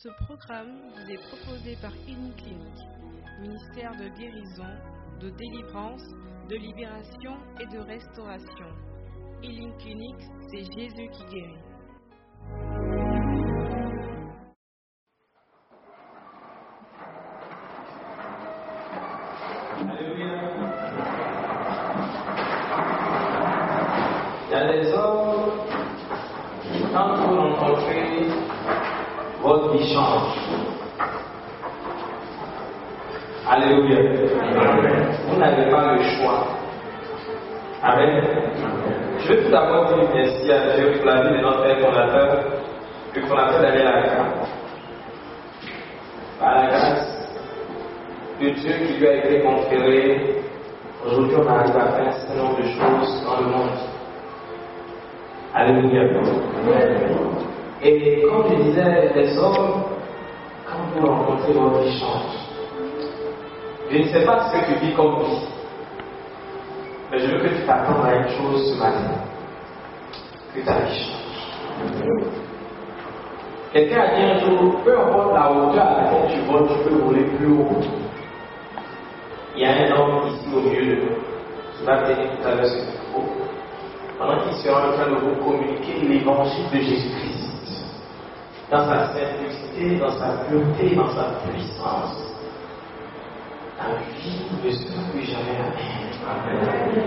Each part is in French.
Ce programme vous est proposé par Healing Clinic, ministère de guérison, de délivrance, de libération et de restauration. Healing Clinic, c'est Jésus qui guérit. Et comme je disais, les hommes, quand vous rencontrez, votre vie change. Je ne sais pas ce que tu vis comme vie, mais je veux que tu t'attendes à une chose ce matin. Que ta vie change. Quelqu'un a dit un jour, peu importe la hauteur à laquelle tu voles, tu peux voler plus haut. Il y a un homme ici au milieu de nous qui va tout à l'heure pendant qu'il sera en train de vous communiquer l'évangile de Jésus-Christ dans sa simplicité, dans sa pureté, dans sa puissance. La vie ne sera plus jamais.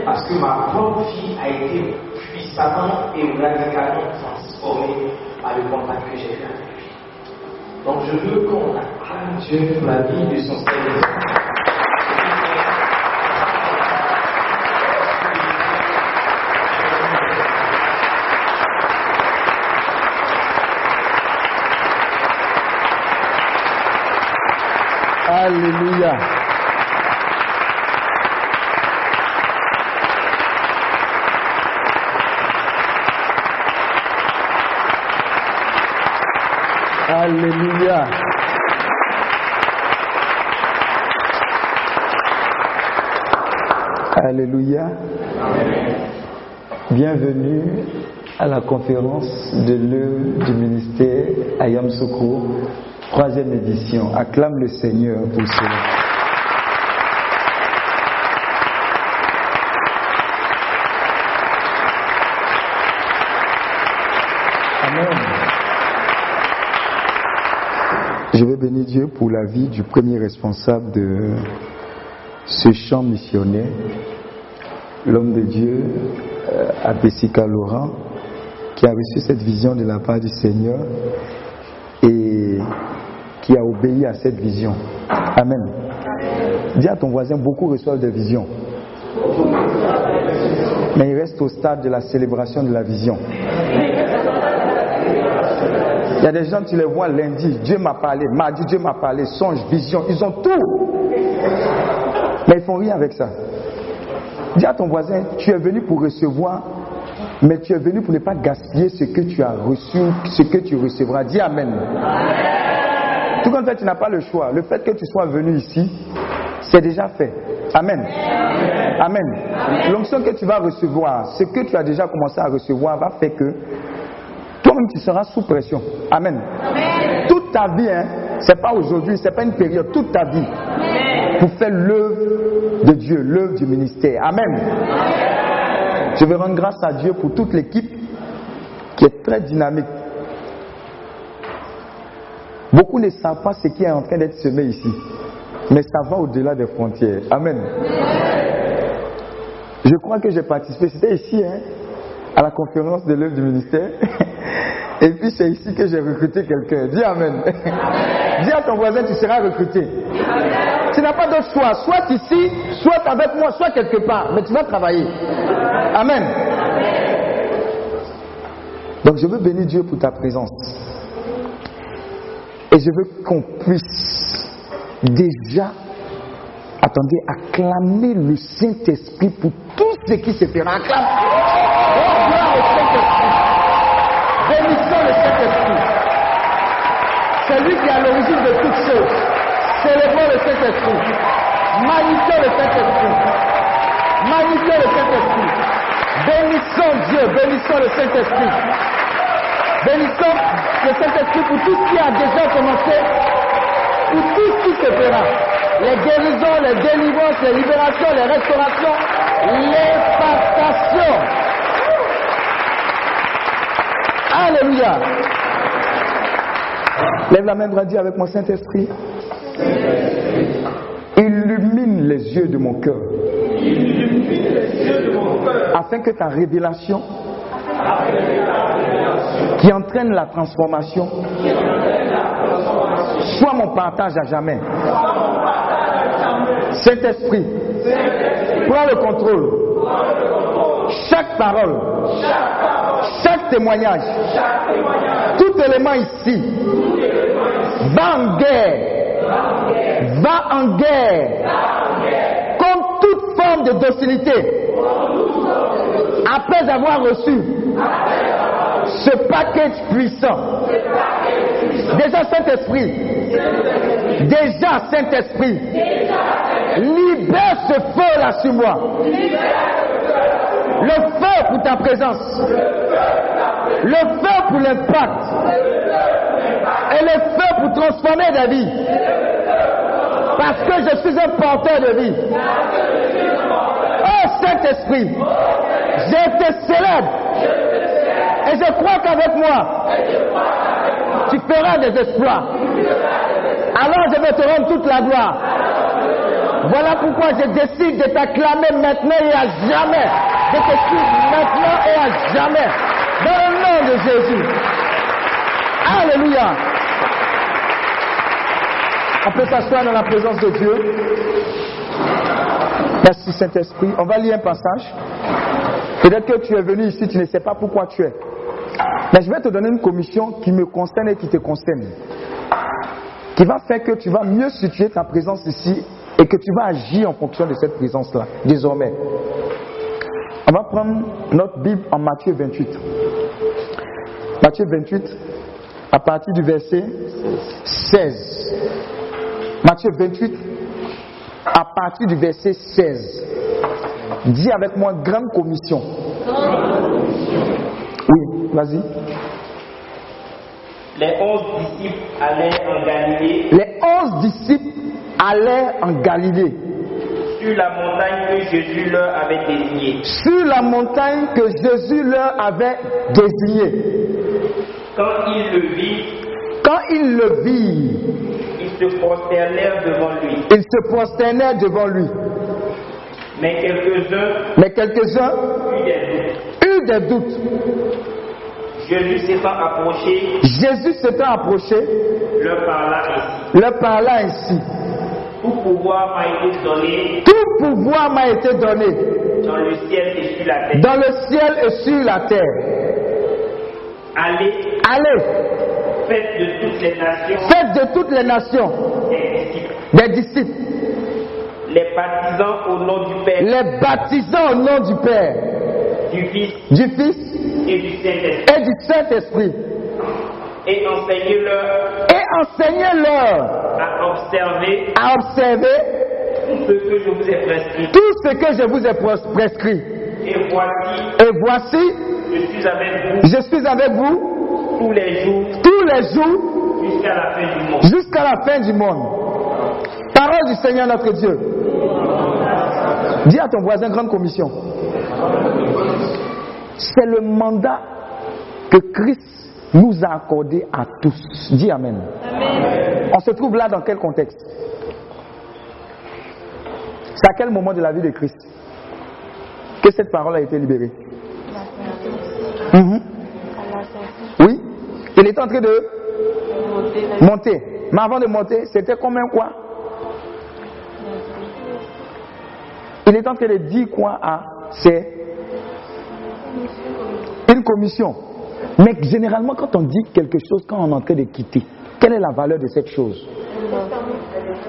Parce que ma propre vie a été puissamment et radicalement transformée par le contact que j'ai fait avec lui. Donc je veux qu'on acclame Dieu pour la vie de son Seigneur. Alléluia. Alléluia. Alléluia. Bienvenue à la conférence de l'œuvre du ministère Ayam Soko, troisième édition. Acclame le Seigneur pour cela. Amen. Je vais bénir Dieu pour la vie du premier responsable de ce champ missionnaire, l'homme de Dieu, euh, Abessika Laurent, qui a reçu cette vision de la part du Seigneur qui a obéi à cette vision. Amen. Dis à ton voisin, beaucoup reçoivent des visions. Mais il reste au stade de la célébration de la vision. Il y a des gens, tu les vois lundi, Dieu m'a parlé, mardi, Dieu m'a parlé, songe, vision, ils ont tout. Mais ils font rien avec ça. Dis à ton voisin, tu es venu pour recevoir, mais tu es venu pour ne pas gaspiller ce que tu as reçu, ce que tu recevras. Dis Amen. Tout comme fait, tu n'as pas le choix. Le fait que tu sois venu ici, c'est déjà fait. Amen. Amen. L'onction que tu vas recevoir, ce que tu as déjà commencé à recevoir, va faire que toi-même tu seras sous pression. Amen. Toute ta vie, hein, c'est pas aujourd'hui, c'est pas une période, toute ta vie, pour faire l'œuvre de Dieu, l'œuvre du ministère. Amen. Je veux rendre grâce à Dieu pour toute l'équipe qui est très dynamique. Beaucoup ne savent pas ce qui est en train d'être semé ici, mais ça va au-delà des frontières. Amen. Je crois que j'ai participé, c'était ici, hein, à la conférence de l'œuvre du ministère. Et puis c'est ici que j'ai recruté quelqu'un. Dis Amen. Dis à ton voisin, tu seras recruté. Tu n'as pas d'autre choix. Soit ici, soit avec moi, soit quelque part. Mais tu vas travailler. Amen. Donc je veux bénir Dieu pour ta présence. Et je veux qu'on puisse déjà, attendez, acclamer le Saint-Esprit pour tout ce qui se fera. Acclame. Oh, gloire Saint-Esprit. Bénissons le Saint-Esprit. C'est lui qui est à l'origine de toutes choses. Célébrons le Saint-Esprit. Magnifions le Saint-Esprit. Magnifions le Saint-Esprit. Bénissons Dieu, bénissons le Saint-Esprit. Bénissons le Saint-Esprit pour tout ce qui a déjà commencé, pour tout ce qui se fera. Les guérisons, les délivrances, les libérations, les restaurations, les passations. Alléluia. Lève la main, bras, dis avec moi, Saint-Esprit. Illumine les yeux de mon cœur. Afin que ta révélation qui entraîne la transformation soit mon partage à jamais. Saint-Esprit, prends le contrôle. Chaque parole, chaque témoignage, tout élément ici va en guerre, va en guerre contre toute forme de docilité. Après avoir reçu ce package puissant, déjà Saint-Esprit, déjà Saint-Esprit, libère ce feu là sur moi. Le feu pour ta présence. Le feu pour l'impact. Et le feu pour transformer la vie. Parce que je suis un porteur de vie. Oh Saint-Esprit, j'ai été célèbre. Et je crois qu'avec moi, tu feras des exploits. Alors je vais te rendre toute la gloire. Voilà pourquoi je décide de t'acclamer maintenant et à jamais. Je te maintenant et à jamais. Dans le nom de Jésus. Alléluia. On peut s'asseoir dans la présence de Dieu. Merci Saint-Esprit. On va lire un passage. Peut-être que tu es venu ici, tu ne sais pas pourquoi tu es. Mais je vais te donner une commission qui me concerne et qui te concerne. Qui va faire que tu vas mieux situer ta présence ici et que tu vas agir en fonction de cette présence-là, désormais. On va prendre notre Bible en Matthieu 28. Matthieu 28, à partir du verset 16. Matthieu 28, à partir du verset 16. Dis avec moi, grande commission. Oui, vas-y. Les onze disciples allaient en Galilée Les onze disciples allèrent en Galilée, sur la montagne que Jésus leur avait désignée. sur la montagne que Jésus leur avait désignée. Quand ils le virent, Quand ils le virent, ils se prosternèrent devant lui. ils se prosternèrent devant lui. Mais quelques-uns Mais quelques-uns eurent des doutes. eurent des doutes. Jésus s'étant approché, Jésus s'étant approché, leur parla ainsi. leur parla ainsi. Tout pouvoir m'a été donné. Tout pouvoir m'a été donné. Dans le ciel et sur la terre. dans le ciel et sur la terre. Allez, Allez, faites de toutes les nations faites de toutes les nations des disciples, des disciples, les baptisant au nom du Père, les baptisant au nom du Père, du Fils du Fils et du Saint-Esprit, et enseignez-leur et enseignez-leur à observer à observer tout ce que je vous ai prescrit. tout ce que je vous ai pres- prescrit. Et voici, Et voici, je suis avec vous je suis avec vous tous les jours tous les jours jusqu'à la fin du monde. jusqu'à la fin du monde. Parole du Seigneur notre Dieu. Dis à ton voisin, grande commission. C'est le mandat que Christ nous a accordé à tous. Dis Amen. On se trouve là dans quel contexte? C'est à quel moment de la vie de Christ que cette parole a été libérée? Mhm. Oui Il est en train de monter. Mais avant de monter, c'était combien quoi? Il est en train de dire quoi à C'est une commission. Mais généralement, quand on dit quelque chose, quand on est en train de quitter, quelle est la valeur de cette chose?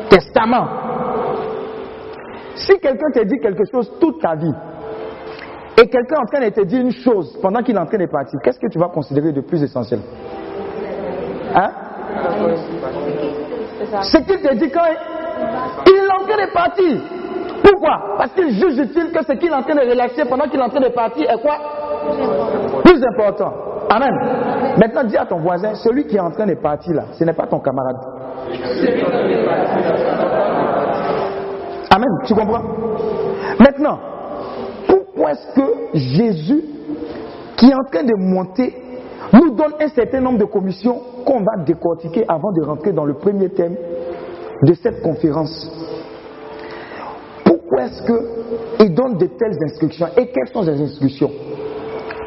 Testament. Si quelqu'un te dit quelque chose toute ta vie, et quelqu'un est en train de te dire une chose pendant qu'il est en train de partir, qu'est-ce que tu vas considérer de plus essentiel? Hein? Ce qu'il te dit quand il est en train de partir. Pourquoi? Parce qu'il juge-t-il que ce qu'il est en train de relâcher pendant qu'il est en train de partir est quoi? Plus important. Amen. Maintenant, dis à ton voisin, celui qui est en train de partir là, ce n'est pas ton camarade. Amen. Tu comprends? Maintenant, pourquoi est-ce que Jésus, qui est en train de monter, nous donne un certain nombre de commissions qu'on va décortiquer avant de rentrer dans le premier thème de cette conférence? Pourquoi est-ce qu'il donne de telles instructions Et quelles sont ces instructions?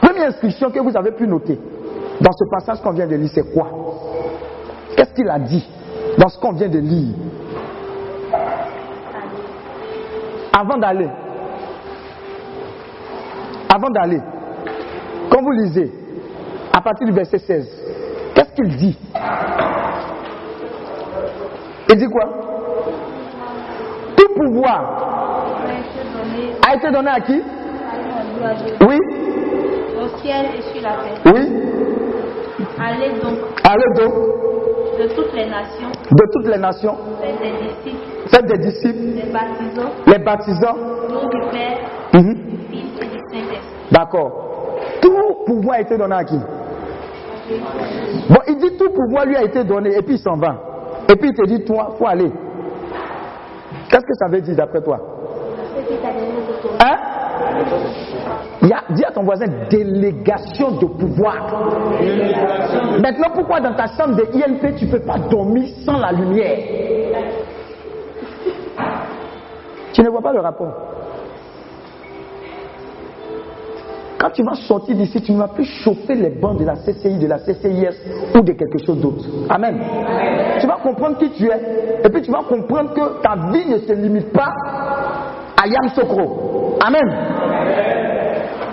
Première instruction que vous avez pu noter dans ce passage qu'on vient de lire, c'est quoi? Qu'est-ce qu'il a dit dans ce qu'on vient de lire? Avant d'aller, avant d'aller, quand vous lisez, à partir du verset 16, qu'est-ce qu'il dit? Il dit quoi? Tout pouvoir a été donné à qui? Oui, au ciel et sur la terre. oui. Allez donc Allez donc de toutes les nations, de toutes les nations, faites des disciples, faites des disciples, des baptisants, les baptisants. nom du Père, Mhm. du Fils et du Saint-Esprit. D'accord. Tout pouvoir a été donné à qui? Bon, il dit tout pouvoir lui a été donné et puis il s'en va. Et puis il te dit, toi, faut aller. Qu'est-ce que ça veut dire d'après toi? Il a, Dis à ton voisin délégation de pouvoir. Maintenant, pourquoi dans ta chambre de INP tu ne peux pas dormir sans la lumière? Tu ne vois pas le rapport? Quand tu vas sortir d'ici, tu ne vas plus chauffer les bancs de la CCI, de la CCIS ou de quelque chose d'autre. Amen. Tu vas comprendre qui tu es. Et puis tu vas comprendre que ta vie ne se limite pas Yam Sokro. Amen.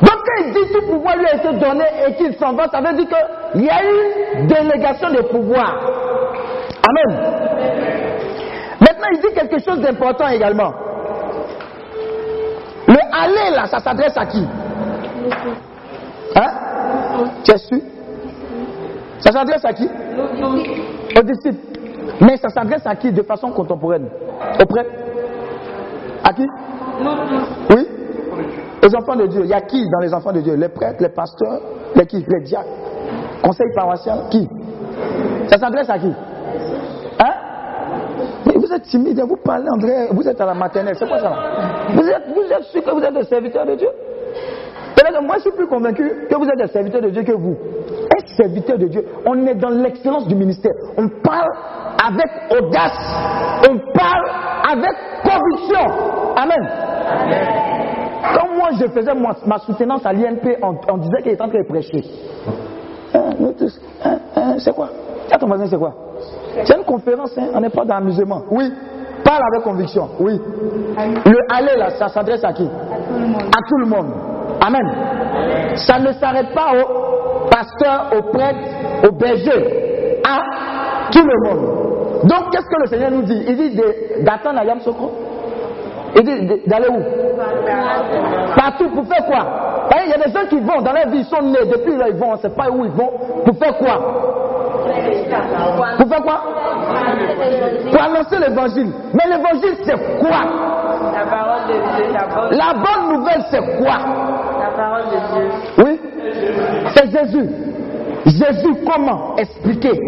Donc quand il dit tout pouvoir lui a été donné et qu'il s'en va, ça veut dire qu'il y a une délégation de pouvoir. Amen. Maintenant, il dit quelque chose d'important également. Le aller là, ça s'adresse à qui? Hein? Tu es sûr Ça s'adresse à qui? Aux disciples. Mais ça s'adresse à qui? De façon contemporaine Auprès À qui? Oui. Les enfants de Dieu. Il y a qui dans les enfants de Dieu? Les prêtres, les pasteurs, les qui? Les diacres. Conseil paroissial Qui? Ça s'adresse à qui? Hein? Vous êtes timide, vous parlez André, vous êtes à la maternelle, c'est quoi ça? Vous êtes, vous êtes sûr que vous êtes des serviteurs de Dieu? Que moi je suis plus convaincu que vous êtes des serviteurs de Dieu que vous. Un serviteur de Dieu, on est dans l'excellence du ministère. On parle avec audace, on parle avec conviction. Amen. Quand moi je faisais ma, soutenance à l'INP, on, disait qu'il était en train de prêcher. Hein, hein, c'est quoi? Voisin, c'est quoi? C'est une conférence, hein, on n'est pas dans l'amusement. Oui. Parle avec conviction. Oui. Le aller là, ça s'adresse à qui? À tout le monde. Amen. Ça ne s'arrête pas aux pasteurs, aux prêtres, aux bergers. À tout le monde. Donc, qu'est-ce que le Seigneur nous dit? Il dit d'attendre à Yam Sokro. Il dit d'aller où? Partout pour faire quoi? Il y a des gens qui vont dans leur vie, ils sont nés, depuis là ils vont, on ne sait pas où ils vont. Pour faire quoi? Pour faire quoi? Pour annoncer l'évangile. Mais l'évangile c'est quoi? La parole de Dieu, la bonne, La bonne nouvelle c'est quoi? La parole de Dieu. Oui C'est Jésus. Jésus, comment expliquer?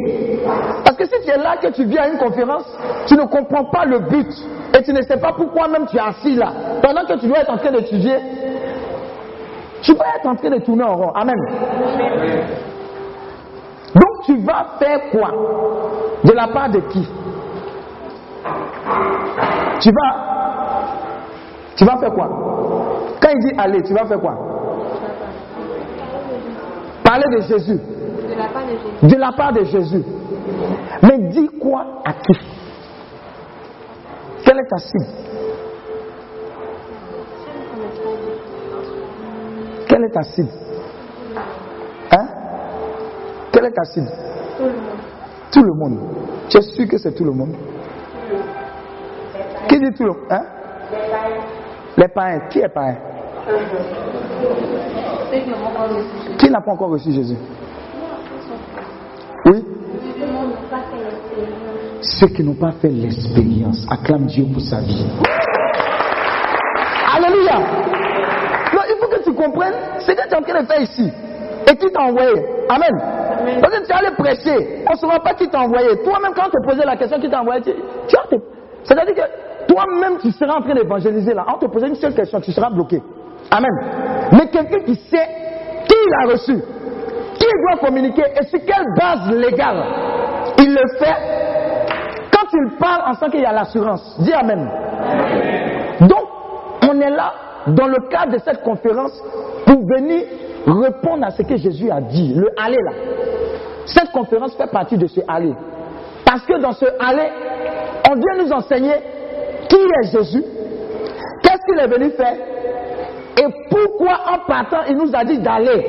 Parce que si tu es là, que tu viens à une conférence, tu ne comprends pas le but et tu ne sais pas pourquoi même tu es assis là. Pendant que tu dois être en train d'étudier, tu vas être en train de tourner en rond. Amen. Donc tu vas faire quoi? De la part de qui? Tu vas, tu vas faire quoi? Quand il dit aller, tu vas faire quoi? Parler de Jésus. De la part de Jésus. De la part de Jésus. Mais dis quoi à qui? Quelle est ta cible? Quelle est ta cible? Hein? Quelle est ta cible? Tout le monde. Tu es sûr que c'est tout le monde? Qui dit tout le monde? Hein? Les païens. Qui est païen? Qui n'a pas encore reçu Jésus? Oui? Ceux qui n'ont pas fait l'expérience. Acclame Dieu pour sa vie. Alléluia. Non, il faut que tu comprennes ce que tu es en train de faire ici. Et qui t'a envoyé Amen. Parce que tu es allé prêcher. On ne saura pas qui t'a envoyé. Toi-même, quand on te posait la question qui t'a envoyé, tu, tu as te- C'est-à-dire que toi-même, tu seras en train d'évangéliser là. On te posait une seule question, tu seras bloqué. Amen. Mais quelqu'un qui sait qui il a reçu, qui il doit communiquer et sur quelle base légale il le fait, quand il parle, on sent qu'il y a l'assurance. Dis Amen. Donc, on est là dans le cadre de cette conférence pour venir répondre à ce que Jésus a dit, le aller là. Cette conférence fait partie de ce aller. Parce que dans ce aller, on vient nous enseigner qui est Jésus, qu'est-ce qu'il est venu faire? Et pourquoi en partant il nous a dit d'aller?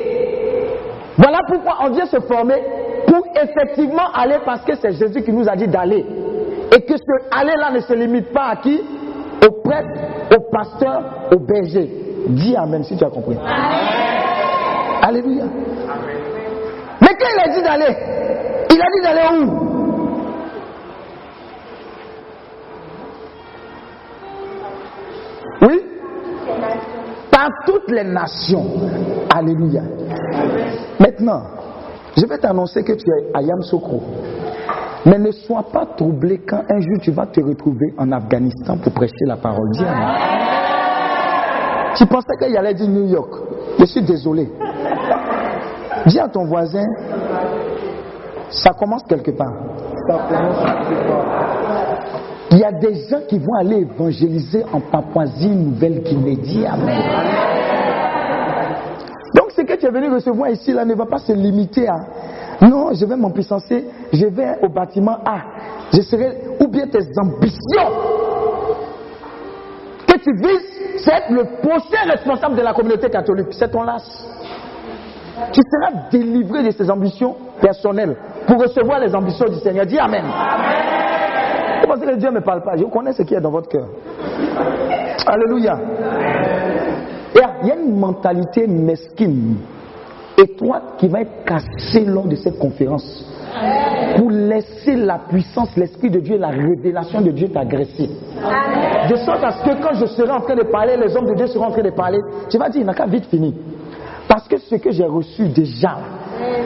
Voilà pourquoi on vient se former pour effectivement aller parce que c'est Jésus qui nous a dit d'aller. Et que ce aller-là ne se limite pas à qui? Au prêtre, au pasteur, au berger. Dis Amen si tu as compris. Alléluia. Mais quand il a dit d'aller, il a dit d'aller où? Oui Par toutes les nations. Alléluia. Maintenant, je vais t'annoncer que tu es à Yamsokro. Mais ne sois pas troublé quand un jour tu vas te retrouver en Afghanistan pour prêcher la parole. Dis. Tu pensais qu'il allait dire New York. Je suis désolé. Dis à ton voisin, ça commence quelque part. Il y a des gens qui vont aller évangéliser en Papouasie Nouvelle-Guinée. Amen. Donc ce que tu es venu recevoir ici là ne va pas se limiter à non, je vais m'empuissancer, je vais au bâtiment A. Je serai ou bien tes ambitions que tu vises, c'est être le prochain responsable de la communauté catholique. C'est ton las. Tu seras délivré de ces ambitions personnelles pour recevoir les ambitions du Seigneur. Dis Amen. Vous pensez que Dieu ne me parle pas? Je connais ce qui est dans votre cœur. Alléluia. Il y a une mentalité mesquine, étroite, qui va être cassée lors de cette conférence pour laisser la puissance, l'Esprit de Dieu, la révélation de Dieu t'agresser. De sorte à ce que quand je serai en train de parler, les hommes de Dieu seront en train de parler, tu vas dire, il n'a qu'à vite finir. Parce que ce que j'ai reçu déjà,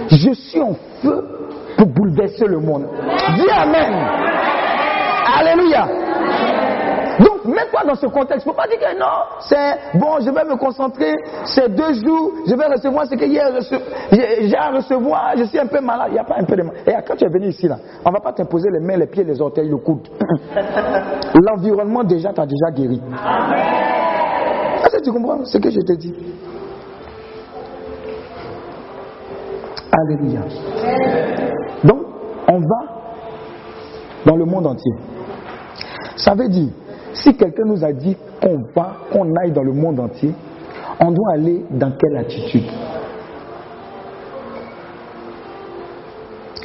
je suis en feu pour bouleverser le monde. Dis Amen. Alléluia. Donc, mets-toi dans ce contexte. Il ne faut pas dire que non, c'est bon, je vais me concentrer, c'est deux jours, je vais recevoir ce que j'ai à recevoir, je suis un peu malade. Il n'y a pas un peu de mal. Et quand tu es venu ici, là, on ne va pas t'imposer les mains, les pieds, les orteils, le coude. L'environnement déjà t'a déjà guéri. Est-ce que tu comprends ce que je te dis? Alléluia. Donc, on va dans le monde entier. Ça veut dire, si quelqu'un nous a dit qu'on va, qu'on aille dans le monde entier, on doit aller dans quelle attitude?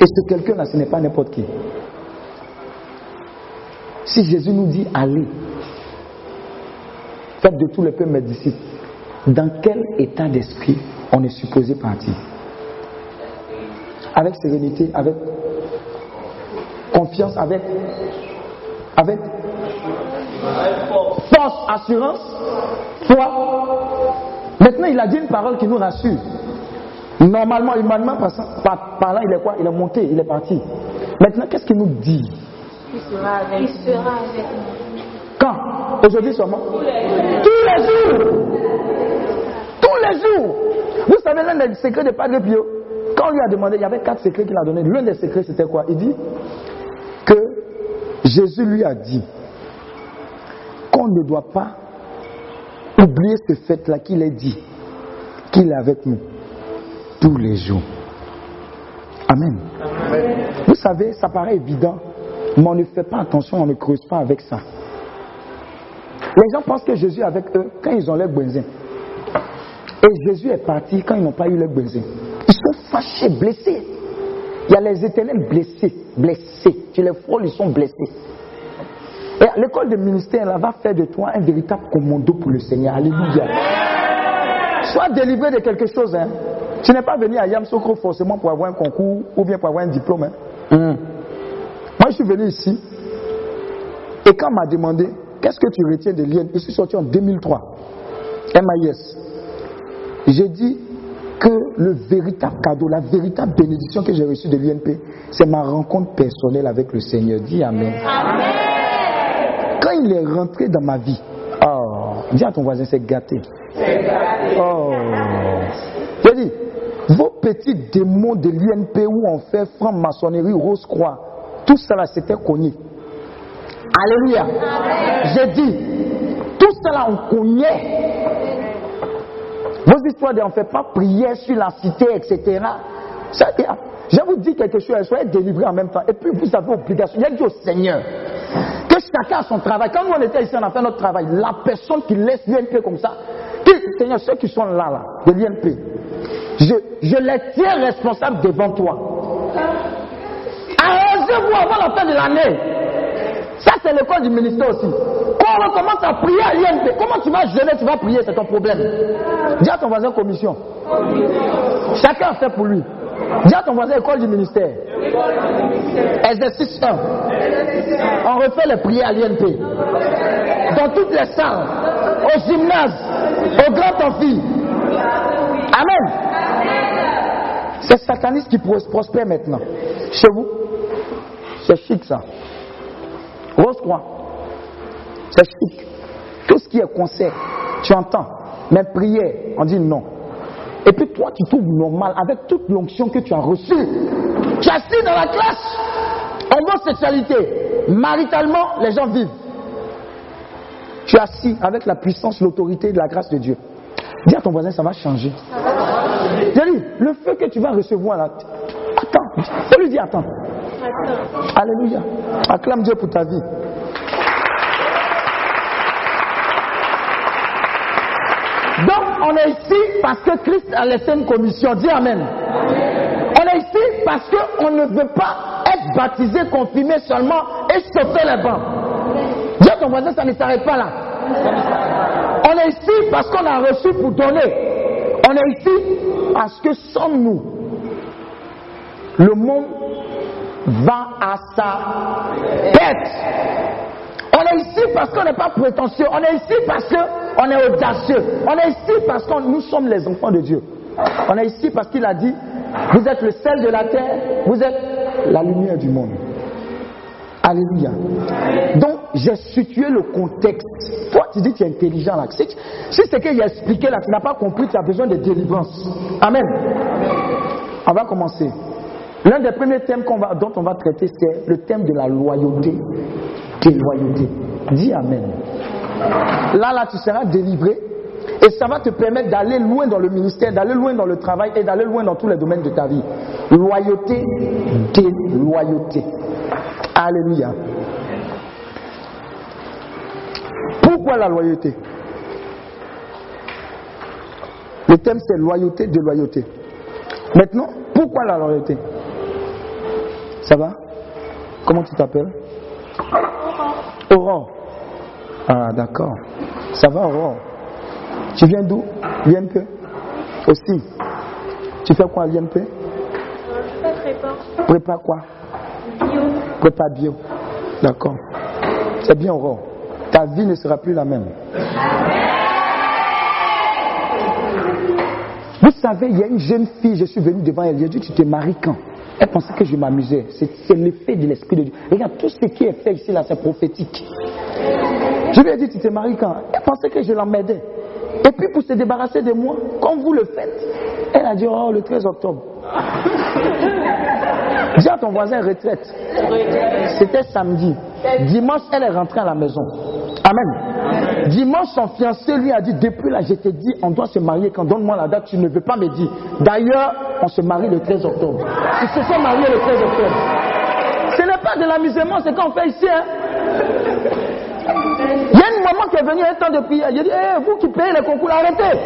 Et ce quelqu'un-là, ce n'est pas n'importe qui. Si Jésus nous dit allez, faites de tous les peuples mes disciples, dans quel état d'esprit on est supposé partir? Avec sérénité, avec confiance, avec, avec force, assurance, foi. Maintenant, il a dit une parole qui nous rassure. Normalement, humainement par- par- parlant, il est quoi? Il est monté, il est parti. Maintenant, qu'est-ce qu'il nous dit? Il sera avec nous. Quand? Aujourd'hui seulement? Tous les jours Tous les jours Vous savez l'un des secrets de Padre Pio Quand on lui a demandé, il y avait quatre secrets qu'il a donnés. L'un des secrets, c'était quoi? Il dit que Jésus lui a dit qu'on ne doit pas oublier ce fait-là qu'il a dit, qu'il est avec nous tous les jours. Amen. Vous savez, ça paraît évident, mais on ne fait pas attention, on ne creuse pas avec ça. Les gens pensent que Jésus est avec eux quand ils ont leur benzin. Et Jésus est parti quand ils n'ont pas eu leur benzin. Ils sont fâchés, blessés. Il y a les éternels blessés, blessés. Tu les frôles, ils sont blessés. Et l'école de ministère là, va faire de toi un véritable commando pour le Seigneur. Alléluia. Sois délivré de quelque chose. Hein. Tu n'es pas venu à Yamsokro forcément pour avoir un concours ou bien pour avoir un diplôme. hein. Hum. Moi, je suis venu ici et quand on m'a demandé qu'est-ce que tu retiens de l'IN, je suis sorti en 2003, MIS. J'ai dit que le véritable cadeau, la véritable bénédiction que j'ai reçue de l'INP, c'est ma rencontre personnelle avec le Seigneur. Dis Amen. Quand il est rentré dans ma vie, oh, dis à ton voisin, c'est gâté. Oh. Je dis, vos petits démons de l'INP où on fait franc-maçonnerie, rose-croix, tout là, c'était connu. Alléluia. J'ai dit, tout là, on connaît. Vos histoires de on ne fait pas prière sur la cité, etc. Je vous dis quelque chose, soyez délivrés en même temps. Et puis vous avez obligation. Il a dit au Seigneur que chacun a son travail. Quand nous on était ici, on a fait notre travail. La personne qui laisse l'INP comme ça, Seigneur, ceux qui sont là, là, de l'INP, je, je les tiens responsables devant toi. Arrangez-vous avant la fin de l'année. Ça, c'est l'école du ministère aussi. Quand on commence à prier à l'INP, comment tu vas jeûner, tu vas prier, c'est ton problème. Dis à ton voisin commission. Chacun fait pour lui. Dis à ton voisin école du ministère. Exercice 1. On refait les prières à l'INP. Dans toutes les salles, au gymnase, au grand amphi. Amen. C'est sataniste qui prospère maintenant. Chez vous, c'est chic ça. Rose croix. C'est chic. Tout ce qui est concert, tu entends. Mais prière, on dit non. Et puis toi, tu trouves normal avec toute l'onction que tu as reçue. Tu es assis dans la classe. Homosexualité. Maritalement, les gens vivent. Tu es assis avec la puissance, l'autorité et la grâce de Dieu. Dis à ton voisin, ça va changer. Dis le feu que tu vas recevoir là. Attends. Faut lui dire attends. Alléluia. Acclame Dieu pour ta vie. Donc, on est ici parce que Christ a laissé une commission. Dis Amen. On est ici parce qu'on ne veut pas être baptisé, confirmé seulement et sauter les bancs. Dis à ton voisin, ça ne s'arrête pas là. On est ici parce qu'on a reçu pour donner. On est ici parce que sans nous, le monde va à sa tête. On est ici parce qu'on n'est pas prétentieux. On est ici parce qu'on est audacieux. On est ici parce que nous sommes les enfants de Dieu. On est ici parce qu'il a dit, vous êtes le sel de la terre, vous êtes la lumière du monde. Alléluia. Donc, j'ai situé le contexte. Toi, tu dis que tu es intelligent là. Si, c'est qu'il a expliqué là, tu n'as pas compris, tu as besoin de délivrance. Amen. On va commencer. L'un des premiers thèmes dont on va traiter, c'est le thème de la loyauté. Déloyauté. Dis Amen. Là, là, tu seras délivré et ça va te permettre d'aller loin dans le ministère, d'aller loin dans le travail et d'aller loin dans tous les domaines de ta vie. Loyauté, déloyauté. Alléluia. Pourquoi la loyauté? Le thème c'est loyauté, déloyauté. Maintenant, pourquoi la loyauté? Ça va? Comment tu t'appelles? Aurore. Ah, d'accord. Ça va, Aurore Tu viens d'où? L'INP Aussi. Tu fais quoi à l'INP Je fais prépa. Prépa quoi? Bio. Prépa bio. D'accord. C'est bien, Aurore. Ta vie ne sera plus la même. Vous savez, il y a une jeune fille, je suis venu devant elle, j'ai dit, tu te maries quand? Elle pensait que je m'amusais. C'est l'effet de l'Esprit de Dieu. Regarde, tout ce qui est fait ici, là, c'est prophétique. Je lui ai dit, tu t'es marié quand? Elle pensait que je l'emmerdais. Et puis, pour se débarrasser de moi, comme vous le faites, elle a dit, oh, le 13 octobre. Dis à ton voisin retraite. C'était samedi. Dimanche, elle est rentrée à la maison. Amen. Dimanche, son fiancé lui a dit, depuis là, je t'ai dit, on doit se marier quand donne-moi la date, tu ne veux pas me dire. D'ailleurs, on se marie le 13 octobre. Ils se sont mariés le 13 octobre. Ce n'est pas de l'amusement, c'est qu'on fait ici. Hein. Il y a une maman qui est venue un temps de prière. A dit, hey, vous qui payez les concours, arrêtez.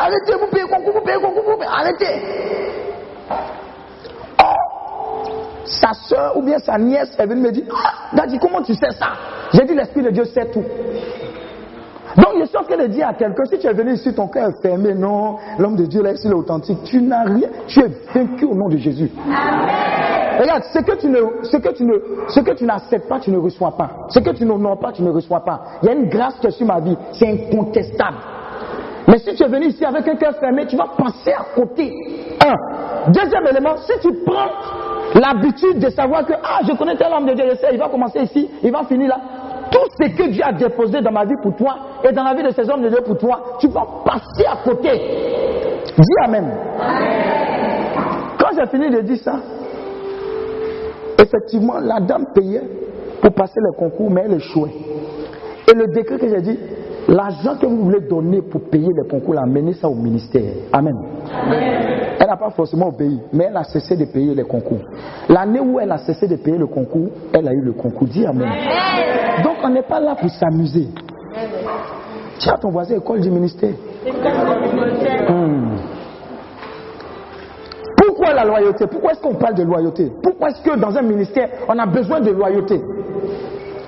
Arrêtez, vous payez concours, vous payez concours, vous payez, arrêtez. Oh, sa soeur ou bien sa nièce est venue me dire, ah, Daddy, comment tu sais ça? J'ai dit, l'Esprit de Dieu sait tout. Donc, je suis en train de dire à quelqu'un, si tu es venu ici, ton cœur est fermé, non, l'homme de Dieu là, ici, authentique, tu n'as rien, tu es vaincu au nom de Jésus. Amen. Regarde, ce que tu ne, ce que tu ne, ce que tu n'acceptes pas, tu ne reçois pas. Ce que tu n'honores pas, tu ne reçois pas. Il y a une grâce qui est sur ma vie, c'est incontestable. Mais si tu es venu ici avec un cœur fermé, tu vas penser à côté. Un. Deuxième élément, si tu prends l'habitude de savoir que, ah, je connais tel homme de Dieu, je sais, il va commencer ici, il va finir là. Tout ce que Dieu a déposé dans ma vie pour toi et dans la vie de ces hommes de Dieu pour toi, tu vas passer à côté. Dis Amen. Quand j'ai fini de dire ça, effectivement, la dame payait pour passer le concours, mais elle échouait. Et le décret que j'ai dit, l'argent que vous voulez donner pour payer le concours, amenez ça au ministère. Amen. Elle n'a pas forcément obéi, mais elle a cessé de payer les concours. L'année où elle a cessé de payer le concours, elle a eu le concours. Dis Amen. Donc on n'est pas là pour s'amuser. Tiens ton voisin, école du ministère. Hmm. Pourquoi la loyauté? Pourquoi est-ce qu'on parle de loyauté? Pourquoi est-ce que dans un ministère, on a besoin de loyauté?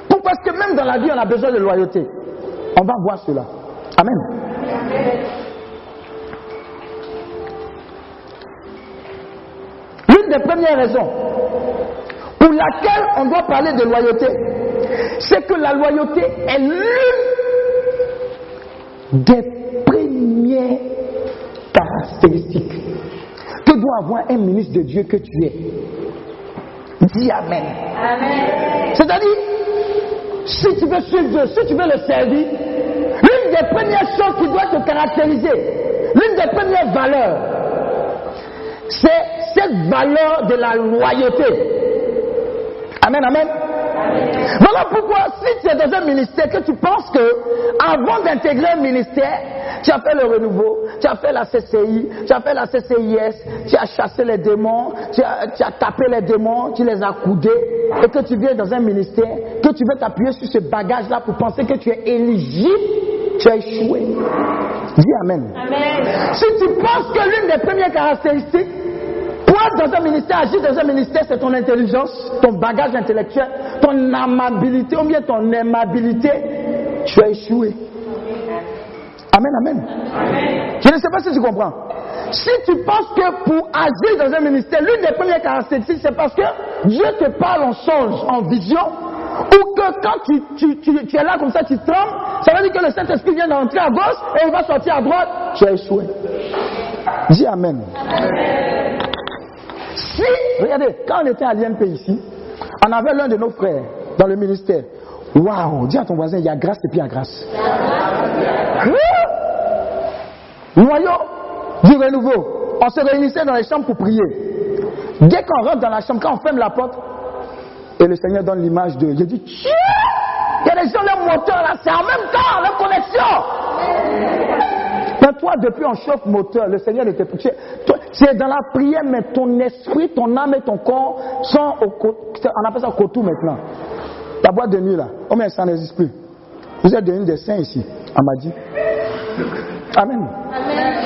Pourquoi est-ce que même dans la vie, on a besoin de loyauté? On va voir cela. Amen. L'une des premières raisons pour laquelle on doit parler de loyauté, c'est que la loyauté est l'une des premières caractéristiques que doit avoir un ministre de Dieu que tu es. Dis Amen. C'est-à-dire, si tu veux suivre Dieu, si tu veux le servir, l'une des premières choses qui doit te caractériser, l'une des premières valeurs, c'est cette valeur de la loyauté. Amen, amen. Voilà pourquoi, si tu es dans un ministère, que tu penses que, avant d'intégrer un ministère, tu as fait le renouveau, tu as fait la CCI, tu as fait la CCIS, tu as chassé les démons, tu as, tu as tapé les démons, tu les as coudés, et que tu viens dans un ministère, que tu veux t'appuyer sur ce bagage-là pour penser que tu es éligible, tu as échoué. Dis Amen. Amen. Si tu penses que l'une des premières caractéristiques dans un ministère, agir dans un ministère, c'est ton intelligence, ton bagage intellectuel, ton amabilité ou bien ton aimabilité, tu as échoué. Amen, amen. Je ne sais pas si tu comprends. Si tu penses que pour agir dans un ministère, l'une des premières caractéristiques, c'est parce que Dieu te parle en songe, en vision, ou que quand tu, tu- tu- tu es là comme ça, tu trembles, ça veut dire que le Saint-Esprit vient d'entrer à gauche et il va sortir à droite, tu as échoué. Dis Amen. Regardez, quand on était à l'IMP ici, on avait l'un de nos frères dans le ministère. Waouh, dis à ton voisin, il y a grâce et puis il y a grâce. Hein? Noyau du renouveau. On se réunissait dans les chambres pour prier. Dès qu'on rentre dans la chambre, quand on ferme la porte, et le Seigneur donne l'image de. J'ai dit, Tiens il y a des gens, leur moteur là, c'est en même temps, leur connexion. Mais toi, depuis on chauffe moteur, le Seigneur était toi, es dans la prière, mais ton esprit, ton âme et ton corps sont au On appelle ça kotou maintenant. La boîte de nuit là, oh mais ça n'existe plus. Vous êtes devenu des saints ici, on m'a dit. Amen.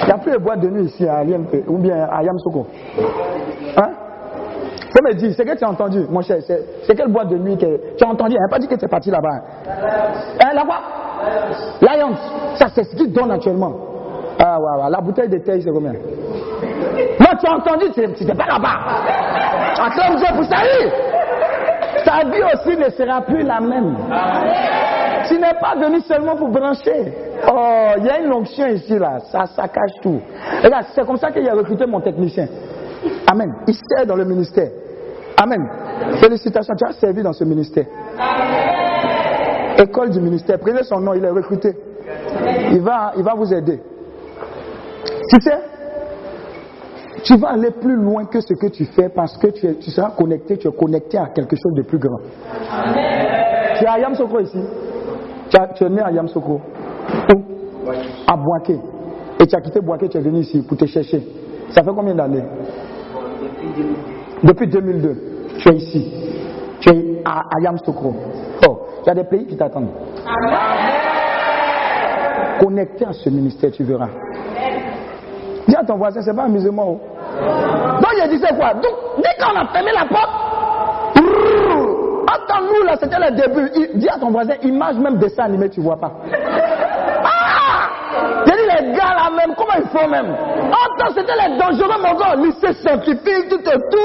Il n'y a plus de boîte de nuit ici à l'IMP ou bien à Yamsoko. Hein? Ça me dit, c'est que tu as entendu, mon cher, c'est c'est quelle boîte de nuit que tu as entendu, il n'a pas dit que tu es parti là-bas. Hein, là-bas Lions, ça c'est ce qu'ils donnent actuellement. Ah ouais, ouais, la bouteille de thé, c'est combien? Non, tu as entendu, tu n'étais pas là-bas. Acclame Dieu pour oui. Ta vie aussi ne sera plus la même. Tu n'es pas venu seulement pour brancher. Oh, il y a une onction ici, là. Ça, ça cache tout. Regarde, c'est comme ça qu'il a recruté mon technicien. Amen. Il sert dans le ministère. Amen. Félicitations, tu as servi dans ce ministère. École du ministère. Prenez son nom, il est recruté. Il va, il va vous aider. Tu sais, tu vas aller plus loin que ce que tu fais parce que tu, es- tu seras connecté, tu es connecté à quelque chose de plus grand. Tu es à Yamsoko ici? Tu, as- tu es né à Yamsoko. Où? À Boaké. Et tu as quitté Boaké, tu es venu ici pour te chercher. Ça fait combien d'années? Depuis 2002. Tu es ici. Tu es à, à Yamsoko. Oh, il y a des pays qui t'attendent. Connecté à ce ministère, tu verras. Dis à ton voisin, c'est pas amusement. Donc il disait quoi? Donc dès qu'on a fermé la porte, entends-nous là, c'était le début. Il- dis à ton voisin, image même dessin animé, tu vois pas. Ah J'ai dit les gars là même, comment ils font même? Attends, c'était les dangereux mon gars, lycée scientifique, tout et tout.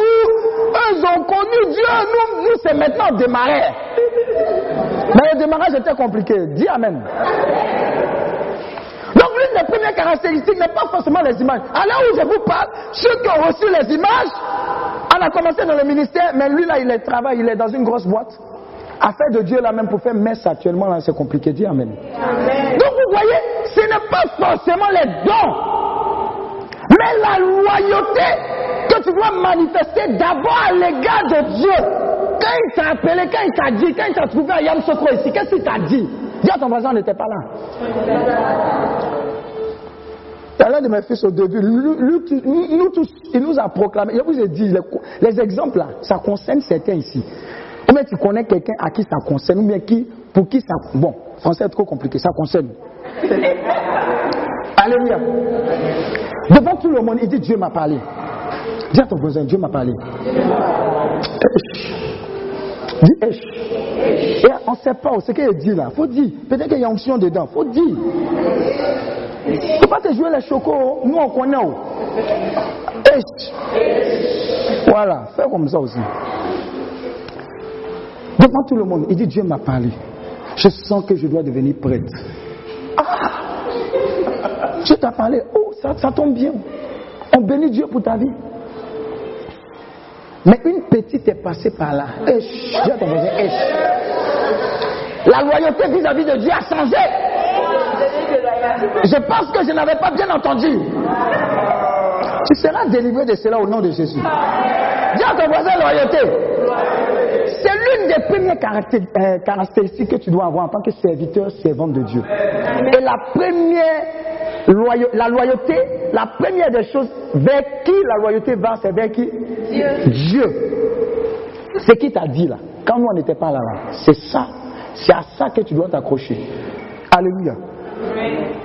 Eux, ont connu Dieu, nous, nous c'est maintenant démarrer. Mais le démarrage était compliqué. Dis Amen. L'une des premières caractéristiques n'est pas forcément les images. À l'heure où je vous parle, ceux qui ont reçu les images, on a commencé dans le ministère, mais lui là, il est travaille, il est dans une grosse boîte. Affaire de Dieu là même pour faire messe actuellement, là, c'est compliqué. Dis Amen. Donc vous voyez, ce n'est pas forcément les dons, mais la loyauté que tu dois manifester d'abord à l'égard de Dieu. Quand il t'a appelé, quand il t'a dit, quand il t'a trouvé à Yam Sokro ici, qu'est-ce qu'il t'a dit? Dis à ton voisin, on n'était pas là. C'est l'un de mes fils au début. Nous, nous tous, il nous a proclamé. Je vous ai dit, les, les exemples là, ça concerne certains ici. Ou bien tu connais quelqu'un à qui ça concerne, ou bien qui, pour qui ça. Bon, français est trop compliqué, ça concerne. Alléluia. Devant tout le monde, il dit Dieu m'a parlé. Dis à ton voisin, Dieu m'a parlé. Dis. Et on ne sait pas ce qu'il dit là. faut dire. Peut-être qu'il y a onction dedans. faut dire. Il ne faut pas te jouer les chocos. Nous, on connaît. oh. Voilà, fais comme ça aussi. Devant tout le monde, il dit Dieu m'a parlé. Je sens que je dois devenir prêtre. Ah Dieu t'a parlé. Oh, ça, ça tombe bien. On bénit Dieu pour ta vie. Mais une petite est passée par là. Ton voisin. La loyauté vis-à-vis de Dieu a changé. Je pense que je n'avais pas bien entendu. Tu seras délivré de cela au nom de Jésus. Dis à ton voisin loyauté. C'est l'une des premières euh, caractéristiques que tu dois avoir en tant que serviteur, servante de Dieu. Et la première loyo- la loyauté, la première des choses vers qui la loyauté va, c'est vers qui? Dieu. C'est qui t'a dit là? Quand nous on n'était pas là, là c'est ça. C'est à ça que tu dois t'accrocher. Alléluia.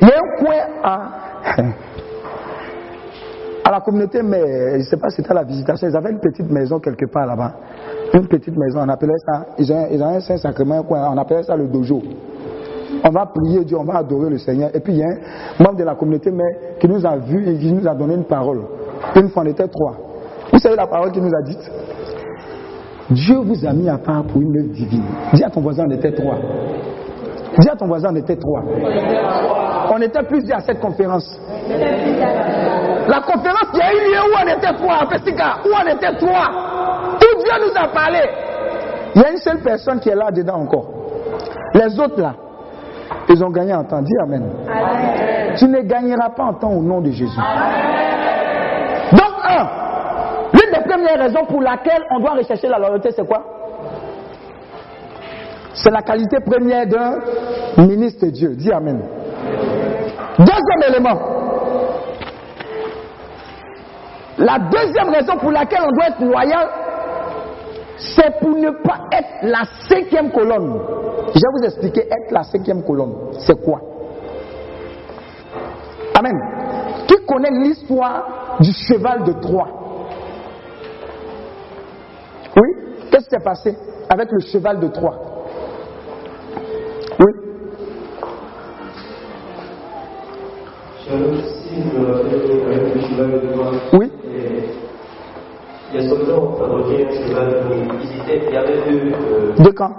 Il y a un coin à, à la communauté, mais je ne sais pas si c'était à la visitation. Ils avaient une petite maison quelque part là-bas. Une petite maison, on appelait ça, ils ont, ils ont un Saint-Sacrement, on appelait ça le dojo. On va prier Dieu, on va adorer le Seigneur. Et puis il y a un membre de la communauté mais, qui nous a vus et qui nous a donné une parole. Une fois, on était trois. Vous savez la parole qu'il nous a dite? Dieu vous a mis à part pour une œuvre divine. Dis à ton voisin, on était trois. Dis à ton voisin, on était trois. On était plus à cette conférence. La conférence qui a eu lieu où on était trois, à où on était trois, où Dieu nous a parlé. Il y a une seule personne qui est là dedans encore. Les autres là, ils ont gagné en temps. Dis Amen. Tu ne gagneras pas en temps au nom de Jésus. Donc, un, l'une des premières raisons pour laquelle on doit rechercher la loyauté, c'est quoi? C'est la qualité première d'un ministre de Dieu. Dis Amen. Deuxième élément. La deuxième raison pour laquelle on doit être loyal, c'est pour ne pas être la cinquième colonne. Je vais vous expliquer être la cinquième colonne. C'est quoi? Amen. Qui connaît l'histoire du cheval de Troie? Oui? Qu'est-ce qui s'est passé avec le cheval de Troie? Oui? Si je me rappelle avec le cheval de Troie, Oui et visiter. Il y avait deux, euh, deux camps.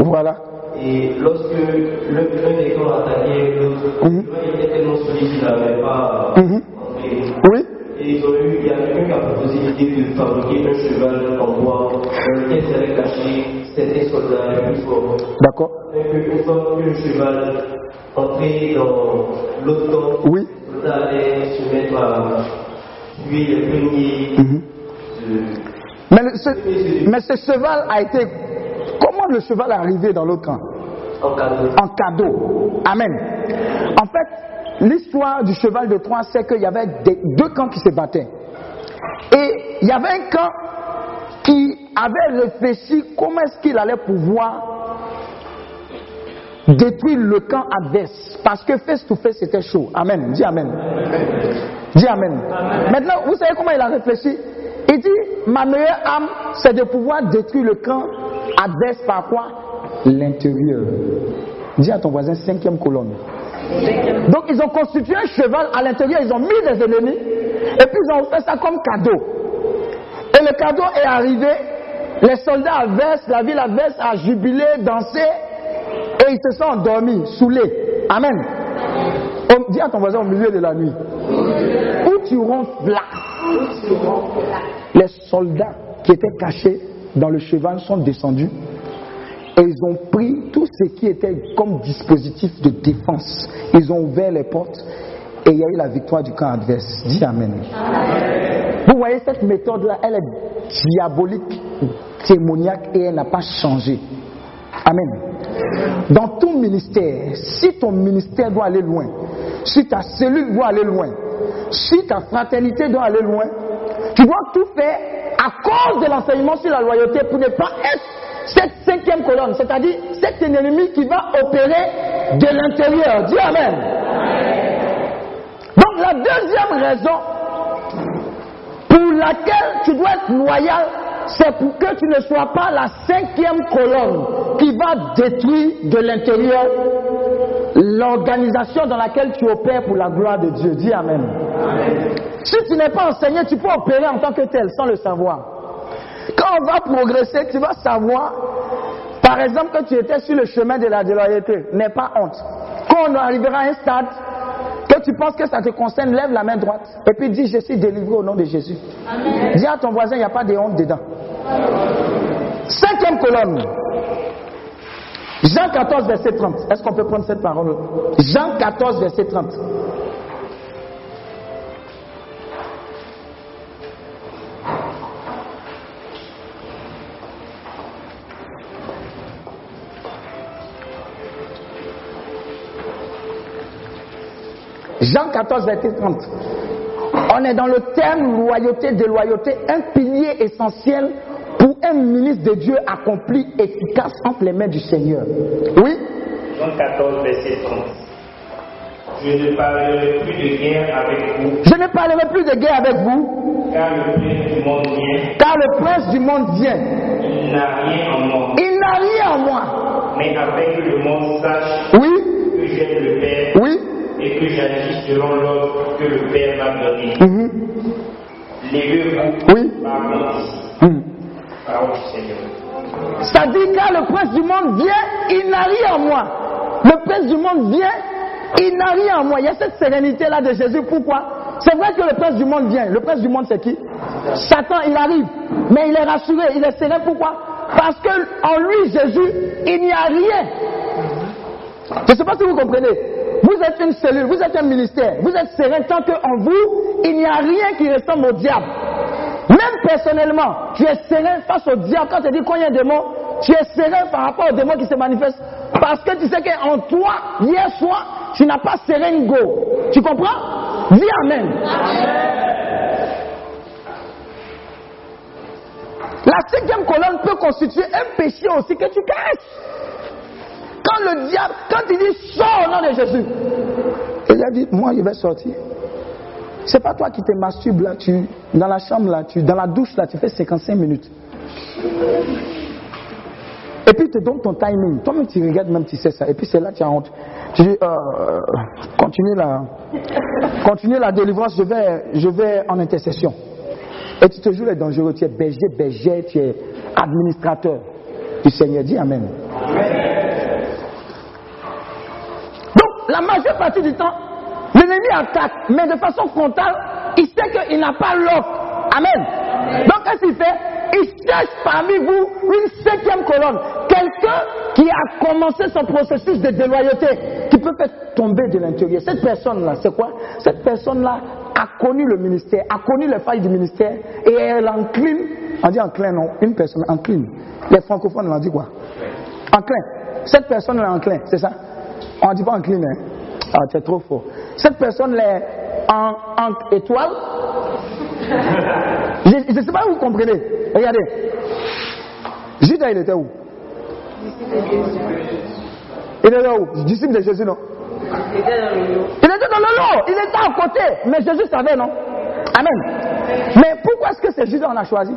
Voilà. Et lorsque l'un des camps attaquait l'autre, Mhm. le cheval était tellement solide qu'il n'avait pas Mhm. entré. Oui Et ils ont eu, il y a quelqu'un qui a proposé l'idée de fabriquer un cheval en bois dans lequel ils cacher certains soldats les plus forts. D'accord. Et que une fois que le cheval entrait dans l'autre camp, Oui. les soldats allaient se mettre à tuer les premiers Mais, le- ce, mais ce cheval a été. Comment le cheval est arrivé dans l'autre camp? En cadeau. En cadeau. Amen. En fait, l'histoire du cheval de Troie, c'est qu'il y avait des- deux camps qui se battaient. Et il y avait un camp qui avait réfléchi comment est-ce qu'il allait pouvoir détruire le camp adverse. Parce que face to face, c'était chaud. Amen. Dis Amen. Dis Amen. Maintenant, vous savez comment il a réfléchi? Il dit, ma meilleure âme, c'est de pouvoir détruire le camp adverse par quoi? L'intérieur. Dis à ton voisin, cinquième colonne. Donc ils ont constitué un cheval à l'intérieur, ils ont mis des ennemis, et puis ils ont fait ça comme cadeau. Et le cadeau est arrivé, les soldats adverses, la ville adverse a jubilé, dansé, et ils se sont endormis, saoulés. Amen. Dis à ton voisin au milieu de la nuit. Où tu ronfles là? Les soldats qui étaient cachés dans le cheval sont descendus et ils ont pris tout ce qui était comme dispositif de défense. Ils ont ouvert les portes et il y a eu la victoire du camp adverse. Dis Amen. Vous voyez, cette méthode-là, elle est diabolique, démoniaque et elle n'a pas changé. Amen. Dans tout ministère, si ton ministère doit aller loin, si ta cellule doit aller loin, si ta fraternité doit aller loin, tu dois tout faire à cause de l'enseignement sur la loyauté pour ne pas être cette cinquième colonne, c'est-à-dire cet ennemi qui va opérer de l'intérieur. Dis Amen. Donc la deuxième raison pour laquelle tu dois être loyal, c'est pour que tu ne sois pas la cinquième colonne qui va détruire de l'intérieur l'organisation dans laquelle tu opères pour la gloire de Dieu. Dis Amen. Si tu n'es pas enseigné, tu peux opérer en tant que tel sans le savoir. Quand on va progresser, tu vas savoir, par exemple, que tu étais sur le chemin de la déloyauté. N'aie pas honte. Quand on arrivera à un stade, que tu penses que ça te concerne, lève la main droite et puis dis Je suis délivré au nom de Jésus. Dis à ton voisin, il n'y a pas de honte dedans. Cinquième colonne. Jean 14, verset 30. Est-ce qu'on peut prendre cette parole? Jean 14, verset 30. Jean 14, verset 30. On est dans le terme loyauté, déloyauté, un pilier essentiel pour un ministre de Dieu accompli, efficace entre les mains du Seigneur. Oui? Jean 14, verset 30. Je ne parlerai plus de guerre avec vous, Je ne parlerai plus de guerre avec vous, car le prince du monde vient. car le prince du monde vient. Il n'a rien en moi, Il n'a rien en moi. mais afin que le monde sache Oui? que j'aime le Père et que j'agis selon l'ordre que le Père m'a donné. Mhm. Levez-vous Oui. par. Mhm. Parole du Seigneur. Ça dit car le prince du monde vient, il n'a rien en moi. Le prince du monde vient, il n'a rien en moi. Il y a cette sérénité-là de Jésus. Pourquoi? C'est vrai que le prince du monde vient. Le prince du monde, c'est qui? Satan, il arrive. Mais il est rassuré, il est serein. Pourquoi? Parce que en lui, Jésus, il n'y a rien. Je ne sais pas si vous comprenez. Vous êtes une cellule, vous êtes un ministère. Vous êtes serein tant qu'en vous, il n'y a rien qui ressemble au diable. Même personnellement, tu es serein face au diable. Quand tu dis qu'il y a un démon, tu es serein par rapport au démon qui se manifeste. Parce que tu sais qu'en toi, hier soir, tu n'as pas serein go. Tu comprends? Dis Amen. La cinquième colonne peut constituer un péché aussi que tu caches. Quand le diable, quand il dit sors au nom de Jésus, il a dit, moi je vais sortir. C'est pas toi qui te masturbes là, tu, dans la chambre là, tu, dans la douche là, tu fais 55 minutes. Et puis il te donne ton timing. Toi-même tu regardes, même tu sais ça. Et puis c'est là que tu as honte. Tu dis, euh, continue la, continue la délivrance, je vais, je vais en intercession. Et tu te joues les dangereux, tu es berger, berger, tu es administrateur du Seigneur. Dis Amen. La majeure partie du temps, l'ennemi attaque, mais de façon frontale, il sait qu'il n'a pas l'offre. Amen. Donc, qu'est-ce qu'il fait? Il cherche parmi vous une cinquième colonne. Quelqu'un qui a commencé son processus de déloyauté, qui peut faire tomber de l'intérieur. Cette personne-là, c'est quoi? Cette personne-là a connu le ministère, a connu les failles du ministère, et elle encline, on dit enclin, non, une personne encline. Les francophones, on dit quoi? Enclin. Cette personne est enclin, c'est ça? On ne dit pas encline, hein Ah, tu es trop fort. Cette personne est en, en étoile. Je ne sais pas si vous comprenez. Regardez. Judas, il était où? Il était où? Disciple de Jésus, non? Il était dans le lot. Il était à côté. Mais Jésus savait, non? Amen. Mais pourquoi est-ce que c'est Judas qu'on a choisi?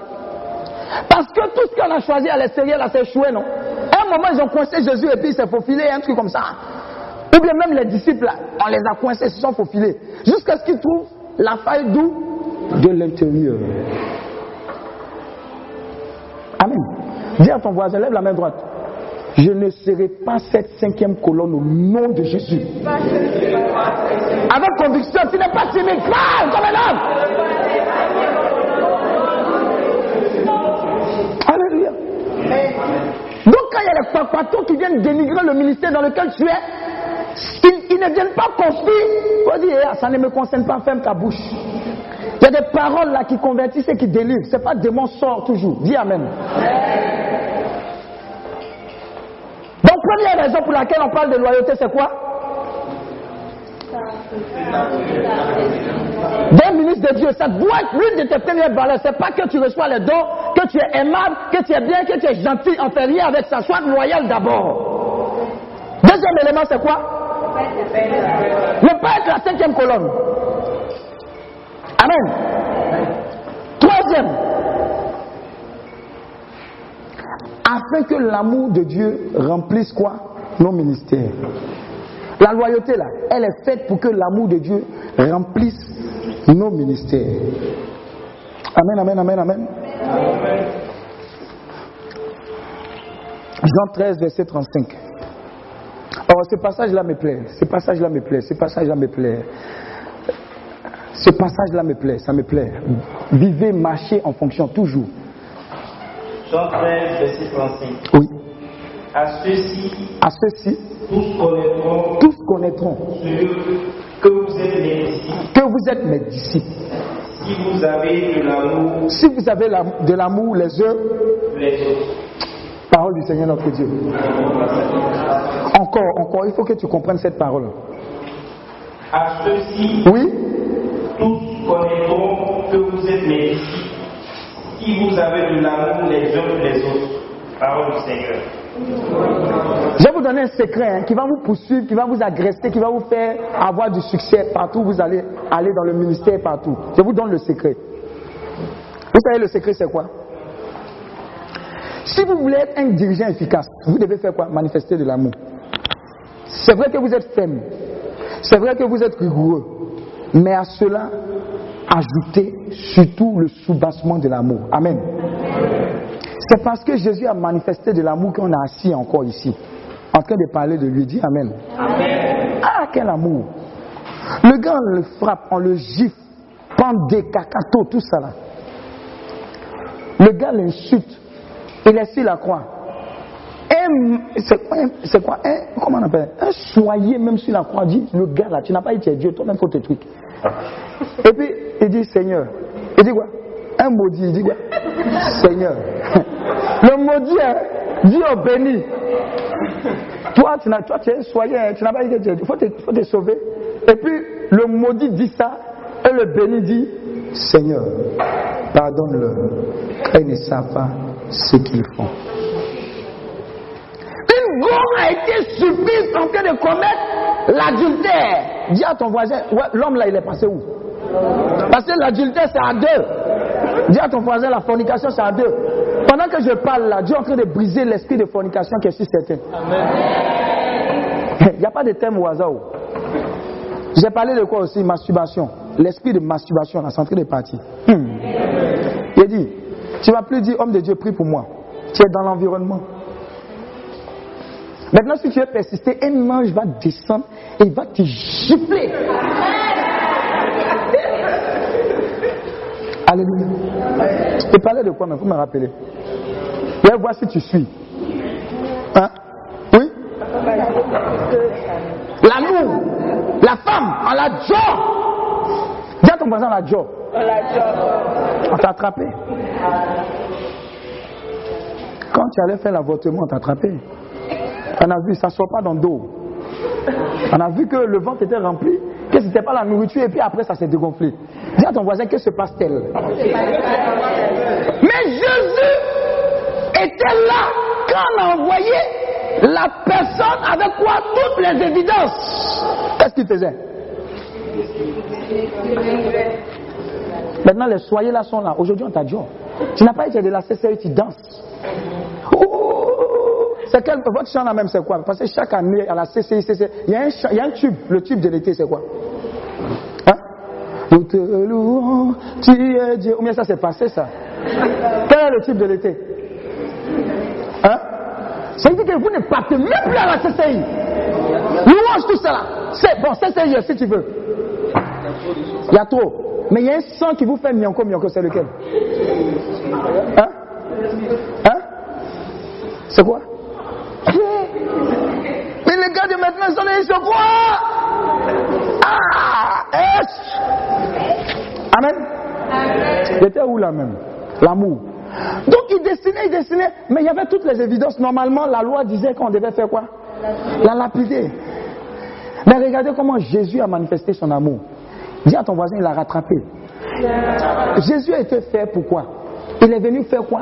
Parce que tout ce qu'on a choisi à l'extérieur, là, c'est échoué, non? Moment, ils ont coincé Jésus et puis il s'est faufilé, un truc comme ça. Ou bien même les disciples, on les a coincés, ils se sont faufilés. Jusqu'à ce qu'ils trouvent la faille d'où De l'intérieur. Amen. Dis à ton voisin, lève la main droite. Je ne serai pas cette cinquième colonne au nom de Jésus. Avec conviction, tu n'es pas timide, parle comme un homme. Alléluia. Donc quand il y a les papatons qui viennent dénigrer le ministère dans lequel tu es, ils, ne viennent pas construire. Faut dire, eh, ça ne me concerne pas, ferme ta bouche. Il y a des paroles là qui convertissent et qui délivrent. C'est pas démon sort toujours. Dis Amen. Donc première raison pour laquelle on parle de loyauté, c'est quoi? D'un ministre de Dieu, ça doit être l'une de tes premières valeurs. C'est pas que tu reçois les dons, que tu es aimable, que tu es bien, que tu es gentil. On fait avec ça. Sois loyal d'abord. Deuxième élément, c'est quoi? Ne pas être la cinquième colonne. Amen. Troisième, afin que l'amour de Dieu remplisse quoi? Nos ministères. La loyauté, là, elle est faite pour que l'amour de Dieu remplisse nos ministères. Amen, amen, amen, amen. Jean 13, verset 35. Oh, ce passage-là me plaît. Ce passage-là me plaît. Ce passage-là me plaît. Ce passage-là me plaît. Ça me plaît. Vivez, marchez en fonction, toujours. Jean 13, verset 35. Oui. À ceux-ci, À ceux-ci, tous connaîtront tous connaîtront que vous êtes mes disciples que vous êtes mes disciples. si vous avez de l'amour Si vous avez la- de l'amour les uns, les autres. parole du Seigneur notre Dieu. Encore, encore, il faut que tu comprennes cette parole. À ceux-ci, Oui, tous connaîtront que vous êtes mes disciples si vous avez de l'amour les uns les autres. Parole du Seigneur. Je vais vous donner un secret hein, qui va vous poursuivre, qui va vous agresser, qui va vous faire avoir du succès partout où vous allez aller dans le ministère, partout. Je vous donne le secret. Vous savez, le secret, c'est quoi? Si vous voulez être un dirigeant efficace, vous devez faire quoi? Manifester de l'amour. C'est vrai que vous êtes ferme. C'est vrai que vous êtes rigoureux. Mais à cela, ajoutez surtout le soubassement de l'amour. Amen. C'est parce que Jésus a manifesté de l'amour qu'on a assis encore ici, en train de parler de lui. Dis Amen. Ah, quel amour. Le gars, on le frappe, on le gifle, pendé, cacato, tout ça là. Le gars l'insulte. Il est sur la croix. C'est quoi, c'est quoi un- comment on appelle Un soyer même sur la croix dit, le gars là, tu n'as pas été Dieu, toi-même faut tes trucs. Et puis, il dit Seigneur. Il dit quoi? Un maudit, il dit Seigneur. Le maudit hein, dit au béni. Toi, tu, n'as- toi, tu es hein, tu n'as pas Dieu, il faut te, faut te sauver. Et puis, le maudit dit ça, et le béni dit Seigneur, pardonne-leur, car ils ne savent pas ce qu'ils font. Une gomme a été surprise en train de commettre l'adultère. Dis à ton voisin, l'homme là, il est passé où? Parce que l'adultère, c'est à deux. Dis à ton voisin, la fornication, c'est à deux. Pendant que je parle là, Dieu est en train de briser l'esprit de fornication qui est sur certains. Il n'y a pas de thème au hasard. oh. J'ai parlé de quoi aussi? Masturbation. L'esprit de masturbation, là, c'est en train de partir. Hmm. Il dit, tu vas plus dire, homme de Dieu, prie pour moi. Tu es dans l'environnement. Maintenant, si tu veux persister, un ange va descendre et il va te gifler. Alléluia. Tu parlais de quoi, mais il faut me rappeler. Viens voir si tu suis. Hein? Oui? L'amour. La femme, on la joie. Dis à ton voisin, la joie. On t'a attrapé. Quand tu allais faire l'avortement, on t'a attrapé. On a vu, ça ne sort pas dans le dos. On a vu que le ventre était rempli, que ce n'était pas la nourriture, et puis après ça s'est dégonflé. Dis à ton voisin, que se passe-t-il Mais Jésus était là quand on a envoyé la personne avec quoi? Toutes les évidences. Qu'est-ce qu'il faisait? Maintenant, les soyez là sont là. Aujourd'hui, on t'a dit, oh, tu n'as pas été de la CCE, tu danses. C'est quel, votre chant là même, c'est quoi? Parce que chaque année, à la CCI, CCI, il y, a un il y a un tube. Le tube de l'été, c'est quoi? Hein? Nous te louons, tu es Dieu. Ou bien ça, c'est passé, ça? Quel est le tube de l'été? Hein? Ça veut dire que vous ne partez même plus à la CCI. Louange tout cela. C'est bon, CCI si tu veux. Il y a trop. Mais il y a un sang qui vous fait mianco, mianco, c'est lequel? Hein? Hein? C'est quoi? De maintenant, ils se croient Ah! Est Amen. Il était où là même? L'amour. Donc il dessinait, il dessinait, mais il y avait toutes les évidences. Normalement, la loi disait qu'on devait faire quoi? La lapider. Mais regardez comment Jésus a manifesté son amour. Dis à ton voisin, il a rattrapé. Jésus a été fait pourquoi Il est venu faire quoi?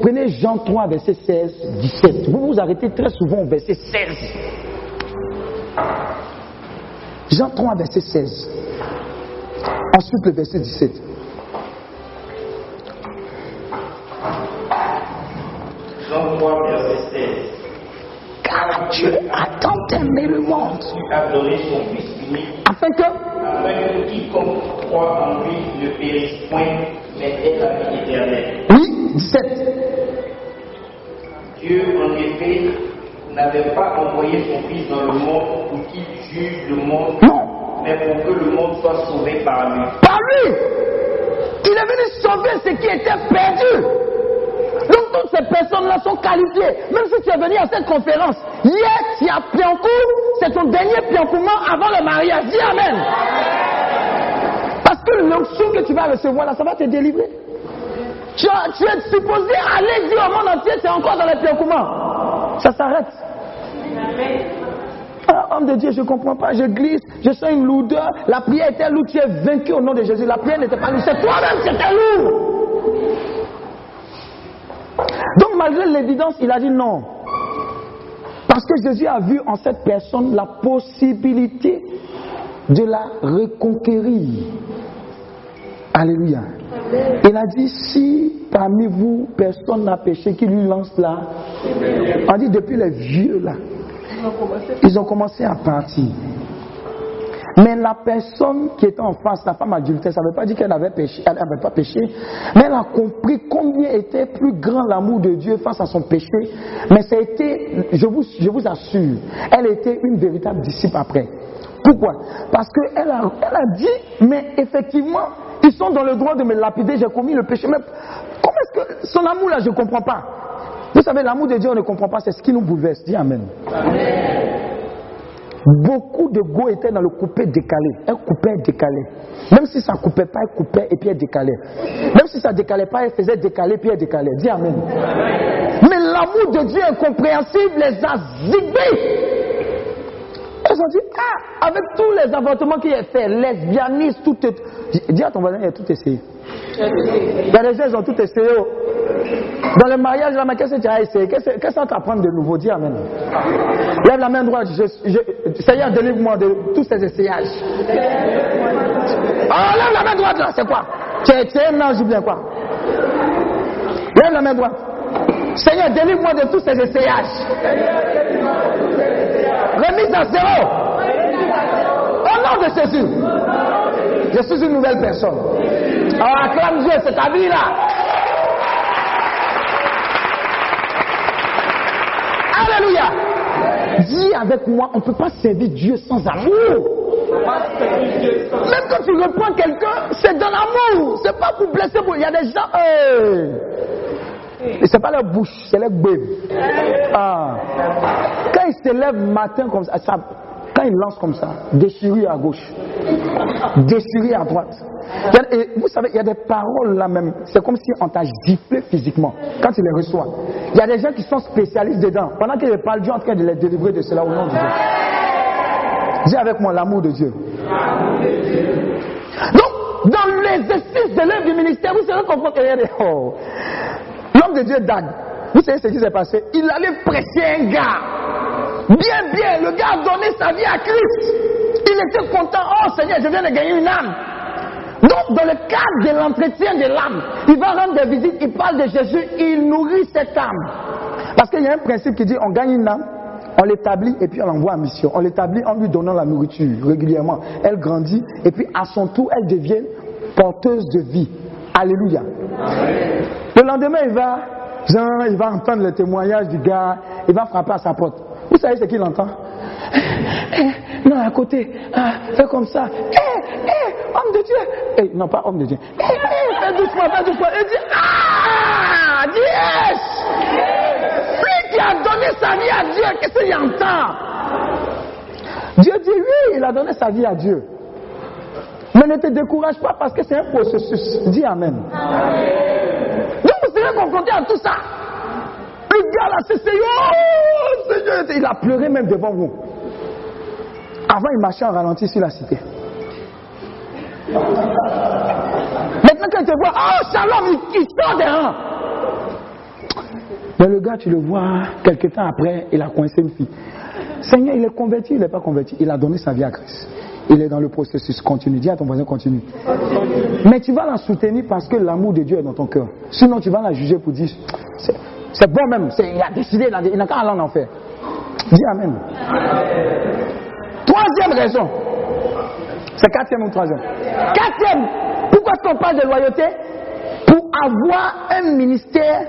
Prenez Jean 3, verset 16, 17. Vous vous arrêtez très souvent au verset 16. Jean 3, verset 16. Ensuite, le verset 17. Jean 3, verset 16. Car Dieu a tant aimé le monde Il a donné son Fils unique afin que afin que quiconque croit en lui ne périsse point, mais la vie éternelle. Oui, 17. Dieu, en effet, n'avait pas envoyé son Fils dans le monde pour qu'il juge le monde, Non, mais pour que le monde soit sauvé par lui. par lui. Il est venu sauver ce qui était perdu. Donc toutes ces personnes-là sont qualifiées. Même si tu es venu à cette conférence, hier tu as Piancourt, c'est ton dernier Piancourement avant le mariage. Dis Amen. Que l'onction que tu vas recevoir là, ça va te délivrer. Tu, as- tu es supposé aller dire au monde entier, c'est encore dans le Piancourement. Ça s'arrête. Ah, homme de Dieu, je ne comprends pas, je glisse, je sens une lourdeur. La prière était lourde, tu es vaincu au nom de Jésus. La prière n'était pas lourde, c'est toi-même qui étais lourd. Donc malgré l'évidence, il a dit non. Parce que Jésus a vu en cette personne la possibilité de la reconquérir. Alléluia. Il a dit, si parmi vous, personne n'a péché, qui lui lance là? On dit, depuis les vieux là, ils ont commencé à partir. Mais la personne qui était en face, la femme adultère, ça ne veut pas dire qu'elle avait péché, elle n'avait pas péché, mais elle a compris combien était plus grand l'amour de Dieu face à son péché. Mais été, je vous, je vous assure, elle était une véritable disciple après. Pourquoi? Parce qu'elle a, elle a dit, mais effectivement, ils sont dans le droit de me lapider, j'ai commis le péché. Mais comment est-ce que son amour là, je ne comprends pas? Vous savez, l'amour de Dieu, on ne comprend pas, c'est ce qui nous bouleverse. Dis Amen. Beaucoup de go étaient dans le coupé décalé. Coupait, elle décalait. Même si ça coupait pas, elle coupait et puis elle décalait. Même si ça décalait pas, elle faisait décaler puis elle décalait. Dis Amen. Mais l'amour de Dieu incompréhensible les a zigbés. Dit, ah, avec tous les avortements qu'il a fait, lesbianisme, tout est... Dis à ton voisin, il a tout essayé. Il des gens, ont tout essayé. oh. Dans le mariage, là, qu'est-ce que tu as essayé Qu'est-ce que tu apprends de nouveau? Dis Amen. Lève la main droite. Seigneur, délivre-moi de tous ces essayages. Oh, lève la main droite là, c'est quoi? Tu es, tu es un ange ou bien quoi? Lève la main droite. Seigneur, délivre-moi de tous ces essayages. Remise à zéro. Au nom de Jésus. Je suis une nouvelle personne. Alors acclame Dieu, c'est ta vie là. Alléluia. Dis avec moi, on ne peut pas servir Dieu sans amour. Même quand tu reprends quelqu'un, c'est dans l'amour. C'est pas pour blesser. Il y a des gens. hey. C'est pas leur bouche, c'est leur bébé. Ah. Quand ils se lèvent matin comme ça, quand ils lancent comme ça, déchirure à gauche, déchirure à droite. Et vous savez, il y a des paroles là même, c'est comme si on t'a giflé physiquement quand tu les reçois. Il y a des gens qui sont spécialistes dedans. Pendant qu'ils parlent, Dieu est en train de les délivrer de cela au nom de Dieu. Dis avec moi l'amour de Dieu. Donc, dans l'exercice de l'œuvre du ministère, vous serez confronté. Oh. L'homme de Dieu, Dan, vous savez ce qui s'est passé? Il allait prêcher un gars. Bien, bien, le gars a donné sa vie à Christ. Il était content. Oh Seigneur, je viens de gagner une âme. Donc, dans le cadre de l'entretien de l'âme, il va rendre des visites, il parle de Jésus, il nourrit cette âme. Parce qu'il y a un principe qui dit on gagne une âme, on l'établit et puis on l'envoie en mission. On l'établit en lui donnant la nourriture régulièrement. Elle grandit et puis à son tour, elle devient porteuse de vie. Alléluia. Le lendemain, il va il va entendre le témoignage du gars, il va frapper à sa porte. Vous savez ce qu'il entend? Eh, Non, à côté, ah, fais comme ça. Eh, eh, homme de Dieu. Eh, non, pas homme de Dieu. Eh, eh, fais doucement, fais doucement. Il dit, ah, yes. Lui qui a donné sa vie à Dieu, qu'est-ce qu'il entend? Dieu dit oui, il a donné sa vie à Dieu. Mais ne te décourage pas parce que c'est un processus. Dis Amen. Donc vous serez confronté à tout ça. Le gars là, c'est Seigneur. Oh, Seigneur. Il a pleuré même devant vous. Avant, il marchait en ralenti sur la cité. Maintenant, quand il te voit, oh, Shalom, il, il sort des rangs. Mais le gars, tu le vois, quelques temps après, il a coincé une fille. Seigneur, il est converti, il n'est pas converti. Il a donné sa vie à Christ. Il est dans le processus. Continue. Dis à ton voisin, continue. Mais tu vas la soutenir parce que l'amour de Dieu est dans ton cœur. Sinon, tu vas la juger pour dire, c'est bon même, il a décidé, il n'a qu'à aller en enfer. Dis Amen. Troisième raison. C'est quatrième ou troisième? Quatrième. Pourquoi est-ce qu'on parle de loyauté? Pour avoir un ministère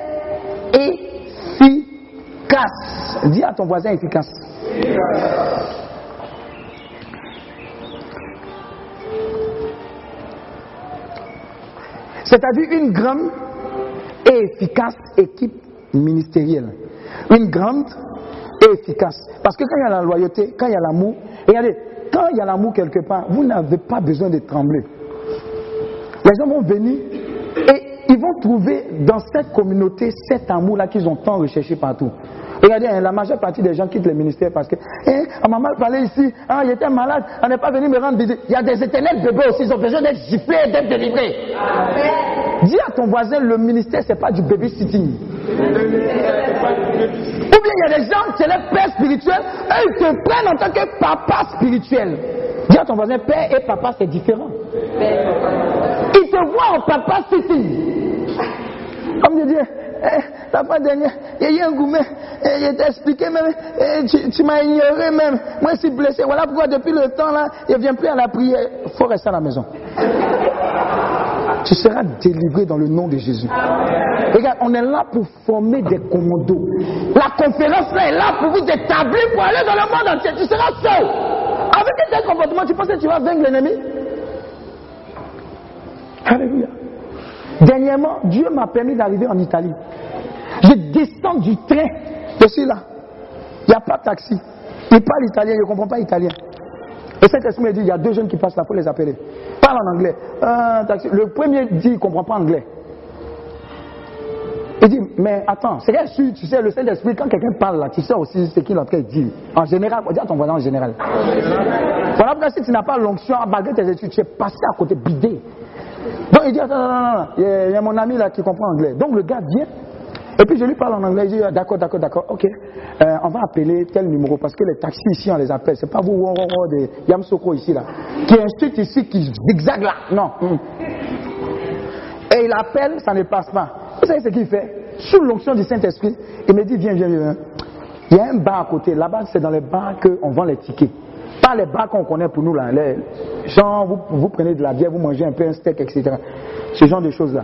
efficace. Dis à ton voisin efficace. C'est-à-dire une grande et efficace équipe ministérielle. Une grande et efficace. Parce que quand il y a la loyauté, quand il y a l'amour, regardez, quand il y a l'amour quelque part, vous n'avez pas besoin de trembler. Les gens vont venir et ils vont trouver dans cette communauté cet amour-là qu'ils ont tant recherché partout. Regardez, hein, la majeure partie des gens quittent le ministère parce que, hein, on m'a mal parlé ici, ah, il était malade, on n'est pas venu me rendre visite. Il y a des éternels bébés aussi, ils ont besoin d'être giflés, d'être délivrés. Dis à ton voisin, le ministère, c'est pas du babysitting. Ou bien il y a des gens, c'est les pères spirituels, eux ils te prennent en tant que papa spirituel. Dis à ton voisin, père et papa c'est différent. Ils te voient en papa sitting. Comme je dis, eh, la fois dernière, il y a eu un gourmet, eh, je t'ai expliqué même, eh, tu, tu m'as ignoré même. Moi je suis blessé, voilà pourquoi depuis le temps là, il ne vient plus à la prière. Il faut rester à la maison. Tu seras délivré dans le nom de Jésus. Regarde, on est là pour former des commandos. La conférence là est là pour vous établir pour aller dans le monde entier. Tu seras seul. Avec un tel comportement, tu penses que tu vas vaincre l'ennemi? Alléluia. Dernièrement, Dieu m'a permis d'arriver en Italie. Je descends du train. Je suis là. Il n'y a pas de taxi. Il parle italien, je ne comprends pas italien. Et cet esprit me dit, il y a deux jeunes qui passent là, il faut les appeler. Parle en anglais. Le premier dit, il ne comprend pas anglais. Il dit, mais attends, c'est sûr, tu sais, le Saint-Esprit, quand quelqu'un parle là, tu sais aussi ce qu'il est en train de dire. En général, dis à ton voisin en général. Voilà pourquoi si tu n'as pas l'onction, malgré tes études, tu es passé à côté, bidé. Donc il dit, attends, non, non, non, il y, a, mon ami là qui comprend anglais. Donc le gars vient, et puis je lui parle en anglais, il dit, ah, d'accord, d'accord, d'accord, ok, Euh, on va appeler tel numéro, parce que les taxis ici, on les appelle, c'est pas vous, wow, wow, wow, de Yamsoko ici là, qui truc ici qui zigzague là, non. hum. Et il appelle, ça ne passe pas. Vous savez ce qu'il fait? Sous l'onction du Saint-Esprit, il me dit, viens, viens, viens. Il y a un bar à côté, là-bas c'est dans les bars qu'on vend les tickets. Pas les bars qu'on connaît pour nous là. Les gens, vous, vous prenez de la bière, vous mangez un peu un steak, etc. Ce genre de choses là.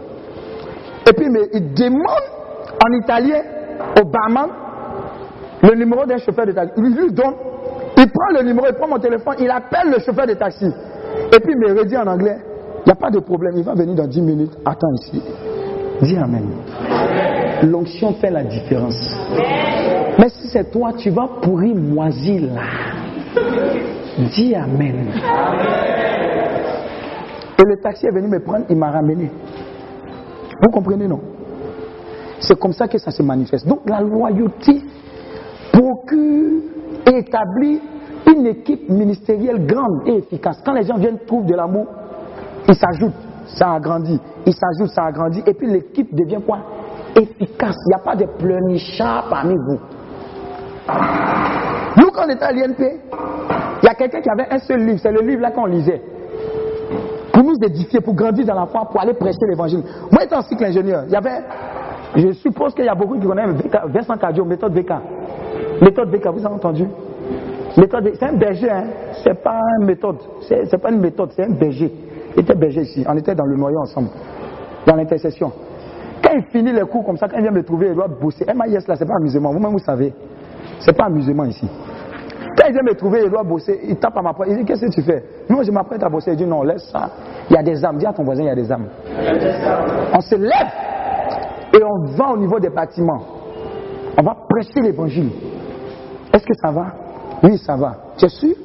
Et puis mais il demande en italien au barman le numéro d'un chauffeur de taxi. Il lui donne, il prend le numéro, il prend mon téléphone, il appelle le chauffeur de taxi. Et puis il me redit en anglais, il n'y a pas de problème, il va venir dans 10 minutes, attends ici. Dis Amen. L'onction fait la différence. Mais si c'est toi, tu vas pourrir moisir là. Dis Amen. Et le taxi est venu me prendre, il m'a ramené. Vous comprenez, non? C'est comme ça que ça se manifeste. Donc la loyauté procure et établit une équipe ministérielle grande et efficace. Quand les gens viennent trouver de l'amour, ils s'ajoutent, ça agrandit. Ils s'ajoutent, ça agrandit. Et puis l'équipe devient quoi? Efficace. Il n'y a pas de pleurnichards parmi vous. Nous, quand on était à l'INP, il y a quelqu'un qui avait un seul livre. C'est le livre là qu'on lisait. Pour nous édifier, pour grandir dans la foi, pour aller prêcher l'évangile. Moi, étant cycle ingénieur, il y avait. Je suppose qu'il y a beaucoup qui connaissent Vincent Cadio, méthode VK. Méthode VK, vous avez entendu? Méthode, c'est un berger, hein. C'est pas une méthode. C'est c'est pas une méthode, c'est un berger. Il était berger ici. On était dans le noyau ensemble, dans l'intercession. Quand il finit les cours comme ça, quand il vient me trouver, il doit bosser. MIS là, c'est pas amusement. Vous-même, vous savez. C'est pas amusement ici. Quand il vient me trouver, il doit bosser. Il tape à ma porte. Il dit Qu'est-ce que tu fais? Non, je m'apprête à bosser. Il dit Non, laisse ça. Il y a des âmes. Dis à ton voisin Il y a des âmes. On se lève et on va au niveau des bâtiments. On va prêcher l'évangile. Est-ce que ça va? Oui, ça va. Tu es sûr?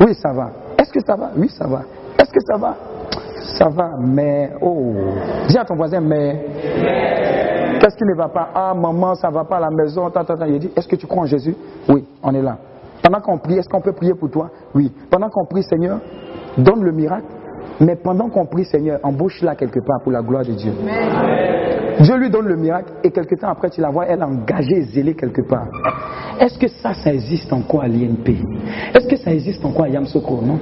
Oui, ça va. Est-ce que ça va? Oui, ça va. Est-ce que ça va? Ça va, mais. Oh. Dis à ton voisin Mais. Qu'est-ce qui ne va pas? Ah, maman, ça ne va pas à la maison. Ta, ta, ta. Il dit Est-ce que tu crois en Jésus? Oui, on est là. Pendant qu'on prie, est-ce qu'on peut prier pour toi? Oui. Pendant qu'on prie, Seigneur, donne le miracle. Mais pendant qu'on prie, Seigneur, embauche-la quelque part pour la gloire de Dieu. Dieu lui donne le miracle et quelque temps après, tu la vois, elle est engagée, zélée quelque part. Est-ce que ça, ça existe encore à l'INP Est-ce que ça existe encore à Yamsoko Non?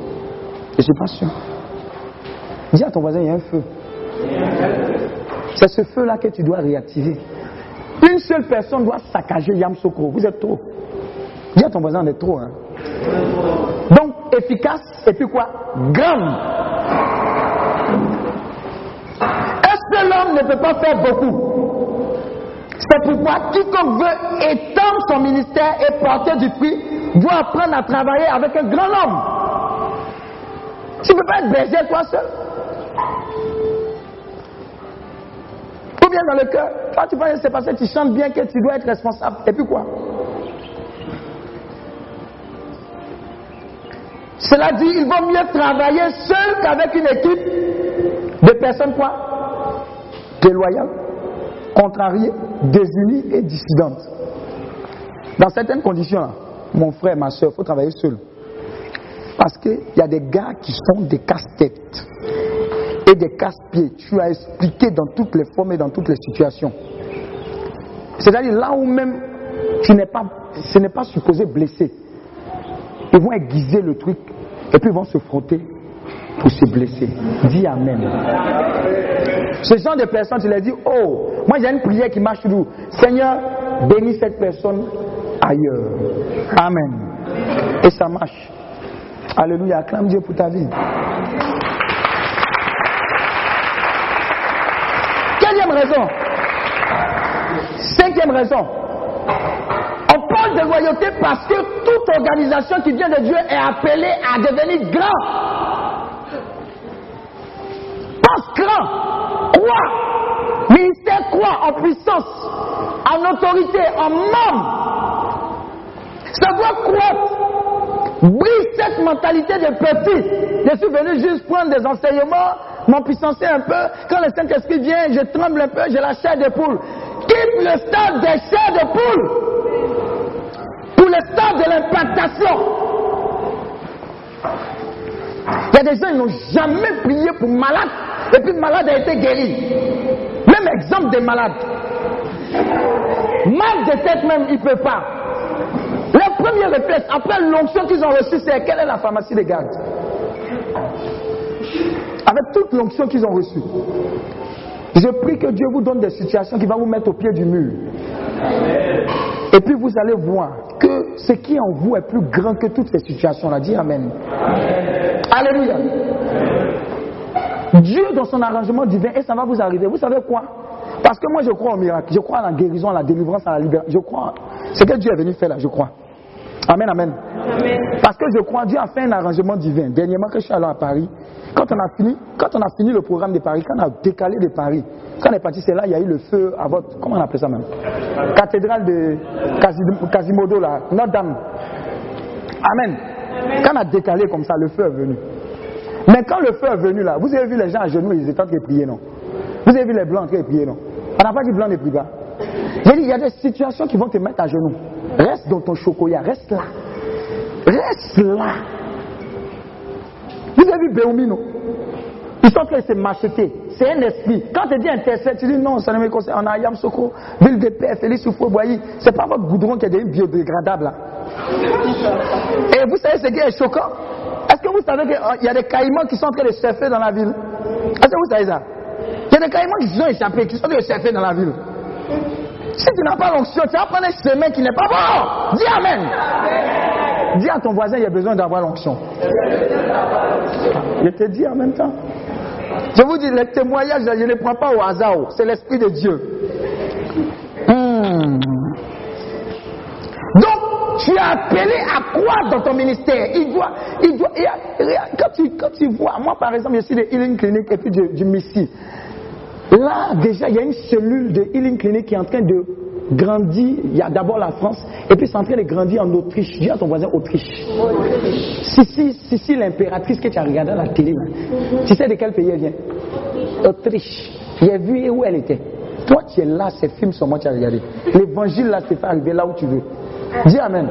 Je ne suis pas sûr. Dis à ton voisin, il y a un feu. C'est ce feu-là que tu dois réactiver. Une seule personne doit saccager Yamsoko. Vous êtes trop. Dis à ton voisin, on est trop. Hein. Donc, efficace et puis quoi? Grand. Est-ce que l'homme ne peut pas faire beaucoup? C'est pourquoi quiconque veut étendre son ministère et porter du fruit doit apprendre à travailler avec un grand homme. Tu ne peux pas être berger toi seul. Bien dans le cœur, quand tu penses que c'est parce que tu chantes bien que tu dois être responsable. Et puis quoi? Cela dit, il vaut mieux travailler seul qu'avec une équipe de personnes quoi? Déloyales, contrariées, désunies et dissidentes. Dans certaines conditions, mon frère, ma soeur, il faut travailler seul. Parce qu'il y a des gars qui sont des casse-têtes et des casse-pieds. Tu as expliqué dans toutes les formes et dans toutes les situations. C'est-à-dire là où même tu n'es pas, ce n'est pas supposé blesser. Ils vont aiguiser le truc et puis ils vont se frotter pour se blesser. Dis Amen. Ce genre de personnes, tu leur dis, oh, moi j'ai une prière qui marche toujours. Seigneur, bénis cette personne ailleurs. Amen. Et ça marche. Alléluia. Acclame Dieu pour ta vie. Quatrième Cinquième raison. On parle de loyauté parce que toute organisation qui vient de Dieu est appelée à devenir grand. Pense grand. Crois. Ministère croit en puissance, en autorité, en membre. Ça doit croître. Brise cette mentalité de petit. Je suis venu juste prendre des enseignements, m'empuissancer un peu. Quand le Saint-Esprit vient, je tremble un peu, j'ai la chair de poule. Quitte le stade des chairs de poule pour le stade de l'implantation. Il y a des gens qui n'ont jamais prié pour malade et puis malade a été guéri. Même exemple des malades. Mal de tête même, il ne peut pas. Le premier réflexe, après l'onction qu'ils ont reçue, c'est quelle est la pharmacie des gardes? Avec toute l'onction qu'ils ont reçue. Je prie que Dieu vous donne des situations qui vont vous mettre au pied du mur. Et puis vous allez voir que ce qui est en vous est plus grand que toutes ces situations-là. Dis Amen. Alléluia. Dieu dans son arrangement divin, et ça va vous arriver. Vous savez quoi? Parce que moi je crois au miracle, je crois à la guérison, à la délivrance, à la libération. Je crois. Ce que Dieu est venu faire là, je crois. Amen, amen, Amen. Parce que je crois, Dieu a fait un arrangement divin. Dernièrement que je suis allé à Paris, quand on a fini, quand on a fini le programme de Paris, quand on a décalé de Paris, quand on est parti, c'est là, il y a eu le feu à votre, comment on appelle ça même? Cathédrale de Quasi- Quasimodo, là, Notre-Dame. Amen. Quand on a décalé comme ça, le feu est venu. Mais quand le feu est venu là, vous avez vu les gens à genoux, ils étaient en train de prier, non? Vous avez vu les blancs en train de prier, non? On n'a pas dit blanc ne prie pas. J'ai dit, il y a des situations qui vont te mettre à genoux. Reste dans ton chocolat, reste là. Reste là. Vous avez vu Béoumi, non Ils sont de se macheter. C'est un esprit. Quand tu dis intercède, tu dis non, ça ne me concerne. On a Yam ville de paix, Félix Soufou-Boyi. C'est pas votre goudron qui est devenu biodégradable là. Et vous savez ce qui est choquant? Est-ce que vous savez qu'il y a des caïmans qui sont en train de surfer dans la ville? Est-ce que vous savez ça? Il y a des caïmans qui sont échappés, qui sont en train de surfer dans la ville. Si tu n'as pas l'onction, tu vas prendre un chemin qui n'est pas bon. Dis Amen. Dis à ton voisin, il y a besoin d'avoir l'onction. Je te dis en même temps. Je vous dis, les témoignages, je ne les prends pas au hasard. C'est l'Esprit de Dieu. Hmm. Donc, tu es appelé à croire dans ton ministère. Il doit, il doit, il a- quand, tu, quand tu vois, moi par exemple, je suis de Healing Clinic et puis du, du Missy. Là, déjà, il y a une cellule de Healing Clinic qui est en train de grandir. Il y a d'abord la France et puis c'est en train de grandir en Autriche. Dis à ton voisin Autriche. Sissi, Sissi l'impératrice que tu as regardé à la télé, tu sais de quel pays elle vient? Autriche. J'ai vu où elle était. Toi, tu es là, ces films sur moi, tu as regardé. L'évangile, là, c'est fait arriver là où tu veux. Dis Amen.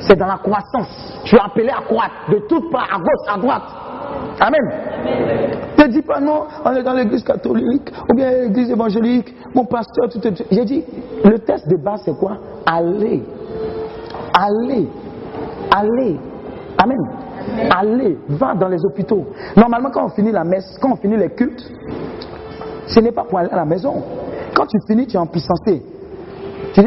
C'est dans la croissance. Tu es appelé à croître de toutes parts, à gauche, à droite. Amen. Ne dis pas non, on est dans l'église catholique ou bien l'église évangélique, mon pasteur, tout, tout, tout. J'ai dit, le test de base, c'est quoi? Allez. Allez. Allez. Amen. Allez, va dans les hôpitaux. Normalement, quand on finit la messe, quand on finit les cultes, ce n'est pas pour aller à la maison. Quand tu finis, tu es en puissance.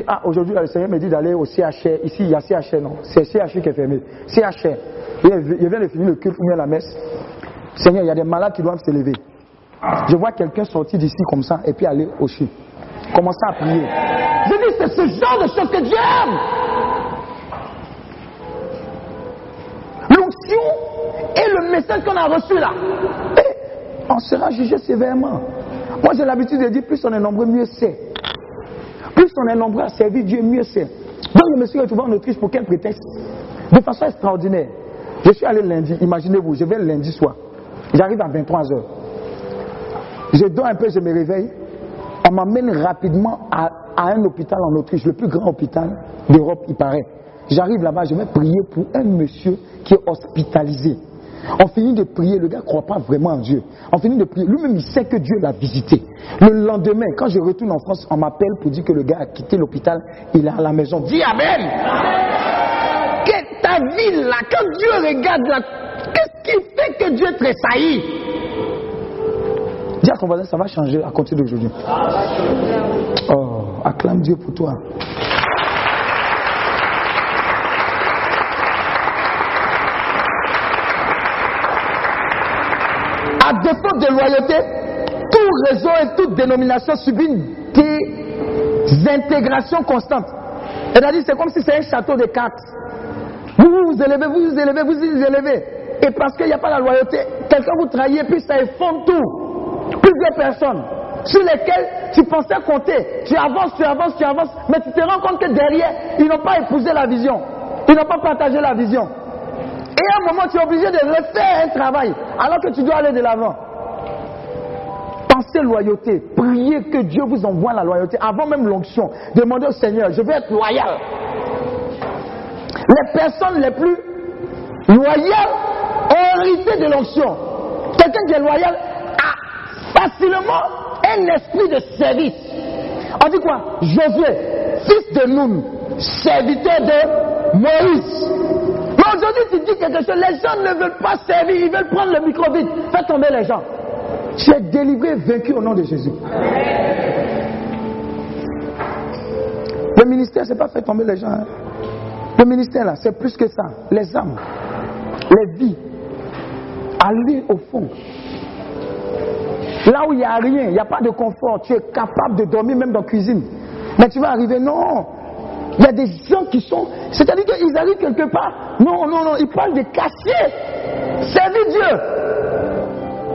Ah, aujourd'hui, le Seigneur me dit d'aller au CHR. Ici, il y a CHR, non. C'est CHR qui est fermé. CHR. Il vient de finir le culte ou bien la messe. Seigneur, il y a des malades qui doivent se lever. Je vois quelqu'un sortir d'ici comme ça et puis aller au CHU. Commencer à prier. Je dis, c'est ce genre de choses que Dieu aime. L'onction et le message qu'on a reçu là. Et on sera jugé sévèrement. Moi, j'ai l'habitude de dire, plus on est nombreux, mieux c'est. Plus on est nombreux à servir Dieu, mieux c'est. Donc, je me suis retrouvé en Autriche pour quel prétexte? De façon extraordinaire. Je suis allé lundi, imaginez-vous, je vais lundi soir. J'arrive à 23h. Je dors un peu, je me réveille. On m'emmène rapidement à, à un hôpital en Autriche, le plus grand hôpital d'Europe, il paraît. J'arrive là-bas, je vais prier pour un monsieur qui est hospitalisé. On finit de prier, le gars ne croit pas vraiment en Dieu. On finit de prier, lui-même il sait que Dieu l'a visité. Le lendemain, quand je retourne en France, on m'appelle pour dire que le gars a quitté l'hôpital, il est à la maison. Dis Amen. Que ta vie là, quand Dieu regarde là, qu'est-ce qui fait que Dieu tressaillit? Dis à ton voisin, ça va changer à compter d'aujourd'hui. Oh, acclame Dieu pour toi. À défaut de loyauté, tout réseau et toute dénomination subit une désintégration constante. C'est-à-dire, c'est comme si c'est un château de cartes. Vous vous, vous élevez, vous vous élevez, vous vous élevez. Et parce qu'il n'y a pas la loyauté, quelqu'un vous trahit, puis ça effondre tout. Plusieurs personnes sur lesquelles tu pensais compter. Tu avances, tu avances, tu avances, mais tu te rends compte que derrière, ils n'ont pas épousé la vision. Ils n'ont pas partagé la vision. Et à un moment, tu es obligé de refaire un travail, alors que tu dois aller de l'avant. Pensez loyauté. Priez que Dieu vous envoie la loyauté avant même l'onction. Demandez au Seigneur, je veux être loyal. Les personnes les plus loyales ont hérité de l'onction. Quelqu'un qui est loyal a facilement un esprit de service. On dit quoi? Josué, fils de Nun, serviteur de Moïse. Mais aujourd'hui, tu dis quelque chose, les gens ne veulent pas servir, ils veulent prendre le micro vite. Fais tomber les gens. Tu es délivré, vaincu au nom de Jésus. Le ministère, c'est pas faire tomber les gens. hein. Le ministère, là, c'est plus que ça. Les âmes, les vies. Aller au fond. Là où il n'y a rien, il n'y a pas de confort, tu es capable de dormir même dans la cuisine. Mais tu vas arriver, non. Il y a des gens qui sont. C'est-à-dire qu'ils arrivent quelque part. Non, non, non, ils parlent de cacher. Servir Dieu.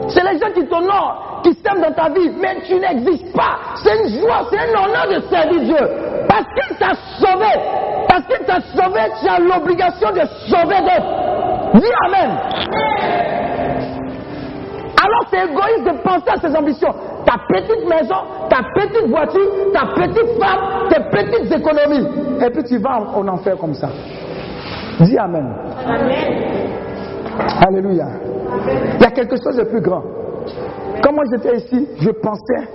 C'est les gens qui t'honorent, qui s'aiment dans ta vie, mais tu n'existes pas. C'est une joie, c'est un honneur de servir Dieu. Parce qu'il t'a sauvé. Parce qu'il t'a sauvé, tu as l'obligation de sauver d'autres. Dis Amen. Alors c'est égoïste de penser à ses ambitions. Ta petite maison, ta petite voiture, ta petite femme, tes petites économies. Et puis tu vas en en enfer comme ça. Dis Amen. Alléluia. Il y a quelque chose de plus grand. Quand moi j'étais ici, je pensais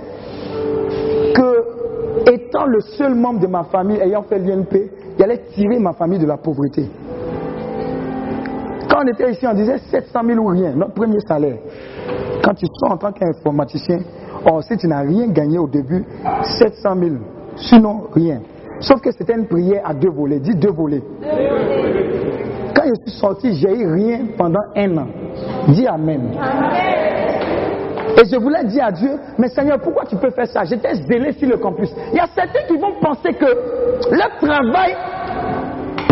que, étant le seul membre de ma famille ayant fait l'INP, il allait tirer ma famille de la pauvreté. Quand on était ici, on disait 700 000 ou rien, notre premier salaire. Quand tu sors en tant qu'informaticien, or, si tu n'as rien gagné au début, 700 000. Sinon, rien. Sauf que c'était une prière à deux volets. Dis deux volets. Quand je suis sorti, j'ai eu rien pendant un an. Dis Amen. Et je voulais dire à Dieu, mais Seigneur, pourquoi tu peux faire ça? J'étais zélé sur le campus. Il y a certains qui vont penser que leur travail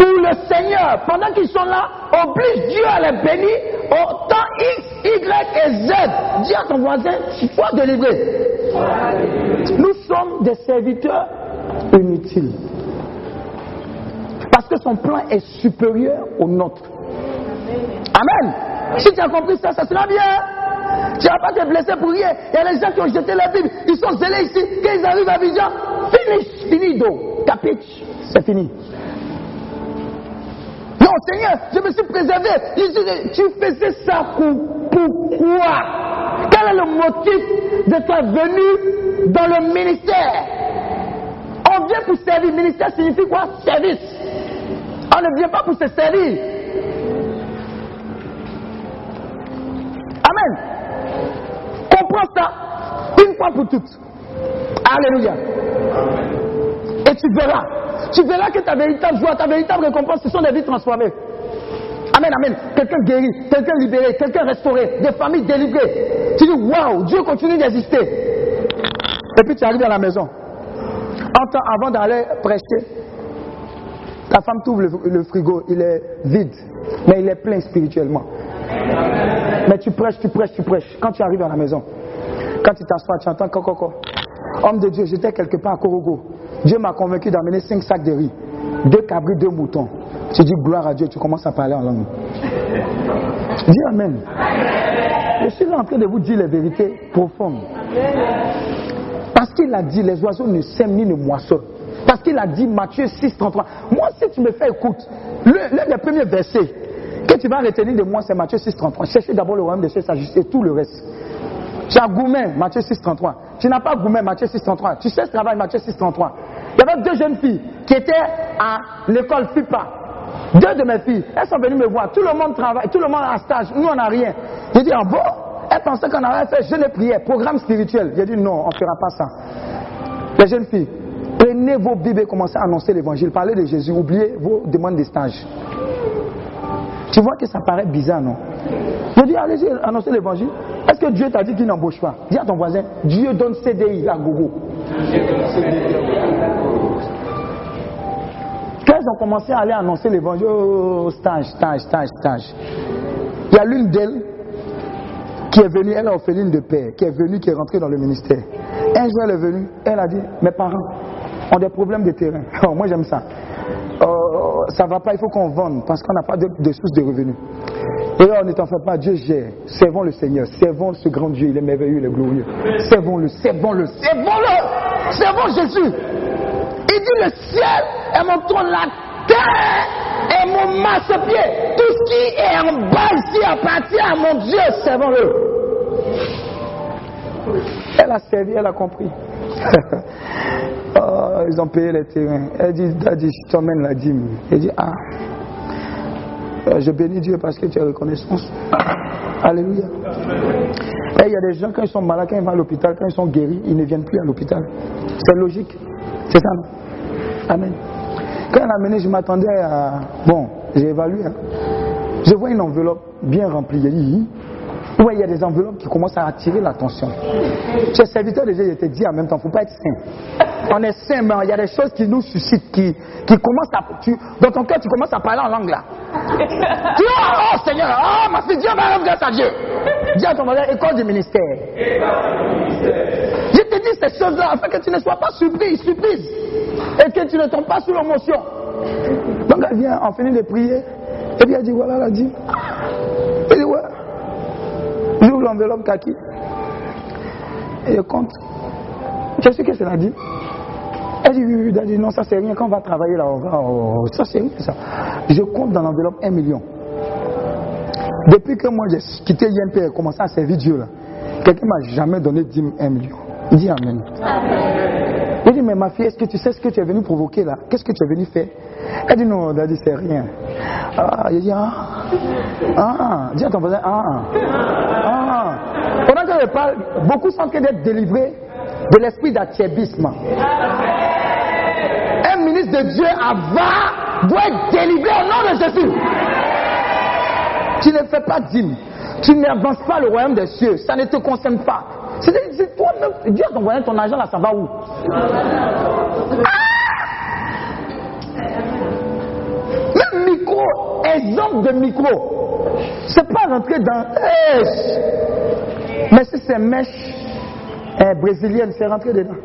pour le Seigneur, pendant qu'ils sont là, oblige Dieu à les bénir au temps X, Y et Z. Dis à ton voisin, sois délivré. Nous sommes des serviteurs inutiles. Parce que son plan est supérieur au nôtre. Amen. Si tu as compris ça, ça sera bien. Tu ne vas pas te blesser pour rien. Il y a des gens qui ont jeté la Bible, ils sont zélés ici. Quand ils arrivent à Vision, finish, finido. Capiche, c'est fini. Non, Seigneur, je me suis préservé. Tu faisais ça pour, pourquoi Quel est le motif de ta venue dans le ministère? On vient pour servir. Ministère signifie quoi? Service. On ne vient pas pour se servir. Amen. Comprends ça une fois pour toutes. Alléluia. Et tu verras. Tu verras que ta véritable joie, ta véritable récompense, ce sont des vies transformées. Amen, amen. Quelqu'un guéri, quelqu'un libéré, quelqu'un restauré, des familles délivrées. Tu dis, waouh, Dieu continue d'exister. Et puis tu arrives à la maison. En avant d'aller prêcher, ta femme t'ouvre le, frigo, il est vide, mais il est plein spirituellement. Mais tu prêches, tu prêches, tu prêches. Quand tu arrives à la maison, quand tu t'assois, tu entends coco. Homme de Dieu, j'étais quelque part à Korogo. Dieu m'a convaincu d'amener cinq sacs de riz, deux cabris, deux moutons. Tu dis gloire à Dieu, tu commences à parler en langue. Dis Amen. Je suis là en train de vous dire les vérités profondes. Parce qu'il a dit, les oiseaux ne sèment ni ne moissonnent. Parce qu'il a dit, Matthieu 6, 33. Moi, si tu me fais écoute, l'un des premiers versets que tu vas retenir de moi, c'est Matthieu 6, 33. Cherchez d'abord le royaume de Dieu, et tout le reste. Tu as Goumen, Matthieu 6, 33. Tu n'as pas Goumen, Matthieu 6, 33. Tu sais ce travail, Matthieu 6, 33. Il y avait deux jeunes filles qui étaient à l'école FIPA. Deux de mes filles, elles sont venues me voir. Tout le monde travaille, tout le monde a stage. Nous, on n'a rien. J'ai dit, ah bon? Elles pensaient qu'on avait fait jeûne et prière, programme spirituel. J'ai dit, non, on ne fera pas ça. Les jeunes filles, prenez vos Bibles et commencez à annoncer l'évangile. Parlez de Jésus. Oubliez vos demandes de stage. Tu vois que ça paraît bizarre, non? Je dis, allez-y, annoncez l'évangile. Que Dieu t'a dit qu'il n'embauche pas Dis à ton voisin, Dieu donne CDI à Gogo. Quand ils ont commencé à aller annoncer l'évangile, stage, stage, stage, stage. Il y a l'une d'elles qui est venue, elle est orpheline de père, qui est venue, qui est rentrée dans le ministère. Un jour, elle est venue, elle a dit, mes parents ont des problèmes de terrain. Oh, moi, j'aime ça. Oh, ça va pas, il faut qu'on vende parce qu'on n'a pas de source de revenus. Et là, on ne t'en fait pas, Dieu gère. Servons le Seigneur, servons ce grand Dieu, il est merveilleux, il est glorieux. Servons-le, servons-le, servons-le, servons Jésus. Il dit le ciel est mon trône, la terre est mon masse-pied. Tout ce qui est en bas ici appartient à mon Dieu, servons-le. Elle a servi, elle a compris. oh, ils ont payé les terrains. Elle dit, Daddy, je t'emmène la dîme. Elle dit, ah, je bénis Dieu parce que tu as reconnaissance. Alléluia. Et il y a des gens, quand ils sont malades, quand ils vont à l'hôpital, quand ils sont guéris, ils ne viennent plus à l'hôpital. C'est logique. C'est ça, non? Amen. Quand elle a amené, je m'attendais à. Bon, j'ai évalué. hein. Je vois une enveloppe bien remplie. Ouais, il y a des enveloppes qui commencent à attirer l'attention. Tu serviteur de Dieu, je te dis en même temps, il ne faut pas être saint. On est saint, mais il y a des choses qui nous suscitent, qui, qui commencent à. Tu, dans ton cœur, tu commences à parler en langue là. tu oh, Seigneur, oh ma fille, Dieu rendre grâce à Dieu. Dis à ton voisin, école du ministère. Je te dis ces choses-là afin que tu ne sois pas surprise, surprise. Et que tu ne tombes pas sous l'émotion. Donc elle vient, on finit de prier. Et puis elle dit, voilà, elle a dit. Elle dit, ouais. J'ouvre l'enveloppe kaki. Et je compte. Qu'est-ce que cela dit Elle dit, oui, oui, non, ça c'est rien. Quand on va travailler là, on va, ça c'est rien, ça. Je compte dans l'enveloppe un million. Depuis que moi j'ai quitté INP et commencé à servir Dieu là, quelqu'un m'a jamais donné 10 000, 1 million. Il dit Amen. Il dit, mais ma fille, est-ce que tu sais ce que tu es venu provoquer là? Qu'est-ce que tu es venu faire? Elle dit, non, dit, c'est rien. Ah, il dit, ah, ah, dis à ton voisin, ah, ah. Pendant que je parle, beaucoup sont en train d'être délivrés de l'esprit d'attiébisme. Un ministre de Dieu avant doit être délivré au nom de Jésus. Tu ne fais pas dîme. Tu n'avances pas le royaume des cieux. Ça ne te concerne pas. C'est toi-même. À ton voisin, ton argent là, ça va où? Même micro, exemple de micro. C'est pas rentrer dans. Mais si c'est mèche eh, brésilienne, c'est rentré dedans.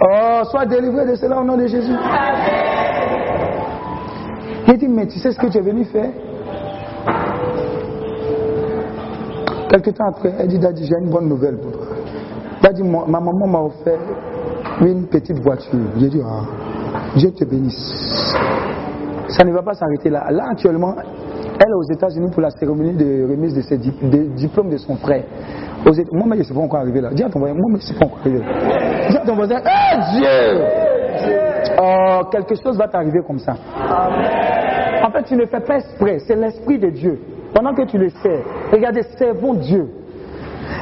Oh, sois délivré de cela au nom de Jésus. Il dit, mais tu sais ce que tu es venu faire? Quelque temps après, elle dit, Daddy, j'ai une bonne nouvelle pour toi. Daddy, ma maman m'a offert une petite voiture. J'ai dit, ah, Dieu te bénisse. Ça ne va pas s'arrêter là. Là, actuellement, elle est aux États-Unis pour la cérémonie de remise de ses diplômes de son frère. Moi, je ne suis pas encore arrivé là. Dis à ton voisin, moi, mais je ne suis pas encore arrivé là. Dis à ton voisin, hé Dieu Oh, quelque chose va t'arriver comme ça. En fait, tu ne fais pas exprès. C'est l'Esprit de Dieu. Pendant que tu le sais, regardez, servons Dieu.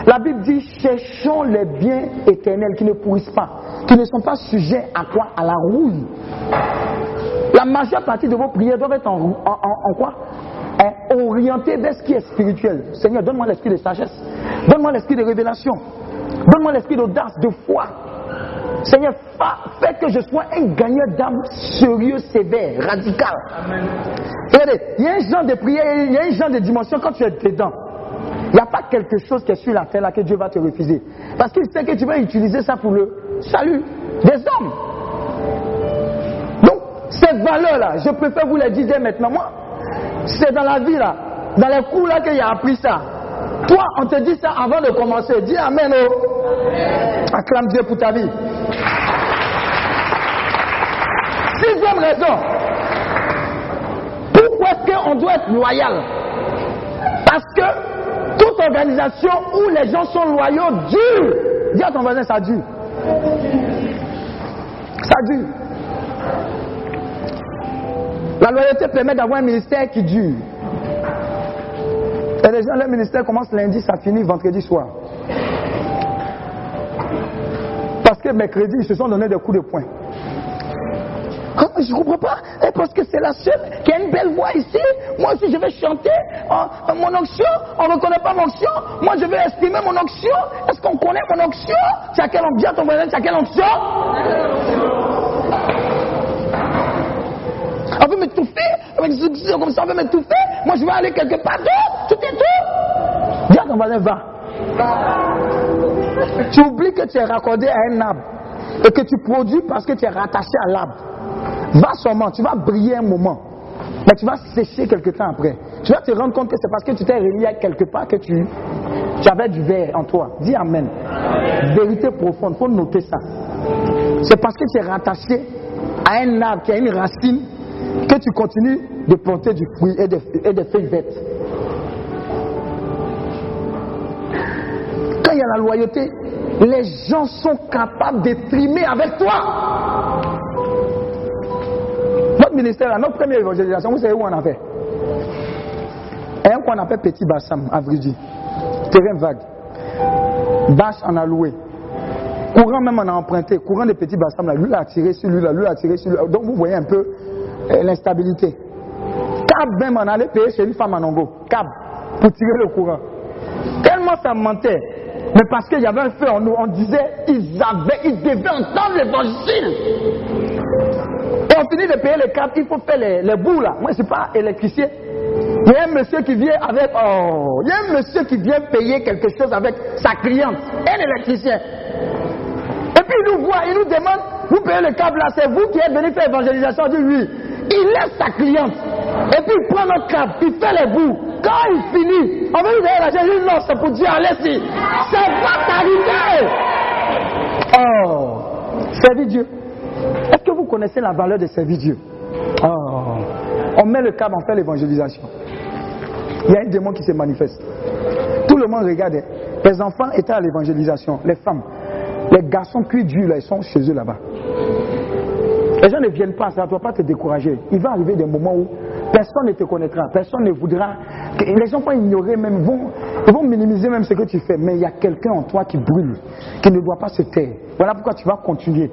La Bible dit cherchons les biens éternels qui ne pourrissent pas, qui ne sont pas sujets à quoi? À la rouille. La majeure partie de vos prières doivent être en, quoi? Orientées vers ce qui est spirituel. Seigneur, donne-moi l'esprit de sagesse. Donne-moi l'esprit de révélation. Donne-moi l'esprit d'audace, de foi. Seigneur, fais que je sois un gagneur d'âme sérieux, sévère, radical. Regardez, il y a un genre de prière, il y a un genre de dimension quand tu es dedans. Il n'y a pas quelque chose qui est sur la terre là que Dieu va te refuser. Parce qu'il sait que tu vas utiliser ça pour le salut des hommes. Donc, cette valeur-là, je préfère vous la dire maintenant. Moi, c'est dans la vie là, dans les cours là qu'il a appris ça. Toi, on te dit ça avant de commencer. Dis Amen. Oh. Acclame Dieu pour ta vie. Sixième raison. Pourquoi est-ce qu'on doit être loyal? Parce que toute organisation où les gens sont loyaux dure. Dis à ton voisin, ça dure. Ça dure. La loyauté permet d'avoir un ministère qui dure. Et les gens, leur ministère commence lundi, ça finit vendredi soir. Parce que mercredi, ils se sont donné des coups de poing. Ah, je ne comprends pas. Et parce que c'est la seule qui a une belle voix ici. Moi aussi, je vais chanter mon onction. On ne connaît pas mon onction. Moi, je vais exprimer mon onction. Est-ce qu'on connaît mon onction? Quelle onction ton voisin quelle onction On veut m'étouffer. Comme ça, on veut m'étouffer. Moi, je vais aller quelque part d'autre. Tout est tout. Dis à ton voisin, va. Tu oublies que tu es raccordé à un arbre et que tu produis parce que tu es rattaché à l'arbre. Va seulement, tu vas briller un moment, mais tu vas sécher quelque temps après. Tu vas te rendre compte que c'est parce que tu t'es relié à quelque part que tu, tu avais du verre en toi. Dis Amen. Vérité profonde, il faut noter ça. C'est parce que tu es rattaché à un arbre qui a une racine que tu continues de planter du fruit et des, feuilles vertes. Quand il y a la loyauté, les gens sont capables de trimer avec toi. Notre ministère, notre première évangélisation, vous savez où on a fait? Un qu'on appelle Petit Bassam, à Vridi. Terrain vague. Bâche en a loué. Courant même on a emprunté. Courant de Petit Bassam, là, lui a tiré sur lui, là, lui a tiré sur lui. Donc vous voyez un peu l'instabilité. Cab même on allait payer chez une femme en Ongo. Cab. Pour tirer le courant. Tellement ça mentait. Mais parce qu'il y avait un feu en nous, on disait, ils avaient, ils devaient entendre l'évangile. Et on finit de payer les câbles, il faut faire les, bouts là. Moi, je ne suis pas électricien. Il y a un monsieur qui vient avec, oh, il y a un monsieur qui vient payer quelque chose avec sa cliente, un électricien. Et puis il nous voit, il nous demande, vous payez le câble là, c'est vous qui êtes venu faire l'évangélisation. dit oui. Il laisse sa cliente. Et puis il prend notre câble, il fait les bouts. Quand il finit, on veut lui donner l'argent. Il dit non, c'est pour Dieu, allez-y. Ça va t'arriver. Oh, servir Dieu. Est-ce que vous connaissez la valeur de servir Dieu? Oh. On met le câble, on fait l'évangélisation. Il y a un démon qui se manifeste. Tout le monde regarde. Les enfants étaient à l'évangélisation, les femmes. Les garçons cuits du là, ils sont chez eux là-bas. Les gens ne viennent pas, ça ne doit pas te décourager. Il va arriver des moments où personne ne te connaîtra, personne ne voudra. Les gens vont ignorer même, vont, vont minimiser même ce que tu fais. Mais il y a quelqu'un en toi qui brûle, qui ne doit pas se taire. Voilà pourquoi tu vas continuer.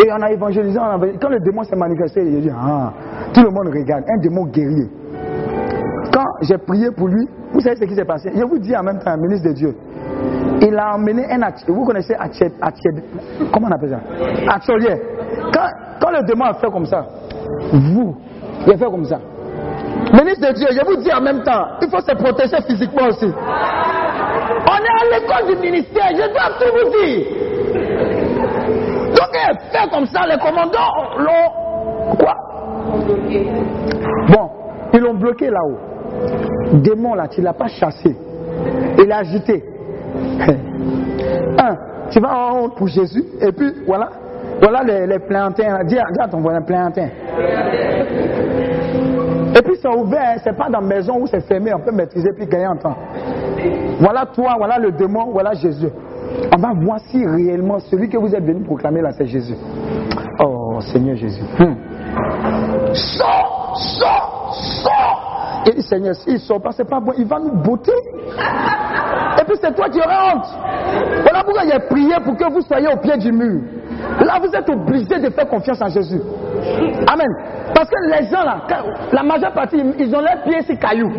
Et on a quand le démon s'est manifesté, il a dit, ah, tout le monde regarde, un démon guerrier. Quand j'ai prié pour lui, vous savez ce qui s'est passé? Je vous dis en même temps, ministre de Dieu. Il a emmené un. Vous connaissez atelier, comment on appelle ça? Atelier. Quand, le démon a fait comme ça, vous, il a fait comme ça. Ministre de Dieu, je vous dis en même temps, il faut se protéger physiquement aussi. On est à l'école du ministère, je dois tout vous dire. Donc, il fait comme ça, les commandants l'ont. Quoi? Bon, ils l'ont bloqué là-haut. Démon là, tu ne l'as pas chassé. Il l'a agité. Un, tu vas en haut pour Jésus, et puis voilà, voilà les, plantains. Dis, dis à ton voisin plantain. Et puis c'est ouvert, hein, c'est pas dans la maison où c'est fermé, on peut maîtriser puis gagner en temps. Voilà toi, voilà le démon, voilà Jésus. On va voir si réellement celui que vous êtes venu proclamer là, c'est Jésus. Oh Seigneur Jésus. Hmm. Sors, sors, sors. Et Seigneur, s'il sort pas, c'est pas bon, il va nous botter. Et puis c'est toi qui auras honte. Voilà pourquoi il a prié pour que vous soyez au pied du mur. Là, vous êtes obligé de faire confiance en Jésus. Amen. Parce que les gens là, la majeure partie, ils ont leurs pieds sur cailloux.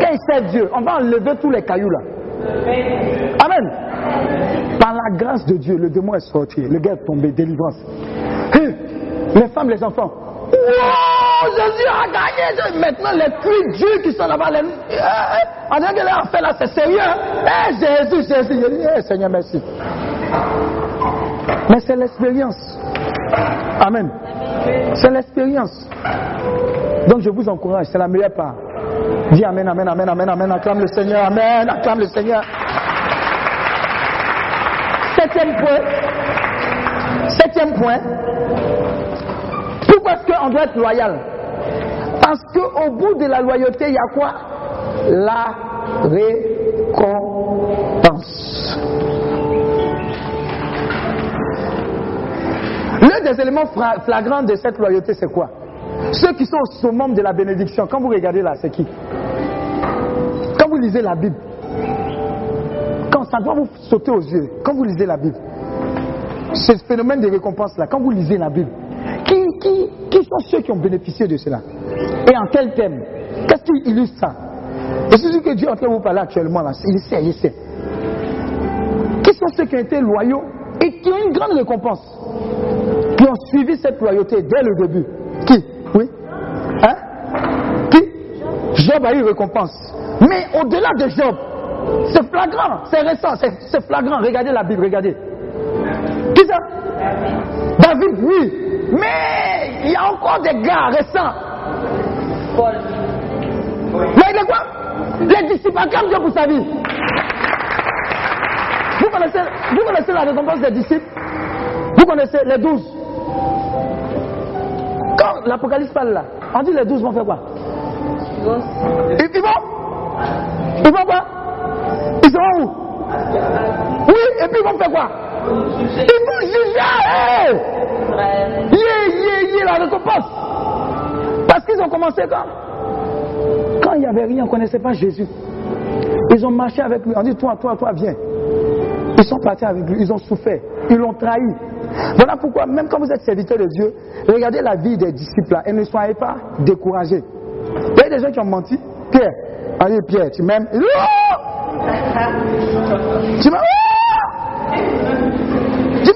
Quand ils servent Dieu, on va enlever tous les cailloux là. Amen. Par la grâce de Dieu, le démon est sorti. Le gars est tombé, délivrance. Les femmes, les enfants. Oh, Jésus a gagné. Maintenant, les cris Dieu qui sont là-bas, les... on dirait que là, là, c'est sérieux. Eh, Jésus, Jésus. Eh, Seigneur, merci. Mais c'est l'expérience. Amen. C'est l'expérience. Donc je vous encourage, c'est la meilleure part. Dis Amen, Amen, Amen, Amen, Amen, acclame le Seigneur, Amen, acclame le Seigneur. Septième point. Septième point. Pourquoi est-ce qu'on doit être loyal? Parce qu'au bout de la loyauté, il y a quoi? La récompense. L'un des éléments flagrants de cette loyauté, c'est quoi? Ceux qui sont au summum de la bénédiction, quand vous regardez là, c'est qui? Quand vous lisez la Bible, quand ça doit vous sauter aux yeux, quand vous lisez la Bible, ce phénomène de récompense là, quand vous lisez la Bible, qui, qui, qui sont ceux qui ont bénéficié de cela? Et en quel thème? Qu'est-ce qui illustre ça? Et c'est ce que Dieu est en train de vous parler actuellement là, il sait, il sait. Qui sont ceux qui ont été loyaux et qui ont une grande récompense qui ont suivi cette loyauté dès le début. Qui? Oui Hein? Qui? Job a eu récompense. Mais au-delà de Job, c'est flagrant, c'est récent, c'est flagrant. Regardez la Bible, regardez. Qui ça? David, oui. Mais il y a encore des gars récents. Paul. Mais quoi? Les disciples acclament Dieu pour sa vie. Vous connaissez, vous connaissez la récompense des disciples? Vous connaissez les douze? Quand l'Apocalypse parle là, on dit les douze vont faire quoi? Ils vont. Ils vont? Ils vont quoi? Ils seront où? Oui, et puis ils vont faire quoi? Ils vont juger Yé, yé, yé, la récompense. Parce qu'ils ont commencé quand? Quand il n'y avait rien, on ne connaissait pas Jésus. Ils ont marché avec lui. On dit, toi, toi, toi, viens. Ils sont partis avec lui. Ils ont souffert. Ils l'ont trahi. Voilà pourquoi, même quand vous êtes serviteur de Dieu, regardez la vie des disciples là et ne soyez pas découragés. Il y a des gens qui ont menti. Pierre, allez Pierre, tu m'aimes Tu m'aimes Tu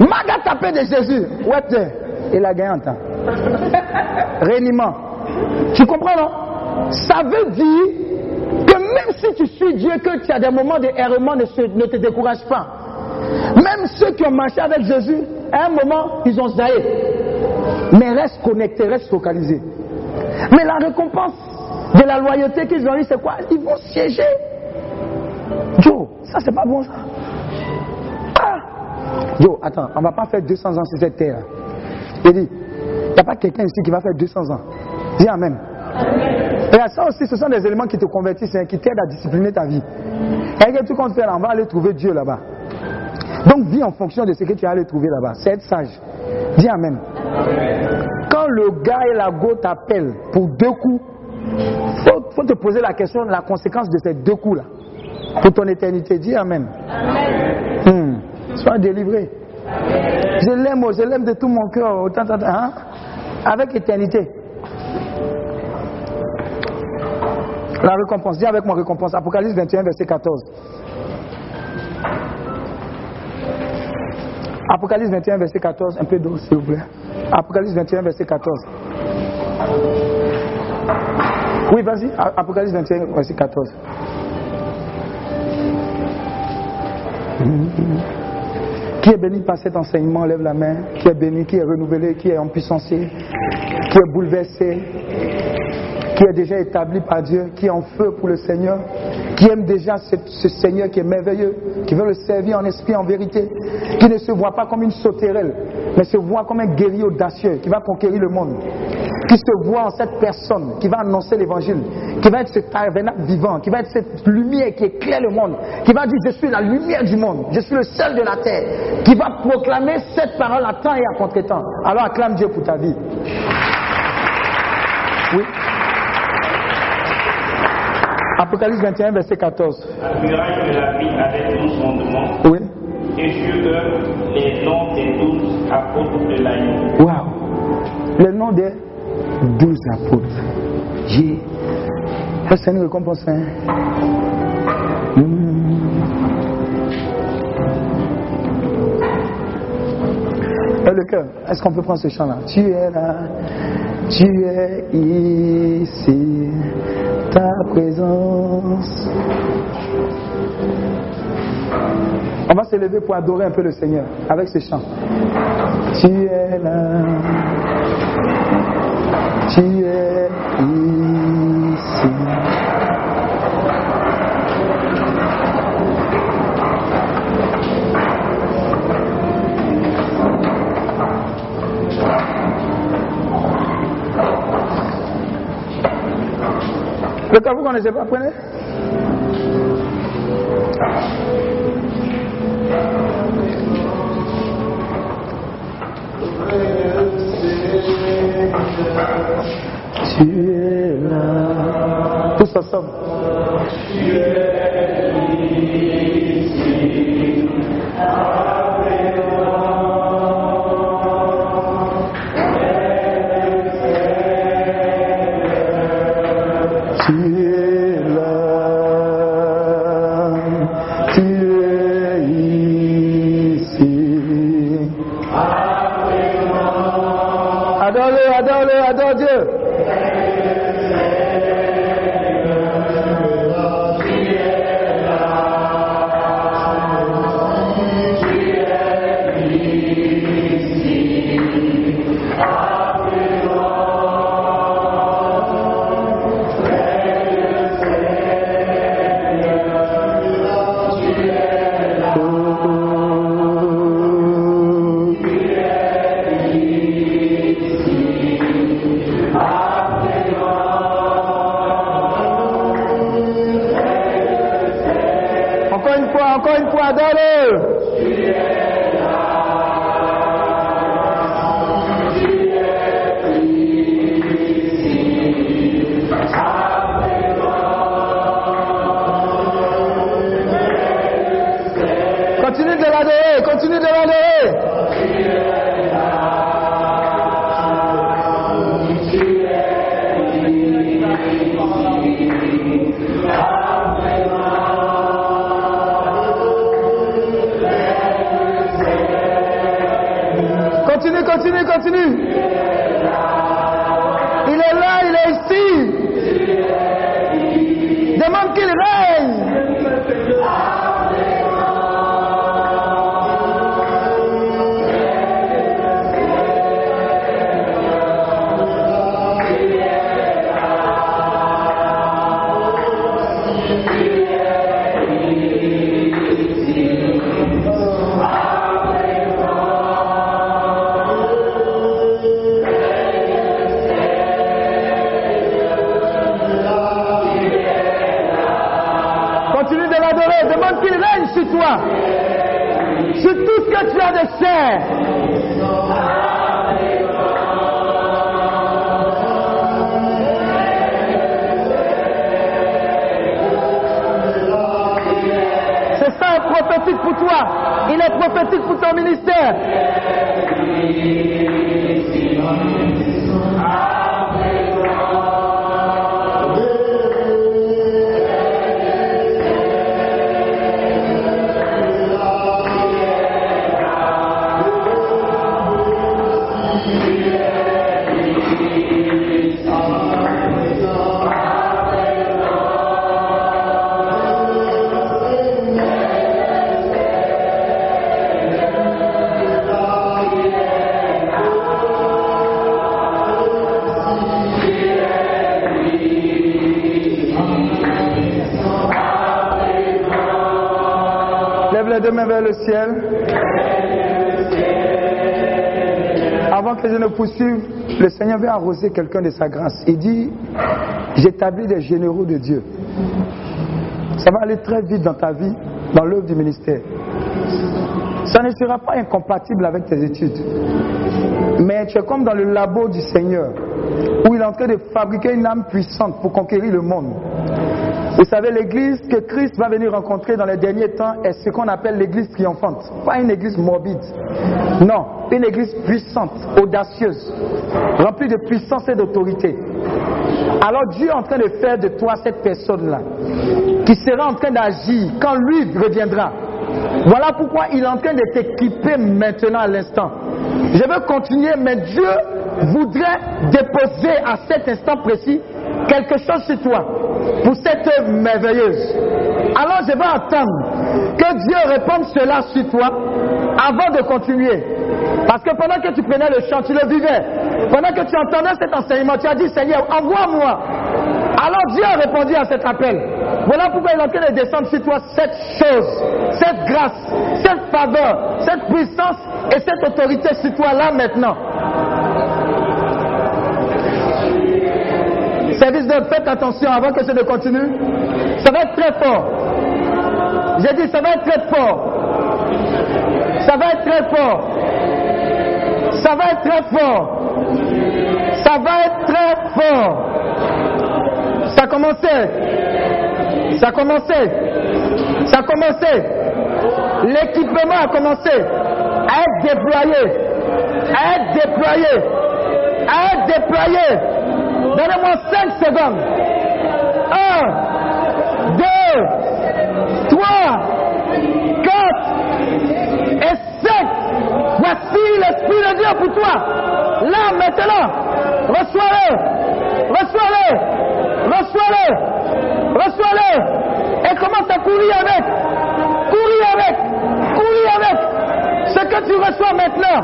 m'aimes Ah tapé de Jésus. Ouais, il a gagné un temps. Réuniment. Tu comprends non? Ça veut dire même si tu suis Dieu, que tu as des moments de errement, ne, te décourage pas. Même ceux qui ont marché avec Jésus, à un moment, ils ont zaï. Mais reste connecté, reste focalisé. Mais la récompense de la loyauté qu'ils ont eu, c'est quoi? Ils vont siéger. Joe, ça c'est pas bon ça. Ah Joe, attends, on va pas faire 200 ans sur cette terre. Il dit, il n'y a pas quelqu'un ici qui va faire 200 ans. Dis Amen. Et ça aussi, ce sont des éléments qui te convertissent, hein, qui t'aident à discipliner ta vie. Et que tout compte faire, on va aller trouver Dieu là-bas. Donc vis en fonction de ce que tu vas aller trouver là-bas. C'est être sage. Dis Amen. Quand le gars et la go t'appellent pour deux coups, il faut, te poser la question, la conséquence de ces deux coups-là. Pour ton éternité. Dis Amen. Hmm. Sois délivré. Je l'aime, je l'aime de tout mon cœur. Hein? Avec éternité. La récompense. Dis avec moi récompense. Apocalypse 21, verset 14. Apocalypse 21, verset 14. Un peu d'eau, s'il vous plaît. Apocalypse 21, verset 14. Oui, vas-y. Apocalypse 21, verset 14. Qui est béni par cet enseignement, lève la main. Qui est béni, qui est renouvelé, qui est empuissancé, qui est bouleversé, qui est déjà établi par Dieu, qui est en feu pour le Seigneur, qui aime déjà ce, Seigneur qui est merveilleux, qui veut le servir en esprit, en vérité, qui ne se voit pas comme une sauterelle, mais se voit comme un guerrier audacieux qui va conquérir le monde, qui se voit en cette personne qui va annoncer l'évangile, qui va être ce tabernacle vivant, qui va être cette lumière qui éclaire le monde, qui va dire je suis la lumière du monde, je suis le seul de la terre, qui va proclamer cette parole à temps et à contre-temps. Alors acclame Dieu pour ta vie. Oui. Apocalypse 21, verset 14. La muraille de la ville avec douze fondements, Oui. et sur les noms des douze apôtres de l'agneau. Waouh. Le nom des douze apôtres. J'ai. Ça, c'est une récompense. hein. Et le cœur, est-ce qu'on peut prendre ce chant-là? Tu es là, tu es ici, présence. On va se lever pour adorer un peu le Seigneur avec ce chant. Tu es là, tu es ici. Le cas, vous connaissez pas, prenez. Tu es là. Tous ensemble. Tu Continue, continue, continue. Il est là, il est ici. Demande qu'il toi. Sur tout ce que tu as de saint. C'est ça un prophétique pour toi. Il est prophétique pour ton ministère. Avant que je ne poursuive, le Seigneur veut arroser quelqu'un de sa grâce. Il dit, j'établis des généraux de Dieu. Ça va aller très vite dans ta vie, dans l'œuvre du ministère. Ça ne sera pas incompatible avec tes études. Mais tu es comme dans le labo du Seigneur, où il est en train de fabriquer une âme puissante pour conquérir le monde. Vous savez, l'église que Christ va venir rencontrer dans les derniers temps est ce qu'on appelle l'église triomphante. Pas une église morbide. Non, une église puissante, audacieuse, remplie de puissance et d'autorité. Alors Dieu est en train de faire de toi cette personne-là, qui sera en train d'agir quand lui reviendra. Voilà pourquoi il est en train de t'équiper maintenant à l'instant. Je veux continuer, mais Dieu voudrait déposer à cet instant précis quelque chose sur toi pour cette œuvre merveilleuse. Alors je vais attendre que Dieu réponde cela sur toi avant de continuer. Parce que pendant que tu prenais le chant, tu le vivais. Pendant que tu entendais cet enseignement, tu as dit Seigneur, envoie-moi. Alors Dieu a répondu à cet appel. Voilà pourquoi il est en train de descendre sur toi cette chose, cette grâce, cette faveur, cette puissance et cette autorité sur toi là maintenant. Service de faites attention avant que je ne continue. Ça va être très fort. J'ai dit ça va être très fort. Ça va être très fort. Ça va être très fort. Ça va être très fort. Ça a commencé. Ça a commencé. Ça a commencé. L'équipement a commencé à être déployé. À être déployé. À être déployé. Donnez-moi 5 secondes. 1, 2, 3, 4 et 5. Voici l'Esprit de Dieu pour toi. Là, maintenant, reçois-le. Reçois-le. Reçois-le. Reçois-le. Et commence à courir avec. Courir avec. Courir avec. Ce que tu reçois maintenant.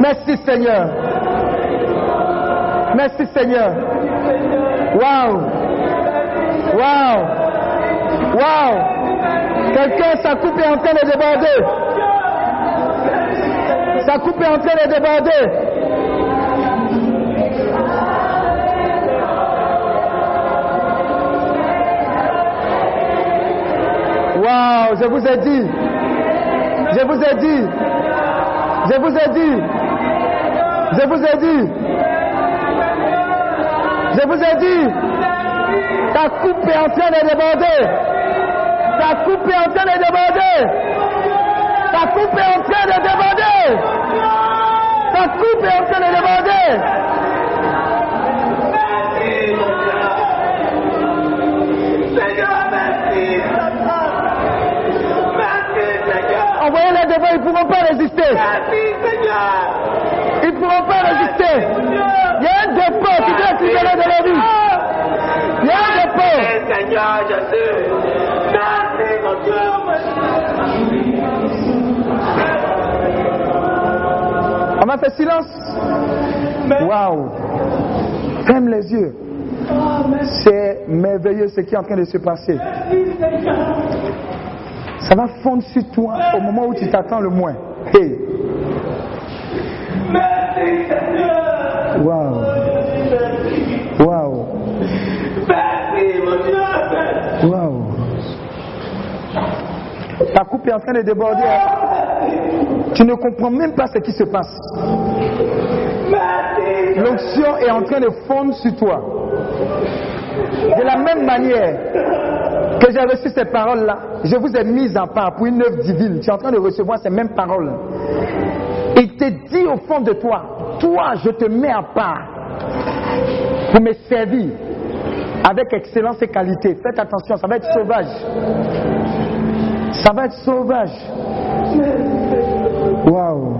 Merci Seigneur. Merci Seigneur. Waouh. Waouh. Waouh. Quelqu'un, sa coupe en train de déborder. Sa coupe est en train de déborder. Waouh, je vous ai dit. Je vous ai dit. Je vous ai dit. Je vous ai dit. Je vous ai dit. Ta coupe est en train de déborder. Ta coupe est en train de déborder. Ta coupe est en train de déborder. Ta coupe est en train de déborder. Envoyez-les devant, ils ne pourront pas résister. Ils ne pourront pas résister. A qui doit être libéré de la vie. A un dépôt. Seigneur Jésus, merci mon Dieu. On m'a fait silence. Waouh. Ferme les yeux. C'est merveilleux ce qui est en train de se passer. Ça va fondre sur toi au moment où tu t'attends le moins. Hey. Merci Seigneur. Waouh. Waouh. Merci mon Dieu. Waouh. Ta coupe est en train de déborder. Tu ne comprends même pas ce qui se passe. L'onction est en train de fondre sur toi. De la même manière que j'ai reçu ces paroles-là, je vous ai mis à part pour une œuvre divine. Tu es en train de recevoir ces mêmes paroles. Il te dit au fond de toi, toi, je te mets à part pour me servir avec excellence et qualité. Faites attention, ça va être sauvage. Ça va être sauvage. Waouh.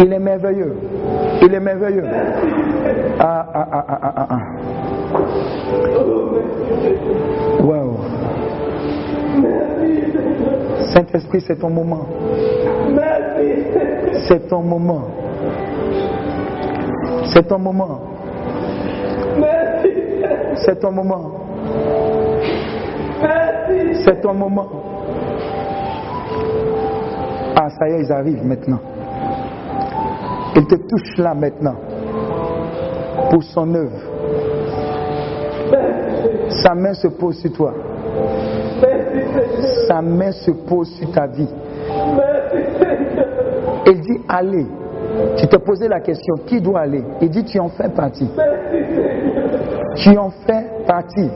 Il est merveilleux. Il est merveilleux. Ah, ah, ah, ah, ah, ah. Waouh. Saint-Esprit, c'est ton moment. C'est ton moment. C'est ton moment. C'est ton moment. C'est ton moment. Ah, ça y est, ils arrivent maintenant. Il te touche là maintenant pour son œuvre. Sa main se pose sur toi. Sa main se pose sur ta vie. Il dit allez. Tu te posais la question, qui doit aller? Il dit tu en fais partie. Tu en fais partie.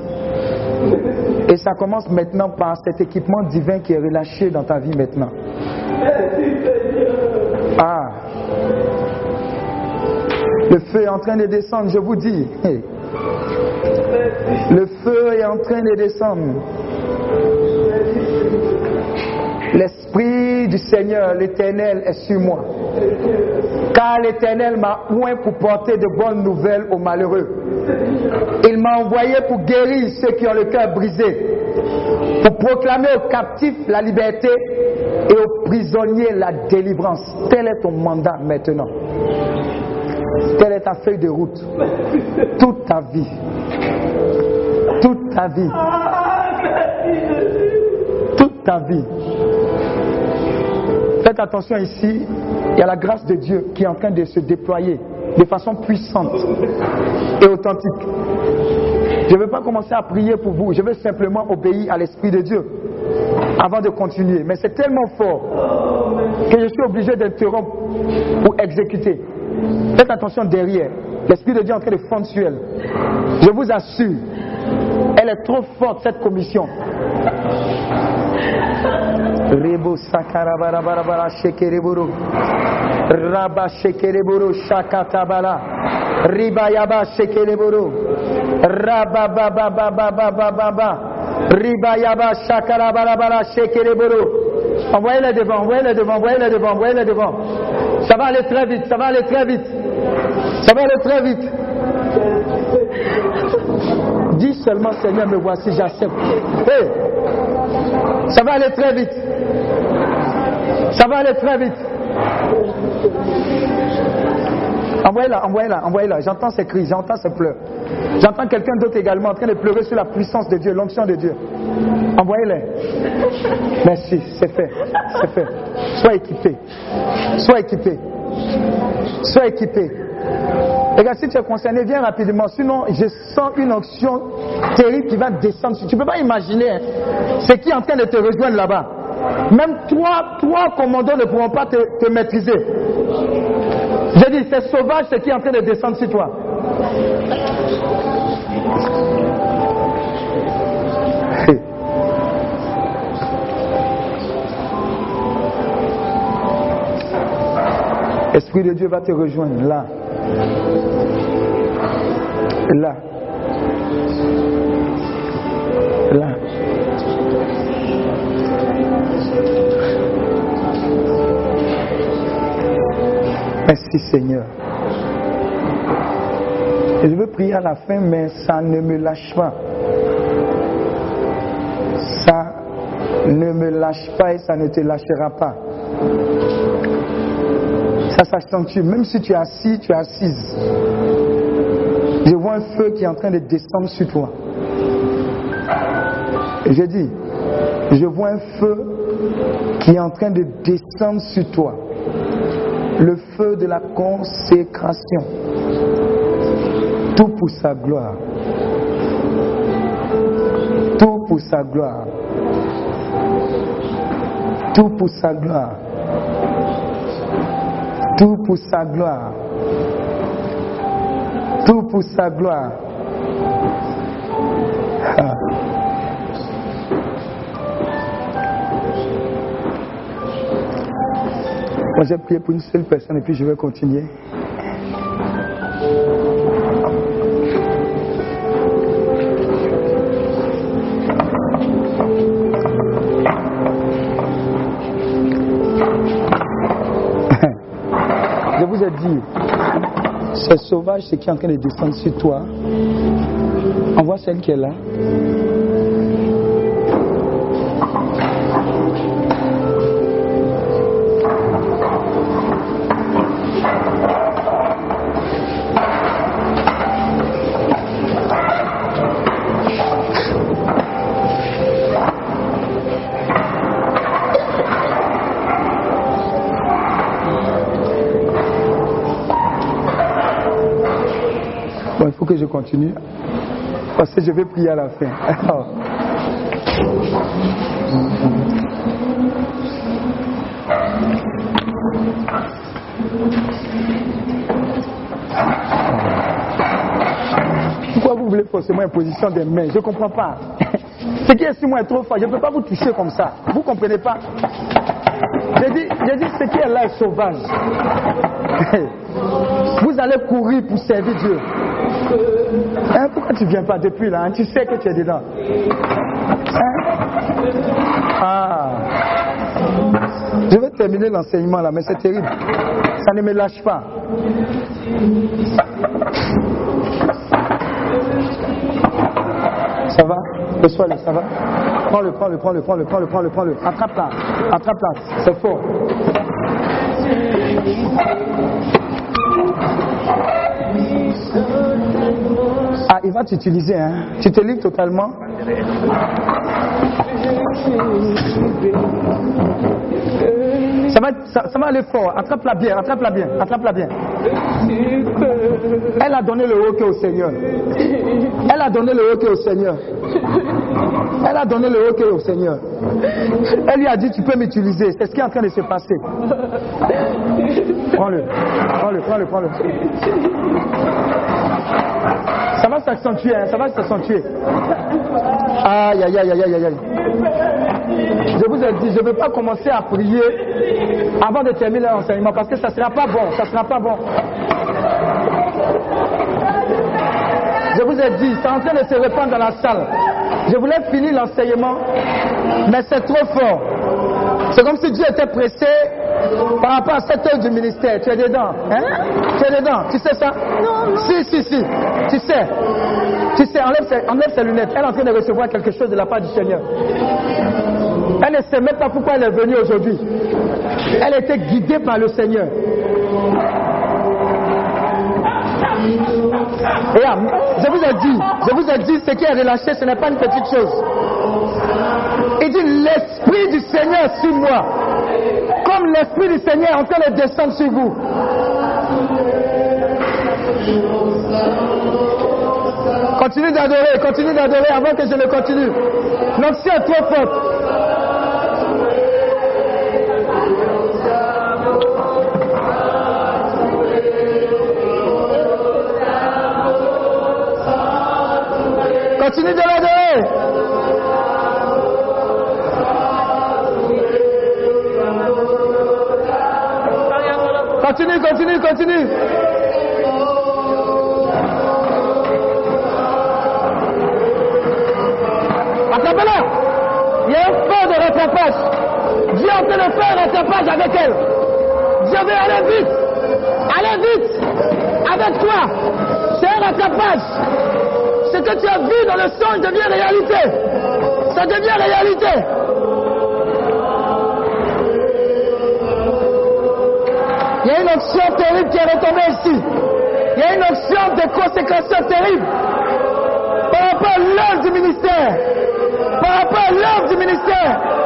Et ça commence maintenant par cet équipement divin qui est relâché dans ta vie maintenant. Ah. Le feu est en train de descendre, je vous dis. Le feu est en train de descendre. L'Esprit du Seigneur, l'Éternel, est sur moi. Car l'Éternel m'a oint pour porter de bonnes nouvelles aux malheureux. Il m'a envoyé pour guérir ceux qui ont le cœur brisé, pour proclamer aux captifs la liberté et aux prisonniers la délivrance. Tel est ton mandat maintenant. Telle est ta feuille de route. Toute ta vie. Toute ta vie. Toute ta vie. Faites attention ici, il y a la grâce de Dieu qui est en train de se déployer de façon puissante et authentique. Je ne veux pas commencer à prier pour vous, je veux simplement obéir à l'Esprit de Dieu avant de continuer. Mais c'est tellement fort que je suis obligé d'interrompre pour exécuter. Faites attention derrière. L'Esprit de Dieu est en train de fondre sur elle. Je vous assure, elle est trop forte, cette commission. Rebo sakarabarabara shekereburu. Raba shekereburu shakatabala. Riba yaba shekereburu. Raba baba baba baba baba. Riba yaba shakarabarabara shekereburu. Envoyez-les devant, envoyez-les devant, envoyez-les devant, envoyez-les devant. Ça va aller très vite, ça va aller très vite. Ça va aller très vite. Dis seulement, Seigneur, me voici, j'accepte. Hey, ça va aller très vite. Ça va aller très vite. Envoyez-la, envoyez-la, envoyez-la. J'entends ses cris, j'entends ses pleurs. J'entends quelqu'un d'autre également en train de pleurer sur la puissance de Dieu, l'onction de Dieu. Envoyez-les. Merci, c'est fait. C'est fait. Sois équipé. Sois équipé. Sois équipé. Regarde, si tu es concerné, viens rapidement. Sinon, je sens une onction terrible qui va descendre. Tu ne peux pas imaginer hein, ce qui est en train de te rejoindre là-bas. Même toi, toi, commandant, ne pourront pas te, te maîtriser. Je dis, c'est sauvage ce qui est en train de descendre sur toi. Esprit de Dieu va te rejoindre là. Là. Là. Seigneur. Je veux prier à la fin, mais ça ne me lâche pas. Ça ne me lâche pas et ça ne te lâchera pas. Ça s'accentue. Même si tu es assis, tu es assise. Je vois un feu qui est en train de descendre sur toi. Et je dis, je vois un feu qui est en train de descendre sur toi. Le feu de la consécration. Tout pour sa gloire. Tout pour sa gloire. Tout pour sa gloire. Tout pour sa gloire. Tout pour sa gloire. Moi, j'ai prié pour une seule personne et puis je vais continuer. Je vous ai dit, c'est sauvage ce qui est en train de descendre sur toi. Envoie celle qui est là. Que je continue. Parce que je vais prier à la fin. Pourquoi vous voulez forcément une position des mains? Je ne comprends pas. Ce qui est sur moi est trop fort. Je ne peux pas vous toucher comme ça. Vous ne comprenez pas? J'ai dit, dit ce qui est là est sauvage. Vous allez courir pour servir Dieu. Hein, pourquoi tu ne viens pas depuis là hein? Tu sais que tu es dedans. Hein? Ah. Je vais terminer l'enseignement là, mais c'est terrible. Ça ne me lâche pas. Ça va? Reçois-le, ça va? Prends-le, prends-le, prends-le, prends-le, prends-le, prends-le, prends-le. Attrape-la, attrape-la, c'est fort. Il va t'utiliser, hein. Tu te livres totalement. Ça va, ça, ça va aller fort. Attrape-la bien, attrape-la bien, attrape-la bien. Elle a donné le hockey au Seigneur. Elle a donné le hockey au Seigneur. Elle a donné le hockey au Seigneur. Elle lui a dit, tu peux m'utiliser. C'est ce qui est en train de se passer. Prends-le, prends-le, prends-le, prends-le. Va s'accentuer, hein, ça va s'accentuer. Aïe, aïe, aïe, aïe, aïe, aïe. Je vous ai dit, je ne veux pas commencer à prier avant de terminer l'enseignement parce que ça ne sera pas bon, ça ne sera pas bon. Je vous ai dit, c'est en train de se répandre dans la salle. Je voulais finir l'enseignement, mais c'est trop fort. C'est comme si Dieu était pressé par rapport à cette heure du ministère. Tu es dedans. Hein? Tu es dedans. Tu sais ça? Non, non. Si, si, si. Tu sais. Tu sais, enlève ses, enlève ses lunettes. Elle est en train de recevoir quelque chose de la part du Seigneur. Elle ne sait même pas pourquoi elle est venue aujourd'hui. Elle était guidée par le Seigneur. Je vous ai dit, je vous ai dit, ce qui est relâché, ce n'est pas une petite chose. Il dit, l'Esprit du Seigneur sur moi. Comme l'Esprit du Seigneur est en train de descendre sur vous. Continue d'adorer, continue d'adorer avant que je ne continue. L'onction est trop forte. Continue de l'adorer. Continue, continue, continue. Attrapez-la. Il y a un feu de rattrapage. Dieu est en train de faire un rattrapage avec elle. Dieu veut aller vite. Allez vite. Avec toi. C'est un rattrapage. Ce que tu as vu dans le songe devient réalité. Ça devient réalité. A une option terrible qui est retombée ici. Il y a une option de consécration terrible par rapport à l'œuvre du ministère. Par rapport à l'œuvre du ministère.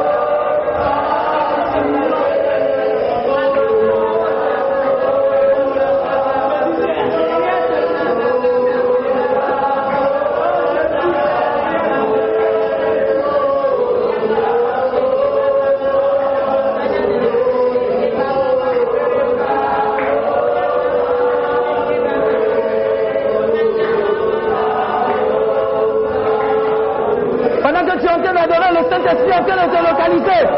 Le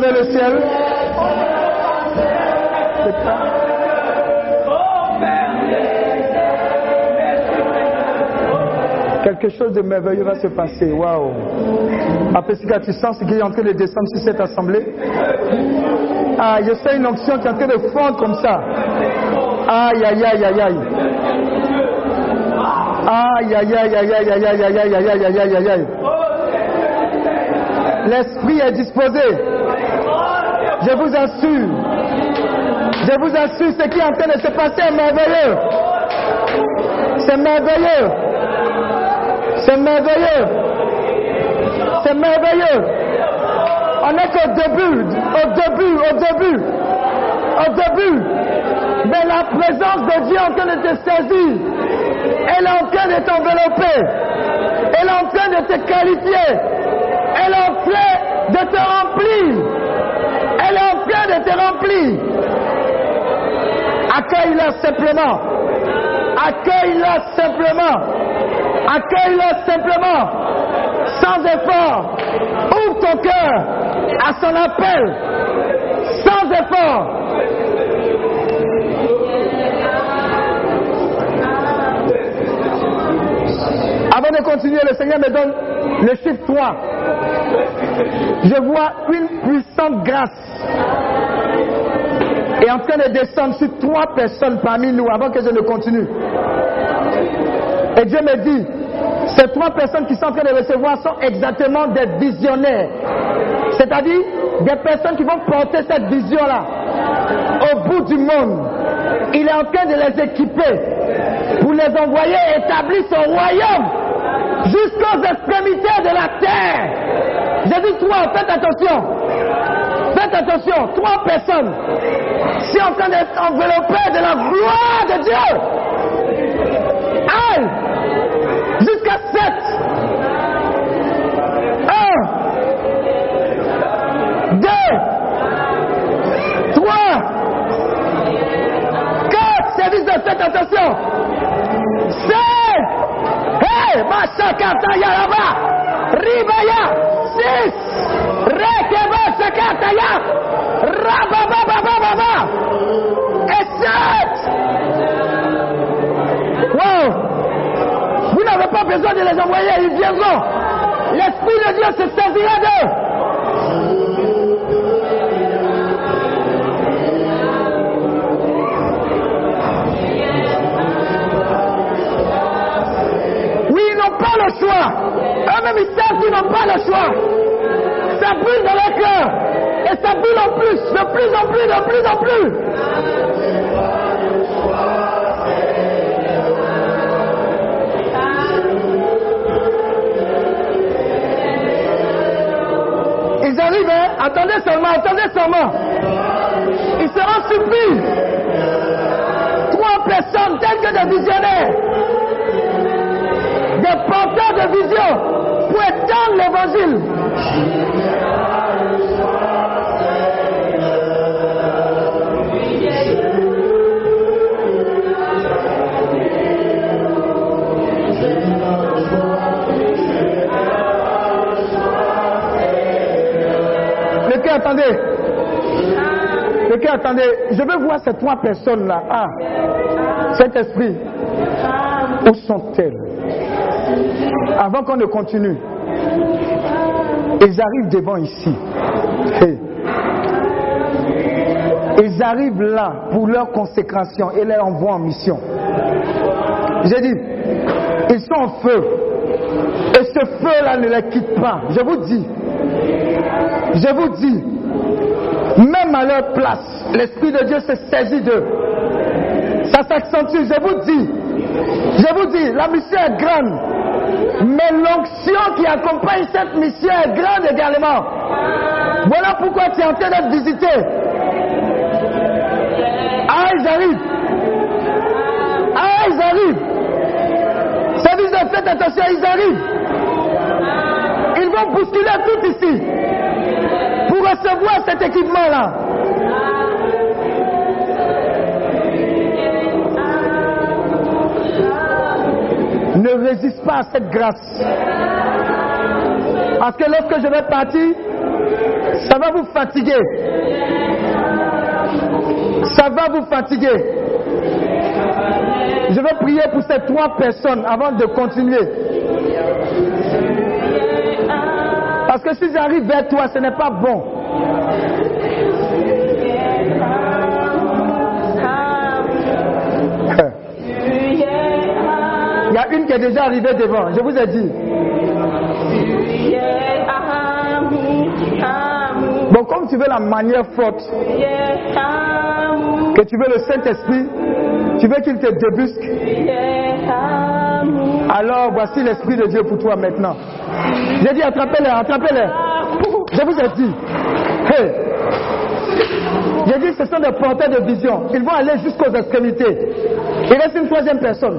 Vers le ciel. Quelque chose de merveilleux va se passer. Waouh. Après tu sens ce qui est en train de descendre sur cette assemblée. Ah, je sens une onction qui est en train de fondre comme ça. Aïe, aïe, aïe, aïe, aïe. Aïe, aïe, aïe, aïe, aïe, aïe, aïe, aïe, aïe, aïe, aïe, aïe, aïe, aïe. L'esprit est disposé. Je vous assure. Je vous assure, ce qui est en train de se passer est merveilleux. C'est merveilleux. C'est merveilleux. C'est merveilleux. On n'est qu'au début, au début, au début, au début. Mais la présence de Dieu est en train de te saisir. Elle est en train de t'envelopper. Elle est en train de te qualifier. Elle est en train de te remplir. Elle est en train de te remplir. Accueille-la simplement. Accueille-la simplement. Accueille-la simplement. Sans effort. Ouvre ton cœur à son appel. Sans effort. Avant de continuer, le Seigneur me donne le chiffre 3. Je vois une puissante grâce est en train de descendre sur trois personnes parmi nous avant que je ne continue. Et Dieu me dit, ces trois personnes qui sont en train de recevoir sont exactement des visionnaires. C'est-à-dire des personnes qui vont porter cette vision-là au bout du monde. Il est en train de les équiper pour les envoyer établir son royaume jusqu'aux extrémités de la terre. J'ai dit trois, faites attention. Faites attention, trois personnes sont en train d'être enveloppées de la gloire de Dieu. Aïe! Jusqu'à sept. Un. Deux. Trois. Quatre. Service de faites attention. Ribaya, Sis, Rekeba Sakataya, Rabababababa, et. Wow! Vous n'avez pas besoin de les envoyer, ils viendront. L'Esprit de Dieu se saisira d'eux. Savent qu'ils n'ont pas le choix. Ça brûle dans leur cœur. Et ça brûle en plus, de plus en plus, de plus en plus. Ils arrivent, hein? Attendez seulement, attendez seulement. Ils seront surpris. Trois personnes telles que des visionnaires, des porteurs de vision étendre l'évangile. Le cœur, attendez. Le attendez. Je veux voir ces trois personnes-là. Ah, cet esprit. Où sont-elles? Avant qu'on ne continue, ils arrivent devant ici. Ils arrivent là pour leur consécration et les envoient en mission. J'ai dit, ils sont en feu. Et ce feu-là ne les quitte pas. Je vous dis, je vous dis, même à leur place, l'Esprit de Dieu se saisit d'eux. Ça s'accentue, je vous dis. Je vous dis, la mission est grande. Mais l'onction qui accompagne cette mission est grande également. Voilà pourquoi tu es en train d'être visité. Ah, ils arrivent. Ah, ils arrivent. Service de faites attention, ils arrivent. Ils vont bousculer tout ici pour recevoir cet équipement-là. Ne résiste pas à cette grâce. Parce que lorsque je vais partir, ça va vous fatiguer. Ça va vous fatiguer. Je vais prier pour ces trois personnes avant de continuer. Parce que si j'arrive vers toi, ce n'est pas bon. Une qui est déjà arrivée devant, je vous ai dit. Bon, comme tu veux la manière forte, que tu veux le Saint-Esprit, tu veux qu'il te débusque, alors voici l'Esprit de Dieu pour toi maintenant. J'ai dit attrapez-les, attrapez-les. Je vous ai dit. Hey. J'ai dit ce sont des porteurs de vision. Ils vont aller jusqu'aux extrémités. Il reste une troisième personne.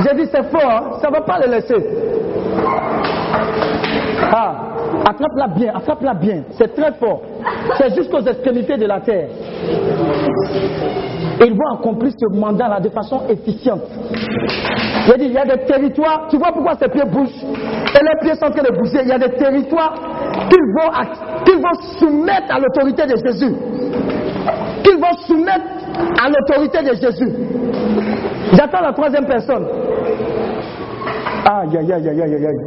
J'ai dit c'est fort, hein? ça ne va pas les laisser. Ah, attrape-la bien, attrape-la bien. C'est très fort. C'est jusqu'aux extrémités de la terre. Et ils vont accomplir ce mandat-là de façon efficiente. J'ai dit, il y a des territoires, tu vois pourquoi ces pieds bougent et les pieds sont en train de bouger. Il y a des territoires qu'ils vont, qu'ils vont soumettre à l'autorité de Jésus. Qu'ils vont soumettre à l'autorité de Jésus. J'attends la troisième personne. Aïe, aïe, aïe, aïe, aïe, aïe.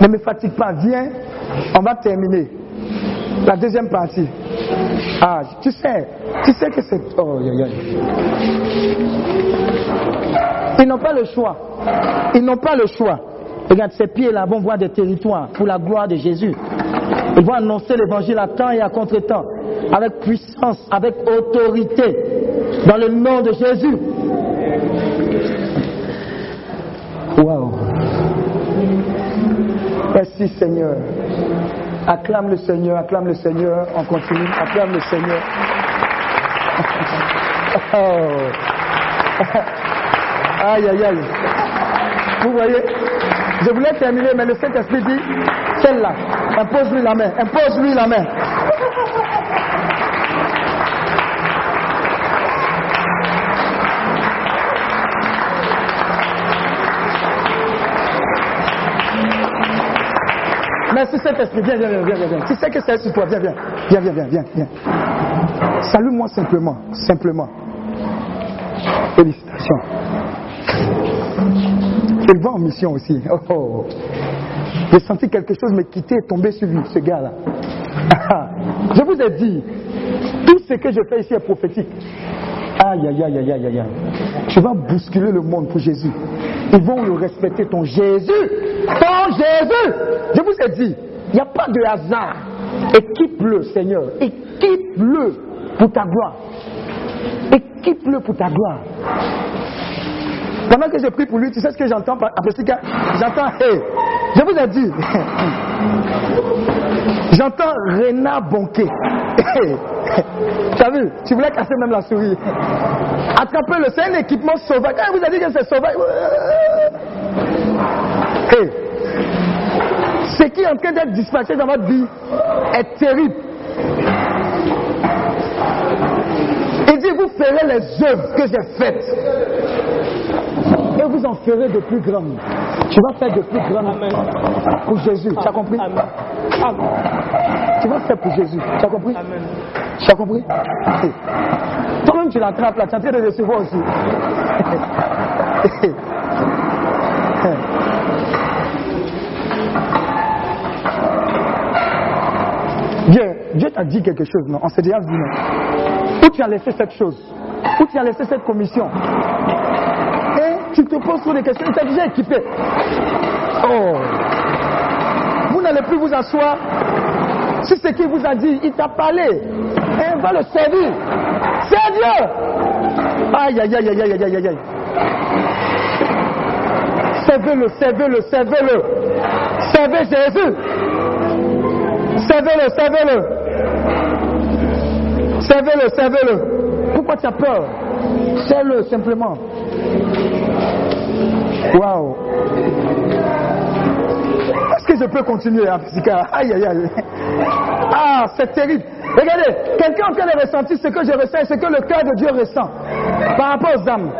Ne me fatigue pas, viens, on va terminer. La deuxième partie. Ah, tu sais, tu sais que c'est. Oh, aïe, aïe. Ils n'ont pas le choix. Ils n'ont pas le choix. Regarde, ces pieds-là vont voir des territoires pour la gloire de Jésus. Ils vont annoncer l'évangile à temps et à contre-temps, avec puissance, avec autorité, dans le nom de Jésus. Waouh. Merci Seigneur. Acclame le Seigneur, acclame le Seigneur. On continue. Acclame le Seigneur. Oh. Aïe, aïe, aïe. Vous voyez, je voulais terminer, mais le Saint-Esprit dit, celle-là, impose-lui la main, impose-lui la main. Merci Saint-Esprit, viens, viens, viens, viens, viens, viens. Tu sais que c'est sur toi, viens, viens, viens, viens, viens, viens, viens. Salue-moi simplement, simplement. Félicitations. Il va en mission aussi. Oh, oh. J'ai senti quelque chose me quitter et tomber sur lui, ce gars-là. je vous ai dit, tout ce que je fais ici est prophétique. Aïe, aïe, aïe, aïe, aïe, aïe. Tu vas bousculer le monde pour Jésus. Ils vont le respecter, ton Jésus. Ton Jésus. Je vous ai dit, il n'y a pas de hasard. Équipe-le, Seigneur. Équipe-le pour ta gloire. Équipe-le pour ta gloire. Pendant que j'ai pris pour lui, tu sais ce que j'entends après ce J'entends, hé, je vous ai dit, j'entends Réna Bonquet. tu as vu, tu voulais casser même la souris. Attrapez-le, c'est un équipement sauvage. Quand il vous a dit que c'est sauvage, hey, ce qui est en train d'être dispatché dans votre vie est terrible. Il dit, vous ferez les œuvres que j'ai faites. Vous en ferez de plus grandes. Tu vas faire de plus grandes pour Jésus. Tu as compris? Tu vas faire pour Jésus. Tu as compris? Tu as compris? Toi-même, tu l'attrapes là. Tu es en train de recevoir aussi. Dieu, Dieu t'a dit quelque chose, non? On s'est déjà vu, non? Où tu as laissé cette chose? Où tu as laissé cette commission? Tu te poses trop des questions, il t'a déjà équipé. Oh Vous n'allez plus vous asseoir. Si ce qu'il vous a dit, il t'a parlé. Et va le servir. C'est Dieu Aïe, aïe, aïe, aïe, aïe, aïe, aïe. Servez-le, servez-le, servez-le. Servez Jésus. Servez-le, servez-le. Servez-le, servez-le. Pourquoi tu as peur? Serve-le simplement. Waouh. Est-ce que je peux continuer, hein, Aïe, aïe, aïe. Ah, c'est terrible. Regardez, quelqu'un en train de ressentir ce que je ressens et ce que le cœur de Dieu ressent par rapport aux âmes.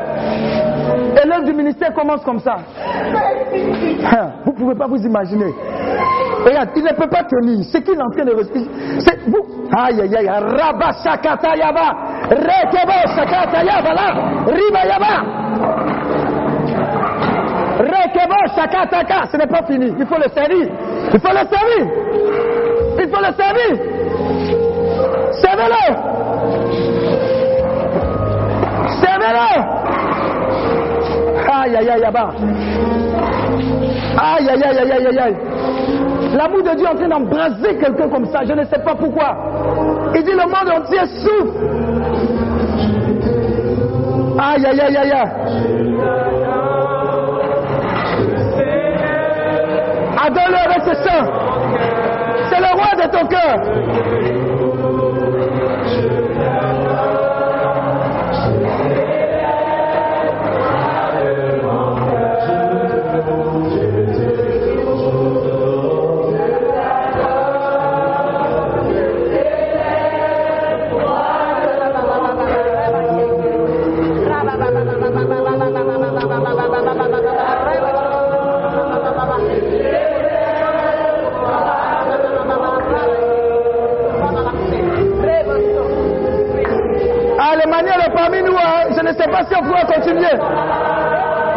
Et l'œuvre du ministère commence comme ça. Vous ne pouvez pas vous imaginer. Regarde, il ne peut pas tenir. Ce qu'il est en train de respirer, c'est vous. Aïe, aïe, aïe. Rabba shakata yaba. Rekebo shakata yaba. Riba yaba. Rekebo shakata ka. Ce n'est pas fini. Il faut le servir. Il faut le servir. Il faut le servir. Servez-le. Servez-le. Aïe, aïe, aïe, yaba. Aïe, aïe, aïe, aïe, aïe, aïe. L'amour de Dieu en train d'embraser quelqu'un comme ça. Je ne sais pas pourquoi. Il dit le monde entier souffre. Aïe, aïe, aïe, aïe, aïe. Adore-le avec ses seins. C'est le roi de ton cœur.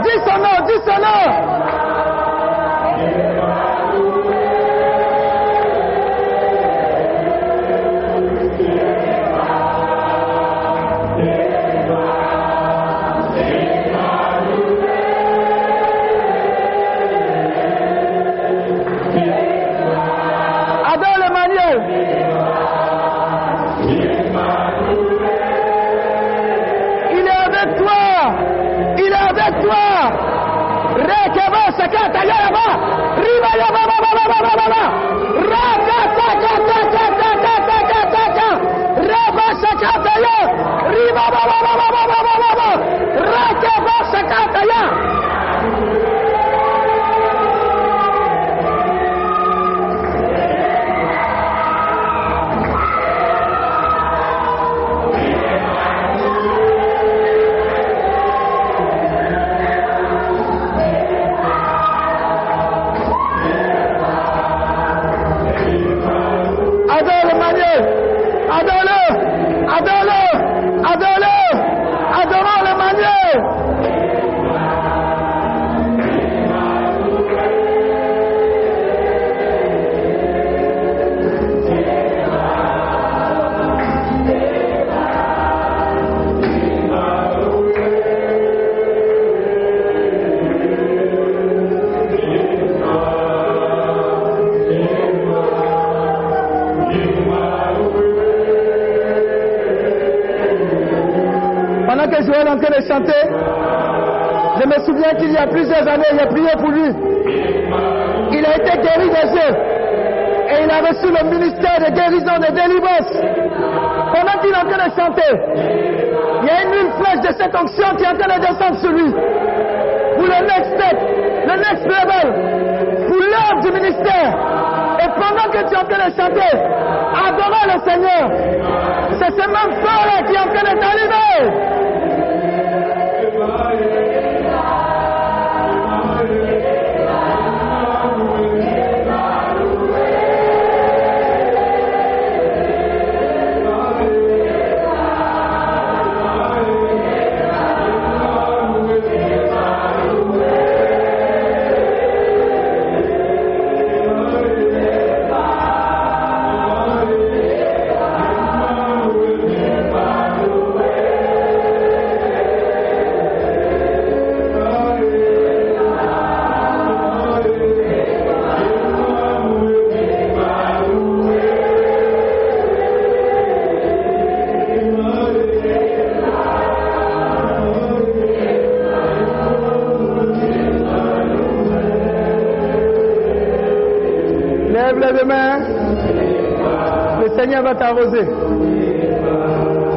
Dis son nom, dis son.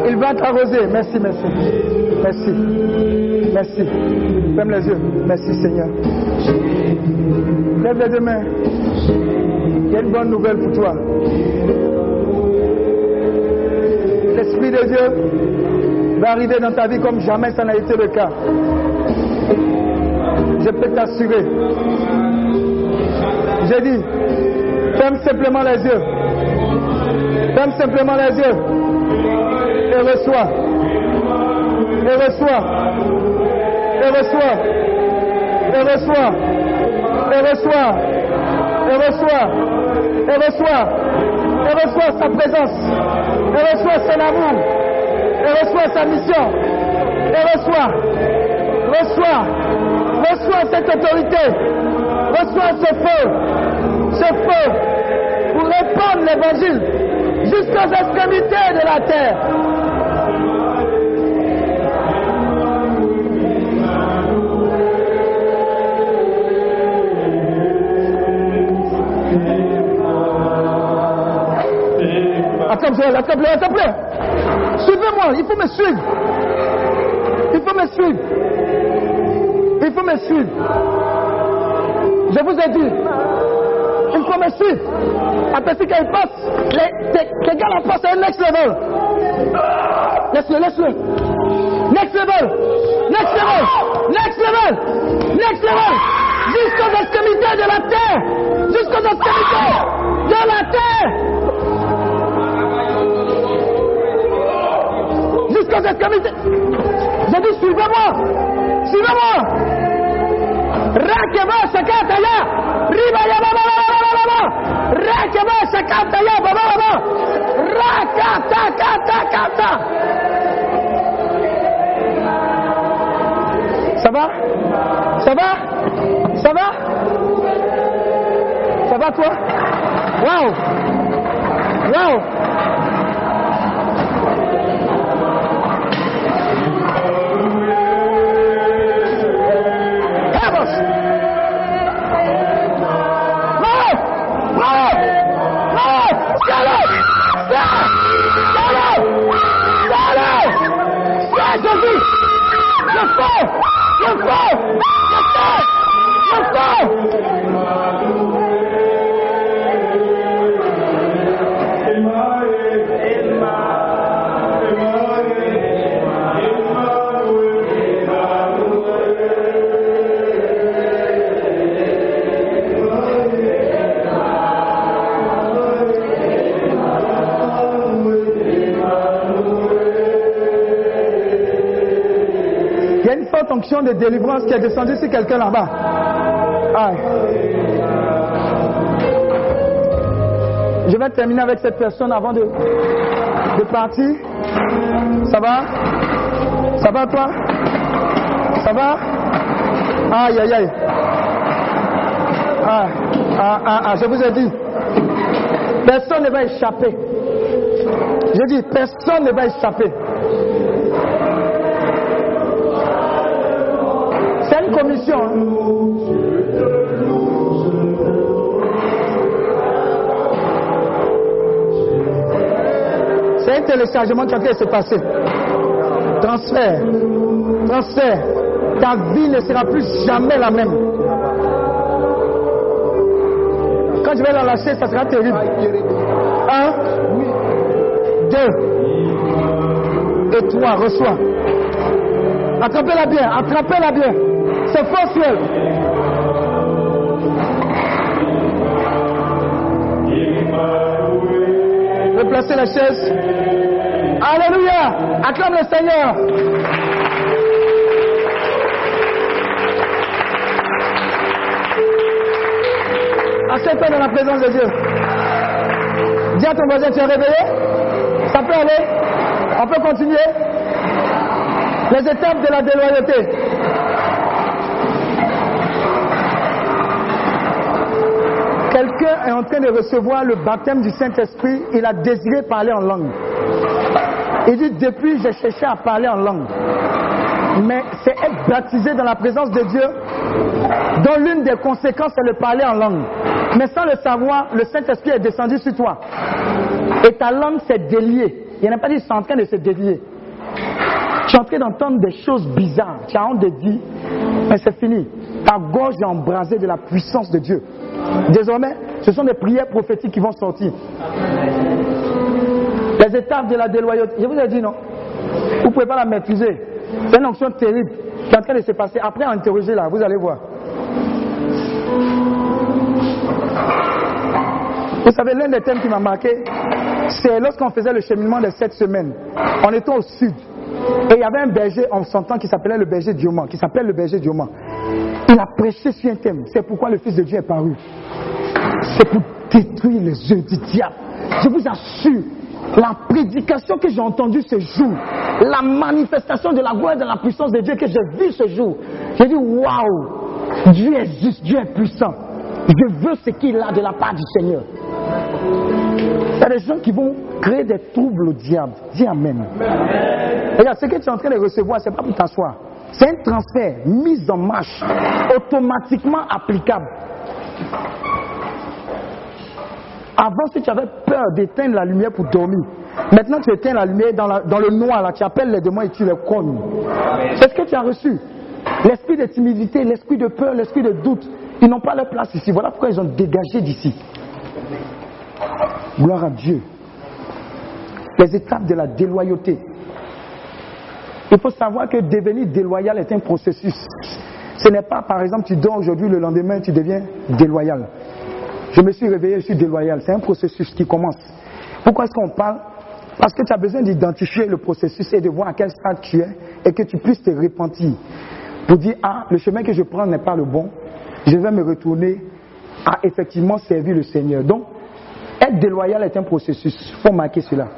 Il va t'arroser. Merci, merci. Merci. Merci. Ferme les yeux. Merci, Seigneur. Lève les mains. Il y a une bonne nouvelle pour toi. L'Esprit de Dieu va arriver dans ta vie comme jamais ça n'a été le cas. Je peux t'assurer. J'ai dit, ferme simplement les yeux. Ferme simplement les yeux et reçois. Et reçois. Et reçois. Et reçois. Et reçois. Et reçois. Et reçois. Et reçois sa présence. Et reçois son amour. Et reçois sa mission. Et reçois. Reçois. Reçois cette autorité. Reçois ce feu. Ce feu. Pour répandre l'évangile jusqu'aux extrémités de la terre. Attrape-le, attrape-le, attrape-le. Suivez-moi, il faut me suivre. Il faut me suivre. Il faut me suivre. Je vous ai dit, suivre. Après ce qu'il passe, les, gars là passent à un next level. Laisse-le, laisse-le. Next level. Next level. Next level. Next level. Jusqu'aux extrémités de la terre. Jusqu'aux extrémités de la terre. Jusqu'aux extrémités. J'ai dit, suivez-moi. Suivez-moi. Rakeba sakata ya. Baba. Rakeba sakata ya baba. Ça va Ça va Ça va Ça va toi? Waouh Waouh de délivrance qui est descendue sur quelqu'un là-bas. Je vais terminer avec cette personne avant de, de partir. Ça va? Ça va toi? Ça va? Aïe, aïe, aïe. Ah, ah, ah, ah, je vous ai dit, personne ne va échapper. Je dis, personne ne va échapper. C'est un téléchargement qui train de se passer. Transfert. Transfert. Ta vie ne sera plus jamais la même. Quand je vais la lâcher, ça sera terrible. Un, deux, et trois, reçois. Attrapez-la bien, attrapez-la bien. C'est forcé. Replacez la chaise. Alléluia. Acclame le Seigneur. Accepte dans la présence de Dieu. Dis à ton voisin, tu es réveillé Ça peut aller On peut continuer Les étapes de la déloyauté. Quelqu'un est en train de recevoir le baptême du Saint-Esprit, il a désiré parler en langue. Il dit, depuis j'ai cherché à parler en langue. Mais c'est être baptisé dans la présence de Dieu, dont l'une des conséquences c'est le parler en langue. Mais sans le savoir, le Saint-Esprit est descendu sur toi. Et ta langue s'est déliée. Il n'a pas dit c'est en train de se délier. Tu es en train d'entendre des choses bizarres. Tu as honte de dire, mais c'est fini. Ta gorge est embrasée de la puissance de Dieu. Désormais, ce sont des prières prophétiques qui vont sortir. Les étapes de la déloyauté. Je vous ai dit non? Vous ne pouvez pas la maîtriser. C'est une onction terrible qui est en train de se passer. Après, interroger là, vous allez voir. Vous savez, l'un des thèmes qui m'a marqué, c'est lorsqu'on faisait le cheminement de cette semaine. On était au sud. Et il y avait un berger en son qui s'appelait le berger Dioman, qui s'appelle le berger. Il a prêché sur un thème. C'est pourquoi le Fils de Dieu est paru. C'est pour détruire les œufs du diable. Je vous assure, la prédication que j'ai entendue ce jour, la manifestation de la gloire et de la puissance de Dieu que j'ai vue ce jour, j'ai dit waouh, Dieu est juste, Dieu est puissant. Je veux ce qu'il a de la part du Seigneur. Il y a des gens qui vont créer des troubles au diable. Dis Amen. Regarde, ce que tu es en train de recevoir, ce n'est pas pour t'asseoir. C'est un transfert mis en marche, automatiquement applicable. Avant, si tu avais peur d'éteindre la lumière pour dormir, maintenant tu éteins la lumière dans, la- dans le noir, là, tu appelles les démons et tu les cognes. C'est ce que tu as reçu. L'esprit de timidité, l'esprit de peur, l'esprit de doute, ils n'ont pas leur place ici. Voilà pourquoi ils ont dégagé d'ici. Gloire à Dieu. Les étapes de la déloyauté. Il faut savoir que devenir déloyal est un processus. Ce n'est pas, par exemple, tu dors aujourd'hui, le lendemain, tu deviens déloyal. Je me suis réveillé, je suis déloyal. C'est un processus qui commence. Pourquoi est-ce qu'on parle? Parce que tu as besoin d'identifier le processus et de voir à quel stade tu es et que tu puisses te repentir. Pour dire, ah, le chemin que je prends n'est pas le bon. Je vais me retourner à effectivement servir le Seigneur. Donc, être déloyal est un processus. Il faut marquer cela.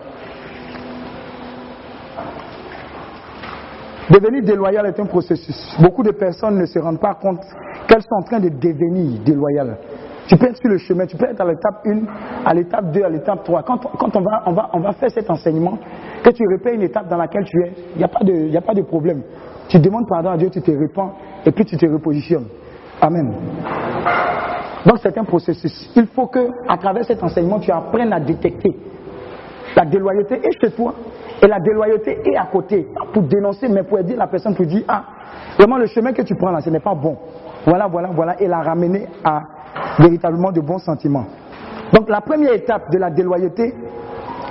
Devenir déloyal est un processus. Beaucoup de personnes ne se rendent pas compte qu'elles sont en train de devenir déloyales. Tu peux être sur le chemin, tu peux être à l'étape 1, à l'étape 2, à l'étape 3. Quand, on, va, faire cet enseignement, que tu repères une étape dans laquelle tu es, il n'y a, pas de- problème. Tu demandes pardon à Dieu, tu te répands et puis tu te repositionnes. Amen. Donc c'est un processus. Il faut que, à travers cet enseignement, tu apprennes à détecter la déloyauté est chez toi et la déloyauté est à côté. Pour dénoncer, mais pour aider la personne pour dire Ah, vraiment le chemin que tu prends là, ce n'est pas bon. Voilà, voilà, voilà, et la ramener à véritablement de bons sentiments. Donc la première étape de la déloyauté,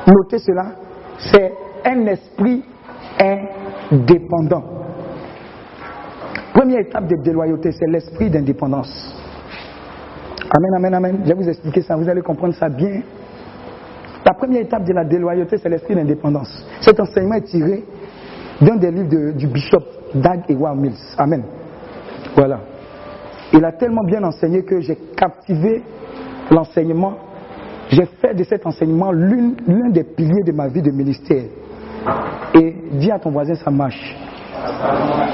notez cela, c'est un esprit indépendant. Première étape de déloyauté, c'est l'esprit d'indépendance. Amen, amen, amen. Je vais vous expliquer ça, vous allez comprendre ça bien. La première étape de la déloyauté, c'est l'esprit d'indépendance. Cet enseignement est tiré d'un des livres du bishop Dag Ewald Mills. Amen. Voilà. Il a tellement bien enseigné que j'ai captivé l'enseignement. J'ai fait de cet enseignement l'un des piliers de ma vie de ministère. Et dis à ton voisin, ça marche.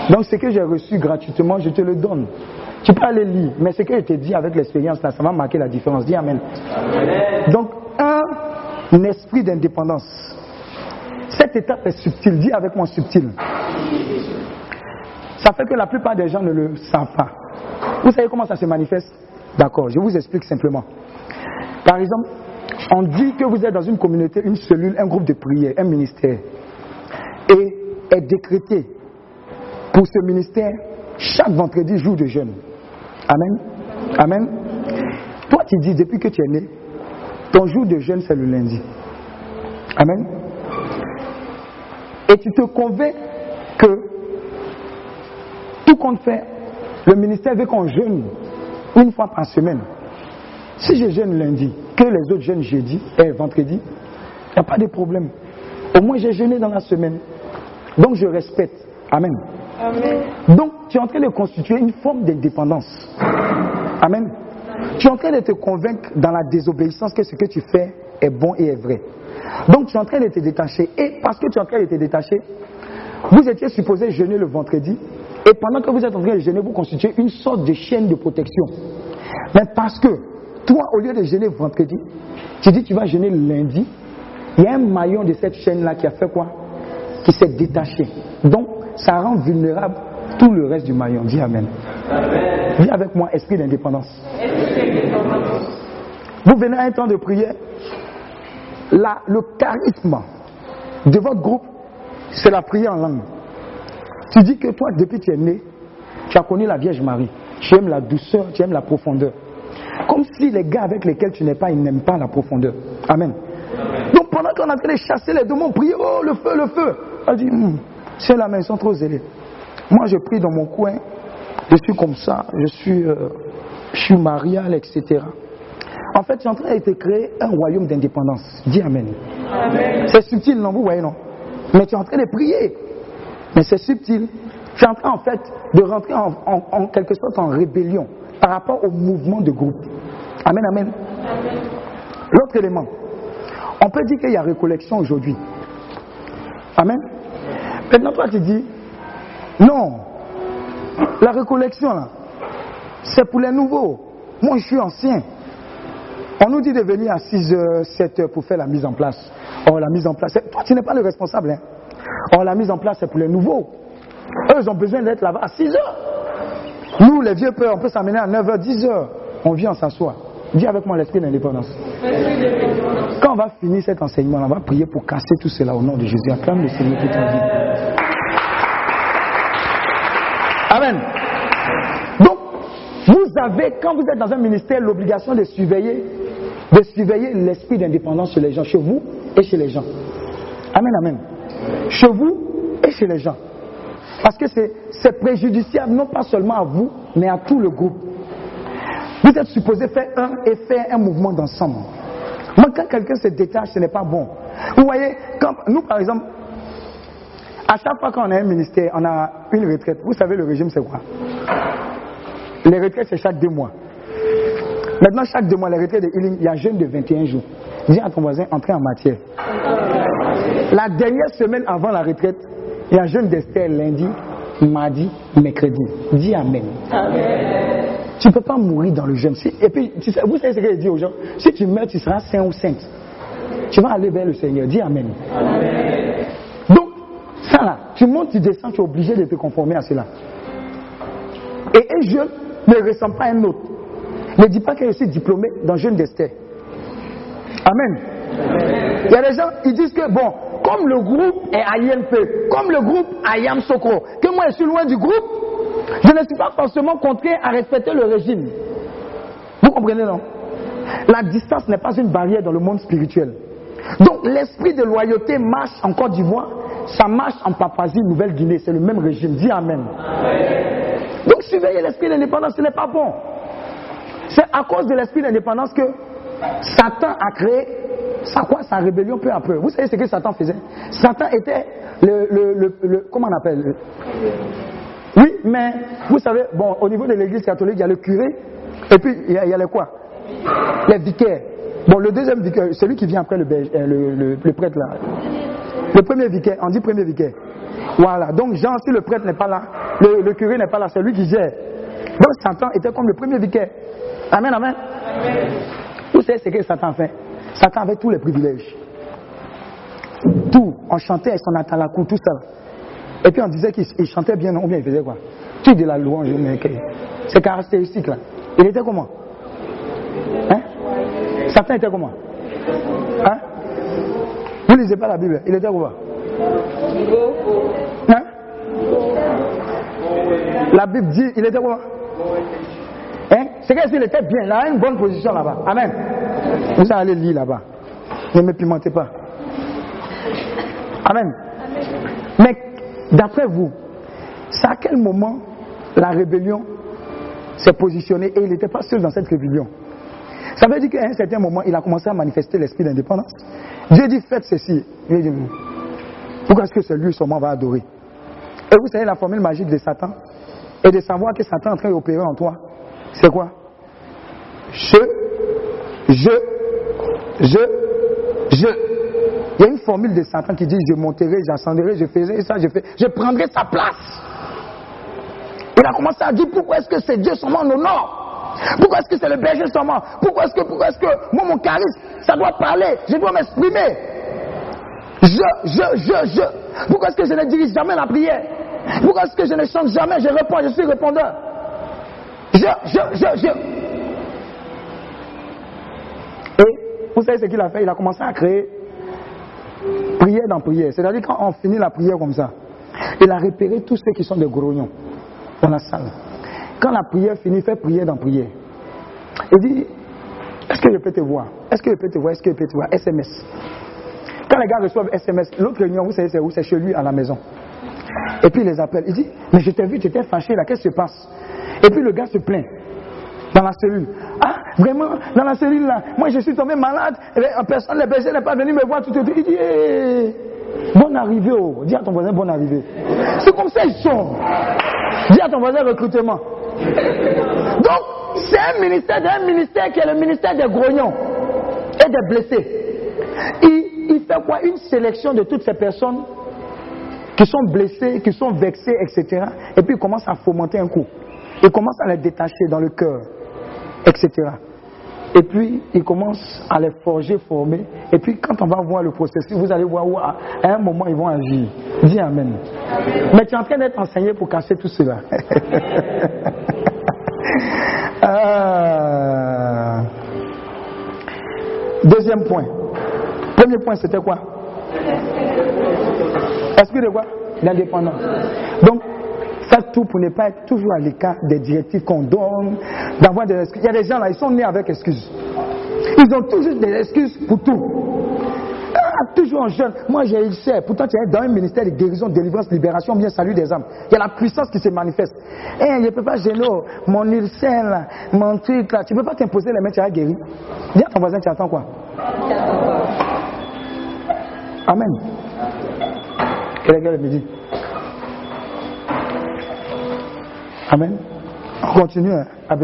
Donc ce que j'ai reçu gratuitement, je te le donne. Tu peux aller lire, mais ce que je te dis avec l'expérience, là, ça va marquer la différence. Dis Amen. Donc, un esprit d'indépendance. Cette étape est subtile. Dis avec moi subtile. Ça fait que la plupart des gens ne le savent pas. Vous savez comment ça se manifeste D'accord, je vous explique simplement. Par exemple, on dit que vous êtes dans une communauté, une cellule, un groupe de prière, un ministère, et est décrété pour ce ministère chaque vendredi jour de jeûne. Amen. Amen. Toi, tu dis depuis que tu es né, ton jour de jeûne, c'est le lundi. Amen. Et tu te convaincs que tout compte fait, le ministère veut qu'on jeûne une fois par semaine. Si je jeûne lundi, que les autres jeûnent jeudi et vendredi, il n'y a pas de problème. Au moins j'ai jeûné dans la semaine. Donc je respecte. Amen. Donc tu es en train de constituer une forme d'indépendance. Amen. Tu es en train de te convaincre dans la désobéissance que ce que tu fais est bon et est vrai. Donc tu es en train de te détacher. Et parce que tu es en train de te détacher, vous étiez supposé jeûner le vendredi. Et pendant que vous êtes en train de jeûner, vous constituez une sorte de chaîne de protection. Mais parce que toi, au lieu de jeûner vendredi, tu dis tu vas jeûner lundi, il y a un maillon de cette chaîne-là qui a fait quoi? Qui s'est détaché. Donc, ça rend vulnérable tout le reste du maillon. Dis Amen. Dis avec moi, esprit d'indépendance. Vous venez à un temps de prière, là, le charisme de votre groupe, c'est la prière en langue. Tu dis que toi, depuis que tu es né, tu as connu la Vierge Marie. Tu aimes la douceur, tu aimes la profondeur. Comme si les gars avec lesquels tu n'es pas, ils n'aiment pas la profondeur. Amen. Donc pendant qu'on est en train de chasser les démons, prier, oh le feu, le feu. Elle dit, hum, c'est la main, ils sont trop zélés. Moi je prie dans mon coin, je suis comme ça, je suis, euh, je suis marial, etc. En fait, tu es en train de te créer un royaume d'indépendance. Dis Amen. C'est subtil, non, vous voyez, non? Mais tu es en train de prier. Mais c'est subtil. Tu es en train, en fait, de rentrer en, en- en quelque sorte en rébellion par rapport au mouvement de groupe. Amen, amen. L'autre élément, on peut dire qu'il y a récollection aujourd'hui. Amen. Maintenant, toi, tu dis, non, la récollection, là, c'est pour les nouveaux. Moi, je suis ancien. On nous dit de venir à 6 heures, 7 heures pour faire la mise en place. Or, la mise en place, toi, tu n'es pas le responsable. Hein. Or, la mise en place, c'est pour les nouveaux. Eux, ils ont besoin d'être là-bas à 6 heures. Nous, les vieux peurs, on peut s'amener à 9 heures, 10 heures. On vient, on s'assoit. Dis avec moi l'esprit d'indépendance. Quand on va finir cet enseignement, on va prier pour casser tout cela au nom de Jésus. Acclame le Seigneur vie. Amen. Donc, vous avez, quand vous êtes dans un ministère, l'obligation de surveiller, de surveiller l'esprit d'indépendance chez les gens, chez vous et chez les gens. Amen, amen. Chez vous et chez les gens. Parce que c'est préjudiciable non pas seulement à vous, mais à tout le groupe. Vous êtes supposé faire un et faire un mouvement d'ensemble. Moi, quand quelqu'un se détache, ce n'est pas bon. Vous voyez, quand, nous par exemple, à chaque fois qu'on a un ministère, on a une retraite. Vous savez, le régime, c'est quoi? Les retraites, c'est chaque deux mois. Maintenant, chaque deux mois, les retraites de healing, il y a un jeûne de 21 jours. Dis à ton voisin, entrez en matière. La dernière semaine avant la retraite, il y a un jeûne d'Esther lundi, mardi, mercredi. Dis Amen. Tu ne peux pas mourir dans le jeûne. Et puis, tu sais- vous savez ce que je dis aux gens? Si tu meurs, tu seras saint ou sainte. Tu vas aller vers le Seigneur. Dis Amen. Donc, ça là, tu montes, tu descends, tu es obligé de te conformer à cela. Et un jeune ne ressemble pas à un autre. Ne dis pas que je suis diplômé dans jeune d'Esther. Amen. Il y a des gens, ils disent que, bon, comme le groupe est INP, comme le groupe à Yam Sokro, que moi je suis loin du groupe, je ne suis pas forcément contraint à respecter le régime. Vous comprenez, non? La distance n'est pas une barrière dans le monde spirituel. Donc l'esprit de loyauté marche en Côte d'Ivoire, ça marche en Papouasie, Nouvelle-Guinée, c'est le même régime. Dis Amen. Donc surveiller l'esprit d'indépendance, ce n'est pas bon. C'est à cause de l'esprit d'indépendance que Satan a créé sa, quoi, sa rébellion peu à peu. Vous savez ce que Satan faisait? Satan était le, le- comment on appelle? Le- Oui, mais vous savez, bon, au niveau de l'église catholique, il y a le curé, et puis il y a, les quoi? Les vicaires. Bon, le deuxième vicaire, celui qui vient après euh, le, le- le prêtre là. Le premier vicaire, on dit premier vicaire. Voilà, donc Jean, si le prêtre n'est pas là, le, le curé n'est pas là, c'est lui qui gère. Donc Satan était comme le premier vicaire. Amen, amen. Vous savez ce que Satan fait. Satan avait tous les privilèges. Tout. On chantait son atalakou, tout ça. Et puis on disait qu'il il chantait bien, ou bien il faisait quoi? Tu de la louange, mais c'est caractéristique là. Il était comment? Hein? Satan était comment? Hein? Vous ne lisez pas la Bible, il était comment Hein? La Bible dit, il était comment Hein? C'est s'il était bien, il a une bonne position là-bas. Amen. Vous allez lire là-bas. Ne me pimentez pas. Amen. Mais d'après vous, c'est à quel moment la rébellion s'est positionnée et il n'était pas seul dans cette rébellion? Ça veut dire qu'à un certain moment, il a commencé à manifester l'esprit d'indépendance. Dieu dit faites ceci. Pourquoi est-ce que c'est lui seulement va adorer? Et vous savez la formule magique de Satan Et de savoir que Satan est en train d'opérer en toi, c'est quoi Je, je, je, je. Il y a une formule de Satan qui dit je monterai, j'ascendrai, je ferai ça, je fais, je prendrai sa place. Il a commencé à dire pourquoi est-ce que c'est Dieu seulement en honneur Pourquoi est-ce que c'est le berger seulement Pourquoi est-ce que, pourquoi est-ce que moi mon charisme, ça doit parler, je dois m'exprimer Je, je, je, je. Pourquoi est-ce que je ne dirige jamais la prière? Pourquoi est-ce que je ne chante jamais Je réponds, je suis répondeur? Je, je, je, je. Et vous savez ce qu'il a fait? Il a commencé à créer prière dans prière. C'est-à-dire quand on finit la prière comme ça, il a repéré tous ceux qui sont des grognons dans la salle. Quand la prière finit, fait prière dans prière. Il dit, est-ce que je peux te voir? Est-ce que je peux te voir? Est-ce que je peux te voir? SMS. Quand les gars reçoivent SMS, l'autre réunion, vous savez c'est où? C'est chez lui à la maison. Et puis il les appelle. Il dit, mais je t'ai vu, tu étais fâché là, qu'est-ce qui se passe? Et puis le gars se plaint dans la cellule. Ah, vraiment, dans la cellule là, moi je suis tombé malade, bien, personne, le berger n'est pas venu me voir tout de suite. Il dit, Eh, bonne arrivée, oh. dis à ton voisin bonne arrivée. C'est comme ça ils sont. Dis à ton voisin recrutement. Donc, c'est un ministère, un ministère qui est le ministère des grognons et des blessés. Il, il fait quoi? Une sélection de toutes ces personnes qui sont blessées, qui sont vexées, etc. Et puis il commence à fomenter un coup. Il commence à les détacher dans le cœur, etc. Et puis, il commence à les forger, former. Et puis, quand on va voir le processus, vous allez voir où, à un moment, ils vont agir. Dis Amen. Mais tu es en train d'être enseigné pour casser tout cela. Ah. Deuxième point. Premier point, c'était quoi? Esprit de quoi L'indépendance. Donc, faites tout pour ne pas être toujours à l'écart des directives qu'on donne, d'avoir des excuses. Il y a des gens là, ils sont nés avec excuses. Ils ont toujours des excuses pour tout. Ah, toujours en jeune. Moi, j'ai eu sais. Pourtant, tu es dans un ministère de guérison, délivrance, libération, bien salut des âmes. Il y a la puissance qui se manifeste. Eh, je ne peux pas gêner oh, mon ulcère mon truc là. Tu ne peux pas t'imposer les mains, tu vas guérir. Dis à ton voisin, tu attends quoi? Amen. Quelqu'un me dit. Amen. On continue à.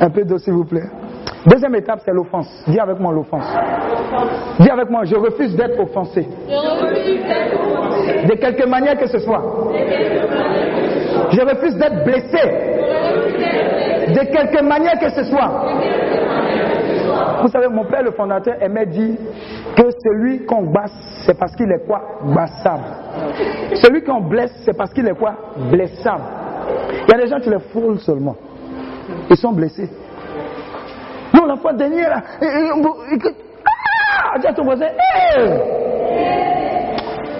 Un peu d'eau, s'il vous plaît. Deuxième étape, c'est l'offense. Dis avec moi l'offense. Dis avec moi, je refuse d'être offensé. De quelque manière que ce soit. Je refuse d'être blessé. De quelque manière que ce soit. Vous savez, mon père, le fondateur, aimait dire que celui qu'on basse, c'est parce qu'il est quoi? Bassable. Celui qu'on blesse, c'est parce qu'il est quoi? Blessable. Il y a des gens qui les frôlent seulement. Ils sont blessés. Non, la fois dernière, ah, ton voisin!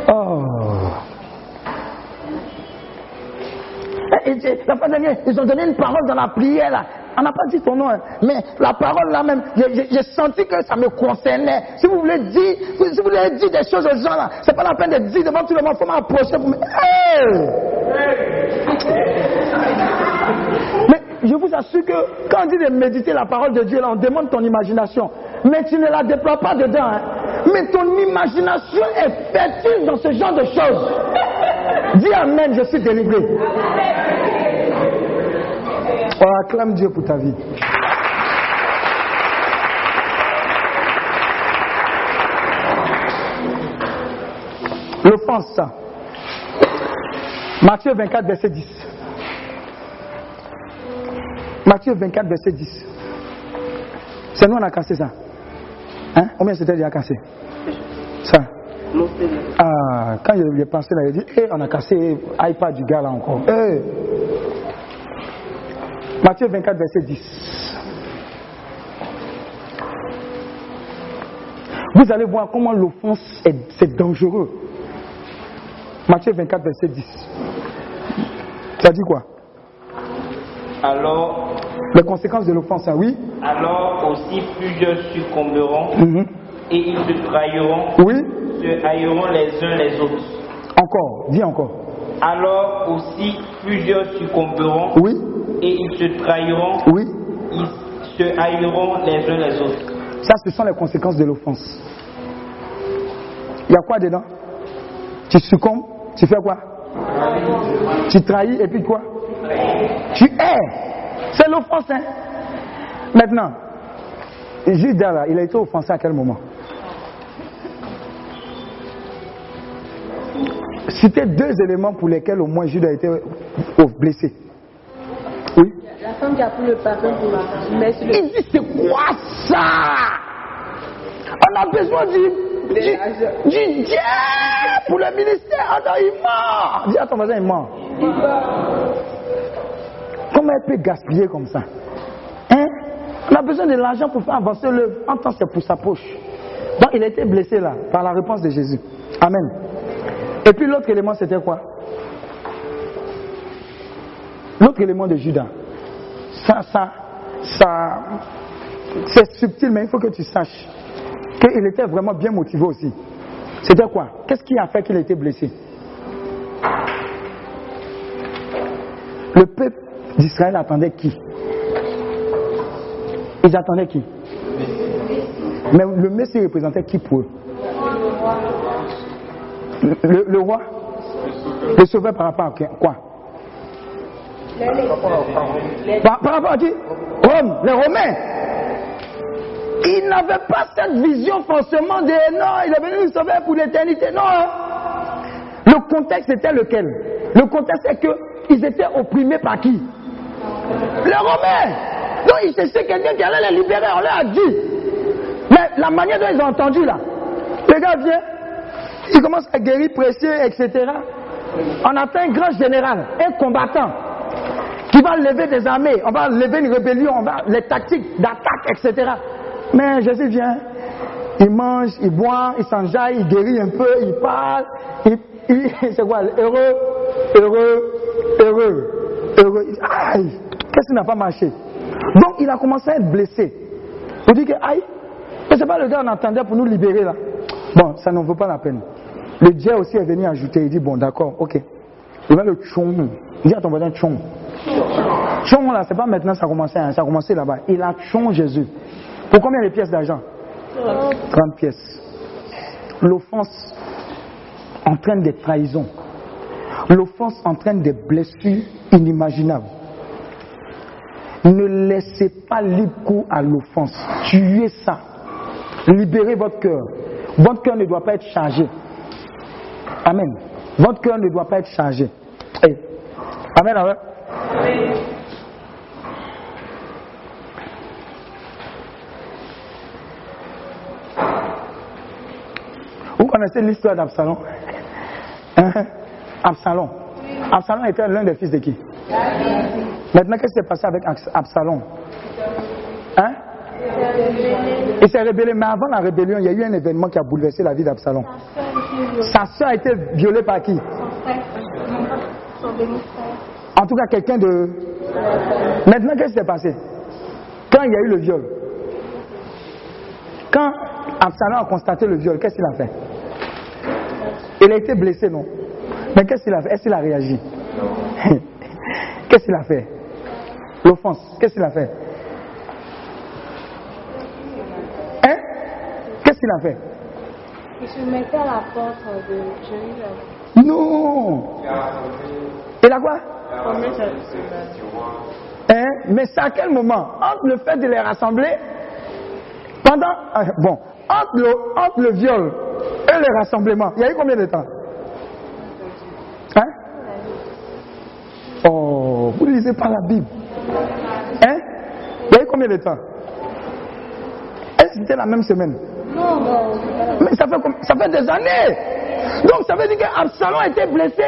Oh. La fois dernière, ils ont donné une parole dans la prière là. On n'a pas dit ton nom, hein, mais la parole là même, j'ai- senti que ça me concernait. Si vous voulez dire, si vous voulez dire des choses aux gens là, c'est pas la peine de dire devant tout le monde, il faut m'approcher pour me. Mais je vous assure que quand on dit de méditer la parole de Dieu, là, on demande ton imagination. Mais tu ne la déploies pas dedans. hein. Mais ton imagination est fertile dans ce genre de choses. Dis Amen, je suis délivré. Oh, acclame Dieu pour ta vie. L'offense, ça. Matthieu 24, verset 10. Matthieu 24, verset 10. C'est nous, on a cassé ça. Hein? Combien c'était déjà cassé? Ça. Ah, quand est passé là, il dit, Eh, on a cassé iPad du gars là encore. Eh. Matthieu 24, verset 10. Vous allez voir comment l'offense est, c'est dangereux. Matthieu 24, verset 10. Ça dit quoi? Alors, Les conséquences de l'offense, hein, oui alors aussi plusieurs succomberont Mhm. et ils se trahiront, Oui se haïront les uns les autres. Encore, dis encore. Alors aussi plusieurs succomberont Oui. et ils se trahiront, Oui. ils se haïront les uns les autres. Ça, ce sont les conséquences de l'offense. Il y a quoi dedans? Tu succombes, tu fais quoi? Tu trahis et puis quoi? Tu hais. C'est l'offense, hein. Maintenant, Judas, là, il a été offensé à quel moment? Citez deux éléments pour lesquels au moins Judas a été blessé. Oui La femme qui a pris le parfum pour le. Il dit c'est quoi ça? On a besoin du, du, du Dieu pour le ministère. Ah non, il ment. Dis à ton voisin, il ment. Comment elle peut gaspiller comme ça? Hein? On a besoin de l'argent pour faire avancer l'œuvre. En temps, c'est pour sa poche. Donc, il a été blessé là, par la réponse de Jésus. Amen. Et puis l'autre élément, c'était quoi? L'autre élément de Judas. Ça, ça, ça, c'est subtil, mais il faut que tu saches qu'il était vraiment bien motivé aussi. C'était quoi? Qu'est-ce qui a fait qu'il ait été blessé? Le peuple d'Israël attendait qui? Ils attendaient qui? Mais le Messie représentait qui pour eux? Le, roi Le sauveur par rapport à quoi? Par, rapport à qui? Rome, les Romains. Ils n'avaient pas cette vision forcément de non, il est venu nous sauver pour l'éternité. Non. hein. Le contexte était lequel? Le contexte est qu'ils étaient opprimés par qui? Les Romains. Donc ils cherchaient quelqu'un qui allait les libérer. On leur a dit. Mais la manière dont ils ont entendu là, le gars vient, il commence à guérir, prêcher, etc. On a fait un grand général, un combattant qui va lever des armées, on va lever une rébellion, on va les tactiques d'attaque, etc. Mais Jésus vient, il mange, il boit, il s'enjaille, il guérit un peu, il parle, il, il- c'est quoi, heureux, heureux, heureux, heureux. Aïe, qu'est-ce qui n'a pas marché? Donc il a commencé à être blessé. Pour dire que, aïe, mais c'est pas le gars qu'on attendait pour nous libérer là. Bon, ça n'en vaut pas la peine. Le Dieu aussi est venu ajouter, il dit, bon d'accord, ok. Il va le tchong. Dis à ton voisin tchong. Tchong là, c'est pas maintenant ça a commencé, hein, ça a là-bas. Il a tchong Jésus. Pour combien de pièces d'argent? 30 pièces. L'offense entraîne des trahisons. L'offense entraîne des blessures inimaginables. Ne laissez pas libre cours à l'offense. Tuez ça. Libérez votre cœur. Votre cœur ne doit pas être chargé. Amen. Votre cœur ne doit pas être chargé. Eh. Amen. amen. Vous connaissez l'histoire d'Absalom? Hein? Absalom. Absalom était l'un des fils de qui? Maintenant, qu'est-ce qui s'est passé avec Abs- Absalom? Hein Il s'est rébellé, mais avant la rébellion, il y a eu un événement qui a bouleversé la vie d'Absalom. Sa soeur a été violée par qui? En tout cas, quelqu'un de. Maintenant, qu'est-ce qui s'est passé? Quand il y a eu le viol, quand Absalom a constaté le viol, qu'est-ce qu'il a fait? Il a été blessé, non? Mais qu'est-ce qu'il a fait? Est-ce qu'il a réagi? Qu'est-ce qu'il a fait? L'offense, qu'est-ce qu'il a fait Hein Qu'est-ce qu'il a fait Il se mettait à la porte de Jérusalem. Non Il a quoi? Hein? Mais c'est à quel moment? Entre le fait de les rassembler, pendant. ah, Bon, entre le, entre le viol et le rassemblement, il y a eu combien de temps? Hein? Oh, vous ne lisez pas la Bible. Hein? Il y a eu combien de temps? Est-ce que c'était la même semaine? Mais ça fait, ça fait des années Donc ça veut dire qu'Absalom était blessé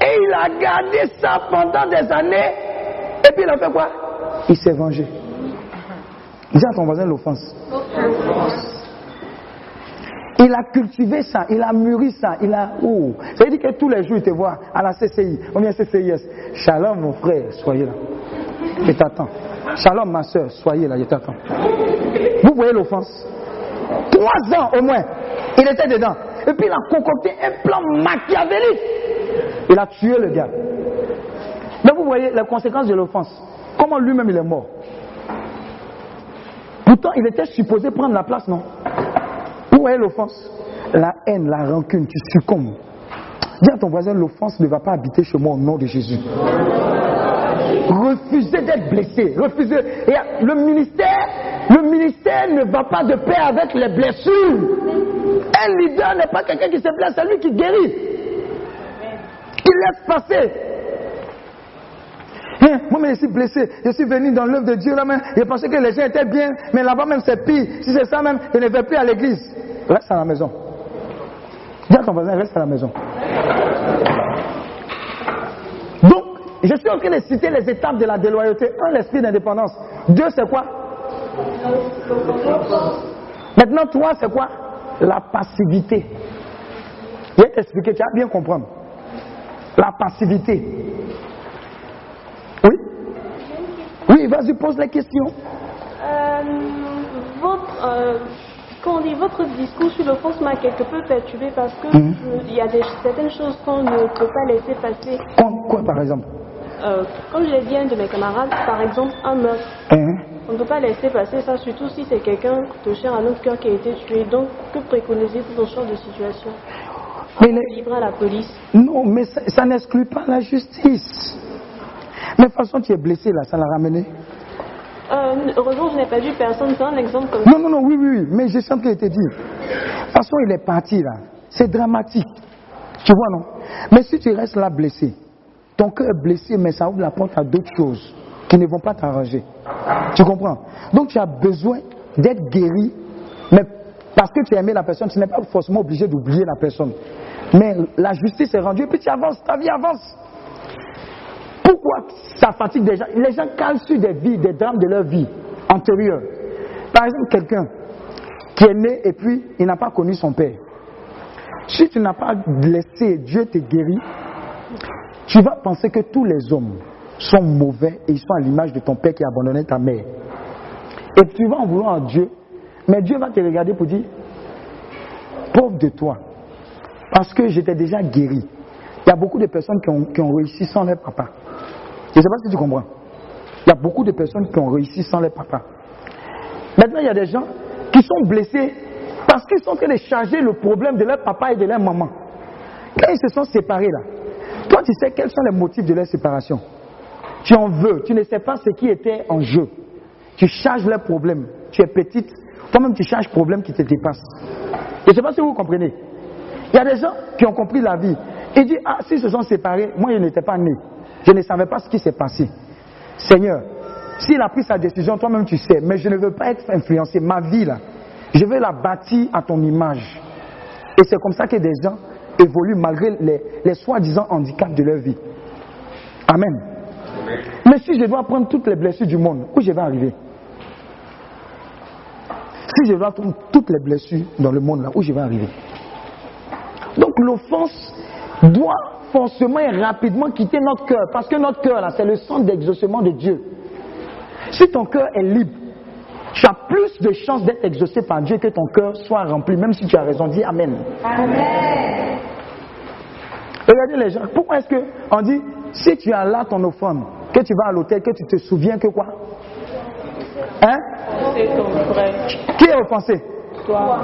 et il a gardé ça pendant des années. Et puis il a fait quoi? Il s'est vengé. Dis à ton voisin l'offense. Il a cultivé ça, il a mûri ça, il a. Oh. Ça veut dire que tous les jours il te voit à la CCI, on vient CCIS. Shalom mon frère, soyez là. Je t'attends. Shalom ma soeur, soyez là, je t'attends. Vous voyez l'offense? Trois ans au moins, il était dedans. Et puis il a concocté un plan machiavélique. Il a tué le gars. Mais vous voyez les conséquences de l'offense. Comment lui-même il est mort. Pourtant, il était supposé prendre la place, non? Vous voyez l'offense? La haine, la rancune, tu succombes. Dis à ton voisin, l'offense ne va pas habiter chez moi au nom de Jésus. Refusez d'être blessé. Refusez. Et le ministère, le ministère ne va pas de paix avec les blessures. Un leader n'est pas quelqu'un qui se blesse, c'est lui qui guérit. Il laisse passer. Hein, moi, je suis blessé. Je suis venu dans l'œuvre de Dieu là même. Je pensais que les gens étaient bien, mais là-bas même c'est pire. Si c'est ça même, je ne vais plus à l'église. Reste à la maison. Dis à ton voisin, reste à la maison. Je suis en train de citer les étapes de la déloyauté. Un, l'esprit d'indépendance. Deux, c'est quoi? Maintenant, trois, c'est quoi? La passivité. Je vais t'expliquer, tu vas bien comprendre. La passivité. Oui? Oui, vas-y, pose la question. Euh, votre, euh, quand on dit votre discours sur l'offense m'a quelque peu perturbé parce que Mhm. il y a des, certaines choses qu'on ne peut pas laisser passer. Quoi, quoi, par exemple? Euh, comme je l'ai dit à un de mes camarades, par exemple un meurtre. Hein? On ne peut pas laisser passer ça, surtout si c'est quelqu'un de cher à notre cœur qui a été tué. Donc, que préconisez-vous dans ce genre de situation? Mais les- Livrer à la police? Non, mais ça, ça n'exclut pas la justice. Mais de toute façon, tu es blessé là, ça l'a ramené. Euh, heureusement, je n'ai pas vu personne. C'est un exemple comme Non, non, non, oui, oui, oui, mais je sens qu'il était dit. De toute façon, il est parti là. C'est dramatique. Tu vois, non? Mais si tu restes là blessé, ton cœur est blessé, mais ça ouvre la porte à d'autres choses qui ne vont pas t'arranger. Tu comprends? Donc, tu as besoin d'être guéri, mais parce que tu as aimé la personne, tu n'es pas forcément obligé d'oublier la personne. Mais la justice est rendue, et puis tu avances, ta vie avance. Pourquoi ça fatigue des gens? Les gens calent sur des vies, des drames de leur vie antérieure. Par exemple, quelqu'un qui est né et puis il n'a pas connu son père. Si tu n'as pas laissé Dieu te guérir, tu vas penser que tous les hommes sont mauvais et ils sont à l'image de ton père qui a abandonné ta mère. Et tu vas en vouloir à Dieu, mais Dieu va te regarder pour dire, pauvre de toi, parce que j'étais déjà guéri. Il y a beaucoup de personnes qui ont, qui ont réussi sans leur papa. Je ne sais pas si tu comprends. Il y a beaucoup de personnes qui ont réussi sans leur papa. Maintenant, il y a des gens qui sont blessés parce qu'ils sont en train de charger le problème de leur papa et de leur maman. Quand ils se sont séparés là, toi tu sais quels sont les motifs de leur séparation. Tu en veux, tu ne sais pas ce qui était en jeu. Tu charges leurs problèmes. Tu es petite, toi-même tu charges problème qui te dépassent. Je ne sais pas si vous comprenez. Il y a des gens qui ont compris la vie. Ils disent, ah, s'ils se sont séparés, moi je n'étais pas né. Je ne savais pas ce qui s'est passé. Seigneur, s'il a pris sa décision, toi-même tu sais, mais je ne veux pas être influencé. Ma vie là, je veux la bâtir à ton image. Et c'est comme ça que des gens évoluent malgré les, les soi-disant handicaps de leur vie. Amen. Mais si je dois prendre toutes les blessures du monde, où je vais arriver? Si je dois prendre toutes les blessures dans le monde là, où je vais arriver? Donc l'offense doit forcément et rapidement quitter notre cœur, parce que notre cœur là, c'est le centre d'exaucement de Dieu. Si ton cœur est libre, tu as plus de chances d'être exaucé par Dieu que ton cœur soit rempli, même si tu as raison. Dis Amen. Amen. Regardez les gens. Pourquoi est-ce qu'on dit, si tu as là ton offrande, que tu vas à l'hôtel, que tu te souviens que quoi? Hein? C'est ton frère. Qui est offensé? Toi.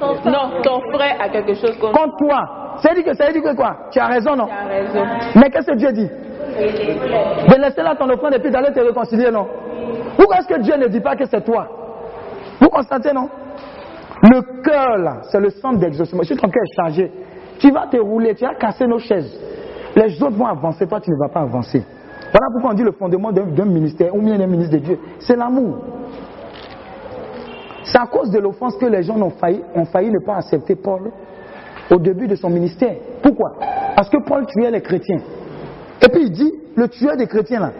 Non, ton frère a quelque chose contre Contre toi. Ça veut dire que, ça veut dire que quoi? Tu as raison, non? Tu as raison. Mais qu'est-ce que Dieu dit? De laisser là ton offrande et puis d'aller te réconcilier, non? Pourquoi est-ce que Dieu ne dit pas que c'est toi? Vous constatez, non? Le cœur, là, c'est le centre d'exaucement. Si ton cœur est chargé, tu vas te rouler, tu vas casser nos chaises. Les autres vont avancer, toi tu ne vas pas avancer. Voilà pourquoi on dit le fondement d'un ministère ou bien d'un ministre de Dieu, c'est l'amour. C'est à cause de l'offense que les gens ont failli, ont failli ne pas accepter Paul au début de son ministère. Pourquoi? Parce que Paul tuait les chrétiens. Et puis il dit, le tueur des chrétiens là,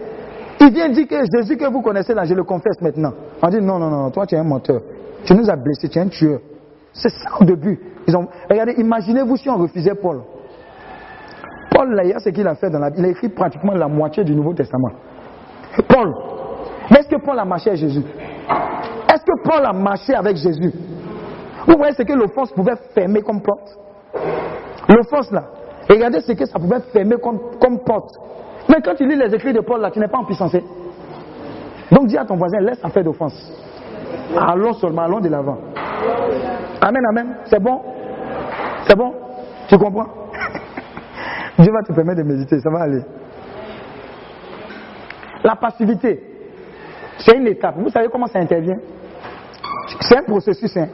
il vient dire que Jésus que vous connaissez là, je le confesse maintenant. On dit non, non, non, toi tu es un menteur. Tu nous as blessés, tu es un tueur. C'est ça au début. Ils ont... Regardez, imaginez-vous si on refusait Paul. Paul, là, ce qu'il a fait dans la Il a écrit pratiquement la moitié du Nouveau Testament. Paul. Mais est-ce que Paul a marché avec Jésus? Est-ce que Paul a marché avec Jésus? Vous voyez ce que l'offense pouvait fermer comme porte? L'offense là. Regardez ce que ça pouvait fermer comme, comme porte. Mais quand tu lis les écrits de Paul là, tu n'es pas en puissance. Donc dis à ton voisin, laisse faire d'offense. Allons seulement, allons de l'avant. Amen, amen. C'est bon? C'est bon? Tu comprends? Dieu va te permettre de méditer, ça va aller. La passivité, c'est une étape. Vous savez comment ça intervient? C'est un processus. Hein?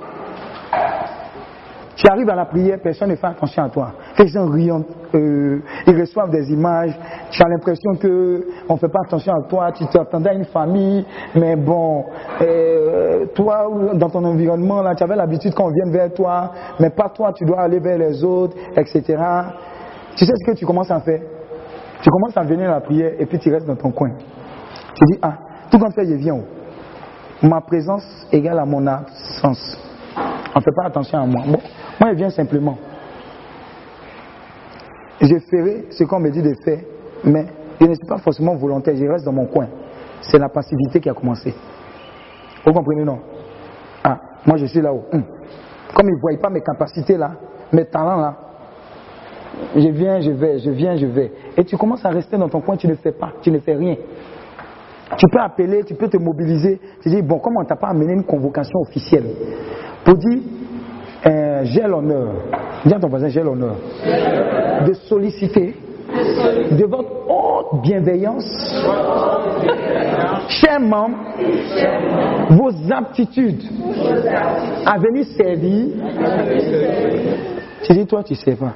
Tu arrives à la prière, personne ne fait attention à toi. Les gens rient, euh, ils reçoivent des images. Tu as l'impression qu'on ne fait pas attention à toi. Tu t'attendais à une famille, mais bon, euh, toi, dans ton environnement, là, tu avais l'habitude qu'on vienne vers toi, mais pas toi, tu dois aller vers les autres, etc. Tu sais ce que tu commences à faire? Tu commences à venir à la prière et puis tu restes dans ton coin. Tu dis, ah, tout comme ça, je viens où Ma présence égale à mon absence. On ne fait pas attention à moi. Moi, je viens simplement. Je ferai ce qu'on me dit de faire, mais je ne suis pas forcément volontaire, je reste dans mon coin. C'est la passivité qui a commencé. Vous comprenez, non? Ah, moi je suis là-haut. Hum. Comme ils ne voient pas mes capacités là, mes talents là, je viens, je vais, je viens, je vais. Et tu commences à rester dans ton coin, tu ne fais pas, tu ne fais rien. Tu peux appeler, tu peux te mobiliser. Tu dis, bon, comment on t'a pas amené une convocation officielle? Pour dire, euh, j'ai l'honneur, dis à ton voisin, j'ai l'honneur de solliciter de votre haute bienveillance, chers membres, vos aptitudes à venir servir. Tu dis, toi, tu sais pas.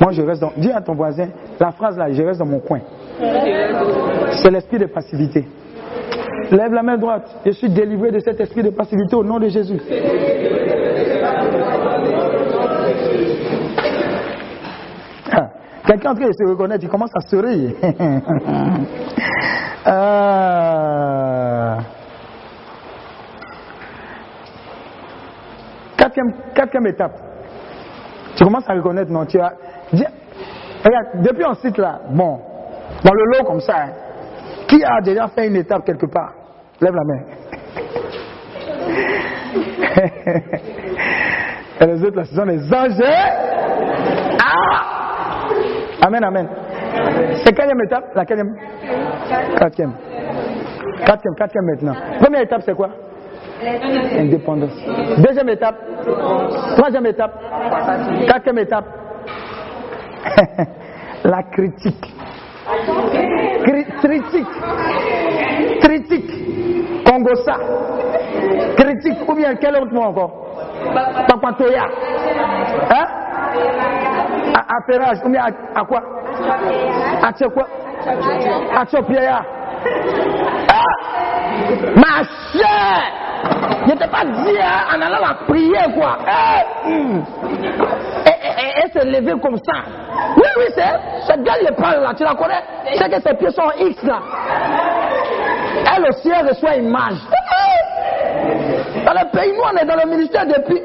Moi, je reste dans. Dis à ton voisin, la phrase là, je reste dans mon coin. C'est l'esprit de passivité. Lève la main droite. Je suis délivré de cet esprit de passivité au nom de Jésus. Ah, quelqu'un en train de se reconnaître, il commence à sourire. Ah. Quatrième, quatrième étape. Tu commences à reconnaître, non, tu as. regarde, depuis on cite là, bon, dans le lot comme ça, hein, qui a déjà fait une étape quelque part? Lève la main. Et les autres, là, ce sont les anges. Ah Amen, amen. C'est quatrième étape La quatrième Quatrième. Quatrième, quatrième maintenant. Première étape, c'est quoi? Indépendance. Deuxième étape Troisième étape Quatrième étape La critique. Critique. Critique. Congossa. Critique. Ou bien quel autre mot encore? Papatoya. Hein? Affairage. Ou bien à, quoi? À quoi À Ah Ma chère Je t'ai pas dit hein, en allant la prier quoi. Eh, hmm. Et, et, se comme ça. Oui, oui, c'est. Cette gars, il parle là, tu la connais C'est que ses pieds sont X là. Elle aussi, elle reçoit image. Dans le pays, nous, on est dans le ministère depuis.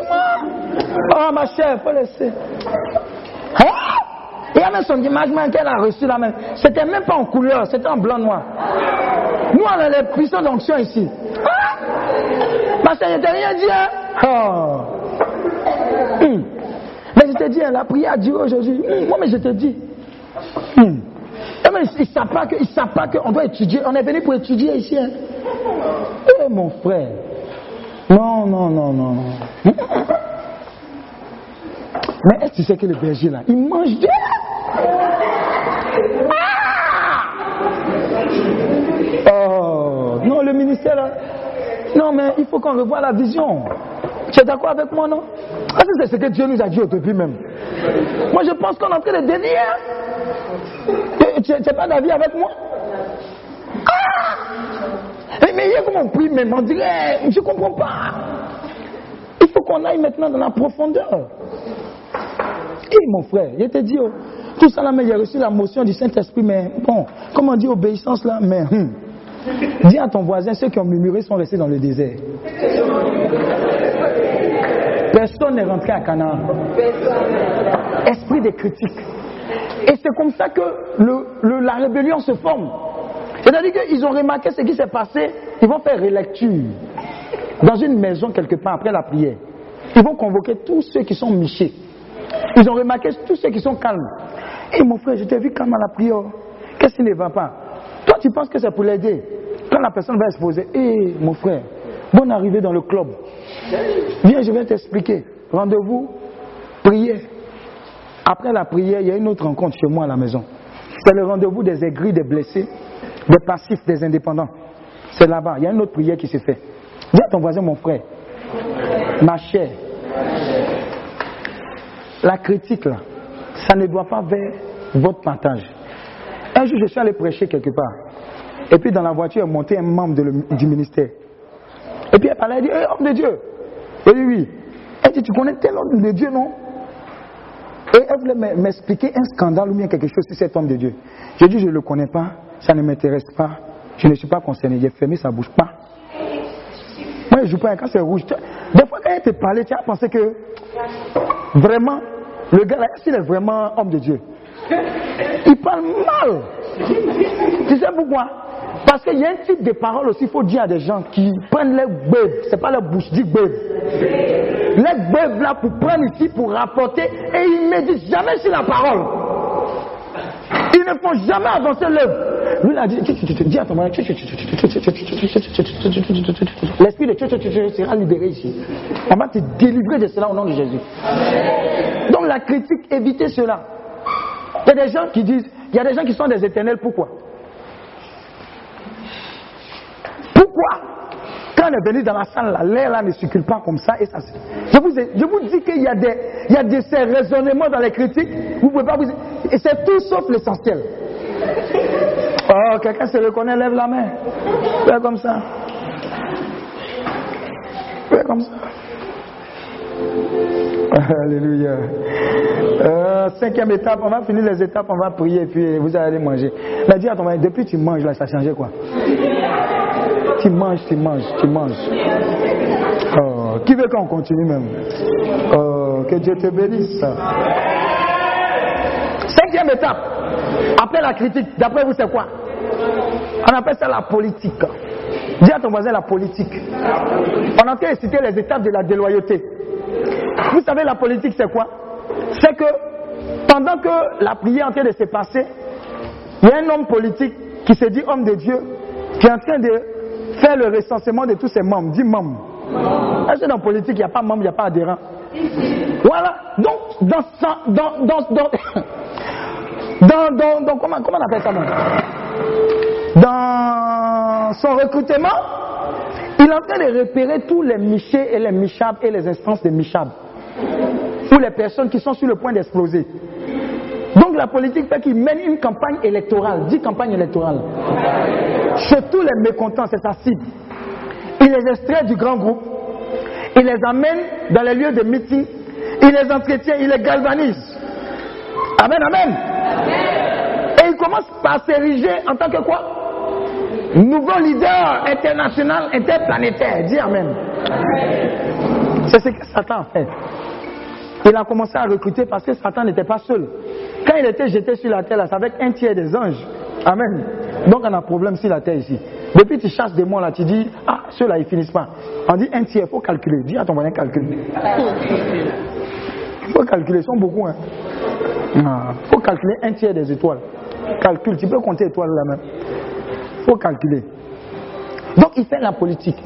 Oh, ma chère, faut laisser. Hein? Il y a même son image qu'elle a reçu là même. C'était même pas en couleur, c'était en blanc-noir. Nous, on a les puissants d'onction ici. Ma chère, je t'ai rien dit, hein? Oh. Hum. Mais je te dis, hein, la prière a duré aujourd'hui. Hum, moi, mais je te dis. Hum. Eh, mais ils ne savent pas qu'on doit étudier. On est venu pour étudier ici. Hein. Eh, mon frère. Non, non, non, non, non. Mais est-ce que tu sais que le berger là, il mange bien ah! Oh, non, le ministère là. Non, mais il faut qu'on revoie la vision. Tu es d'accord avec moi, non? C'est ce que Dieu nous a dit au début même. Moi, je pense qu'on est en train de dévier. Tu n'es pas d'avis avec moi? Ah Mais il y a comment on prie même, on dirait, je ne comprends pas. Il faut qu'on aille maintenant dans la profondeur. Mon frère, je te dis, oh, tout ça là, mais j'ai reçu la motion du Saint-Esprit, mais bon, comment dit obéissance là, mais hum. dis à ton voisin, ceux qui ont murmuré sont restés dans le désert. Personne n'est rentré à Canaan. Esprit de critique. Et c'est comme ça que le- la rébellion se forme. C'est-à-dire qu'ils ont remarqué ce qui s'est passé, ils vont faire relecture dans une maison quelque part après la prière. Ils vont convoquer tous ceux qui sont michés. Ils ont remarqué tous ceux qui sont calmes. Et mon frère, je t'ai vu calme à la prière. Qu'est-ce qui ne va pas? Toi, tu penses que c'est pour l'aider. Quand la personne va exposer, hé mon frère, bonne arrivée dans le club. Viens, je vais t'expliquer. Rendez-vous, prière. Après la prière, il y a une autre rencontre chez moi à la maison. C'est le rendez-vous des aigris, des blessés, des passifs, des indépendants. C'est là-bas. Il y a une autre prière qui se fait. Dis à ton voisin, mon frère, ma chère, la critique, là, ça ne doit pas vers votre partage. Un jour, je suis allé prêcher quelque part. Et puis, dans la voiture, est monté un membre du ministère. Et puis, elle parlait, elle dit, Hé, homme de Dieu. Elle dit, oui. Elle dit, tu connais tel homme de Dieu, non? Et elle voulait m'expliquer un scandale ou bien quelque chose sur cet homme de Dieu. J'ai dit, je ne le connais pas, ça ne m'intéresse pas, je ne suis pas concerné. J'ai fermé sa bouche, pas. Moi, je joue pas quand c'est rouge. Des fois, quand elle te parlait, tu as pensé que vraiment, le gars là, s'il est vraiment homme de Dieu, il parle mal. Tu sais pourquoi? Parce qu'il y a un type de parole aussi, il faut dire à des gens qui prennent les bœufs, c'est pas leur bouche, dis bœuf. Les bœufs là pour prendre ici, pour rapporter, et ils ne méditent jamais sur la parole. Ils ne font jamais avancer l'œuvre. Lui, il a dit, dis à ton mari, l'esprit de sera libéré ici. On va te délivrer de cela au nom de Jésus. Donc la critique, évitez cela. Il y a des gens qui disent, il y a des gens qui sont des éternels, pourquoi Pourquoi quand on est venu dans la salle, là, l'air là ne circule pas comme ça et ça. Je vous, je vous dis qu'il y a des, il y a de ces raisonnements dans les critiques. Vous pouvez pas vous. Et c'est tout sauf l'essentiel. Oh, quelqu'un se reconnaît, lève la main. Fais comme ça. Fais comme ça. Alléluia. Euh, cinquième étape, on va finir les étapes, on va prier et puis vous allez manger. Mais dis à ton mari, depuis tu manges là, ça a changé quoi? Tu manges, tu manges, tu manges. Oh, qui veut qu'on continue même? Oh, Que Dieu te bénisse. Cinquième étape, après la critique, d'après vous c'est quoi? On appelle ça la politique. Dis à ton voisin la politique. On de citer les étapes de la déloyauté. Vous savez, la politique, c'est quoi? C'est que pendant que la prière est en train de se passer, il y a un homme politique qui se dit homme de Dieu, qui est en train de faire le recensement de tous ses membres. Dis membres. Est-ce que dans la politique, il n'y a pas membre, il n'y a pas adhérent? Voilà. Donc, dans, dans, dans, dans, dans, dans- comment, comment on appelle ça Dans son recrutement, il est en train de repérer tous les michés et les michables et les instances de michables. Ou les personnes qui sont sur le point d'exploser. Donc la politique fait qu'il mène une campagne électorale. Dit campagne électorale. Chez tous les mécontents, c'est sa. Il les extrait du grand groupe. Il les amène dans les lieux de meeting. Il les entretient, il les galvanise. Amen, amen. Et il commence par s'ériger en tant que quoi? Nouveau leader international, interplanétaire. Dis Amen. C'est ce que Satan a fait. Il a commencé à recruter parce que Satan n'était pas seul. Quand il était jeté sur la terre, c'est avec un tiers des anges. Amen. Donc on a un problème sur la terre ici. Depuis tu chasses des mots là, tu dis, ah, ceux-là ils finissent pas. On dit un tiers, il faut calculer. Dis à ton voisin, calcule. Il faut calculer, ils sont beaucoup. Hein. Il faut calculer un tiers des étoiles. Calcule, tu peux compter étoiles là même. Il faut calculer. Donc il fait la politique.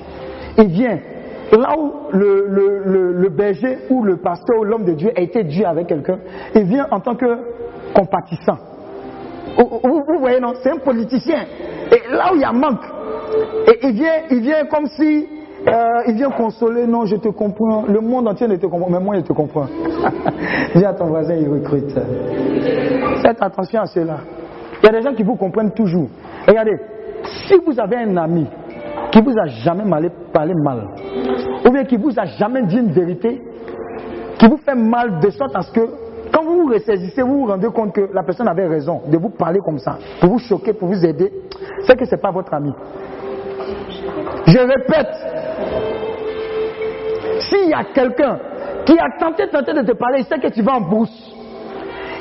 Il vient là où le, le, le, berger ou le pasteur ou l'homme de Dieu a été Dieu avec quelqu'un, il vient en tant que compatissant. Vous, vous- vous voyez, non? C'est un politicien. Et là où il y a manque, et il vient, il vient comme si euh, il vient consoler, non, je te comprends. Le monde entier ne te comprend, mais moi je te comprends. Dis à ton voisin, il recrute. Faites attention à cela. Il y a des gens qui vous comprennent toujours. Regardez, si vous avez un ami qui vous a jamais parlé mal, ou bien qui vous a jamais dit une vérité, qui vous fait mal de sorte à ce que quand vous vous ressaisissez, vous vous rendez compte que la personne avait raison de vous parler comme ça, pour vous choquer, pour vous aider, c'est que ce n'est pas votre ami. Je répète, s'il y a quelqu'un qui a tenté, tenté de te parler, il sait que tu vas en bourse.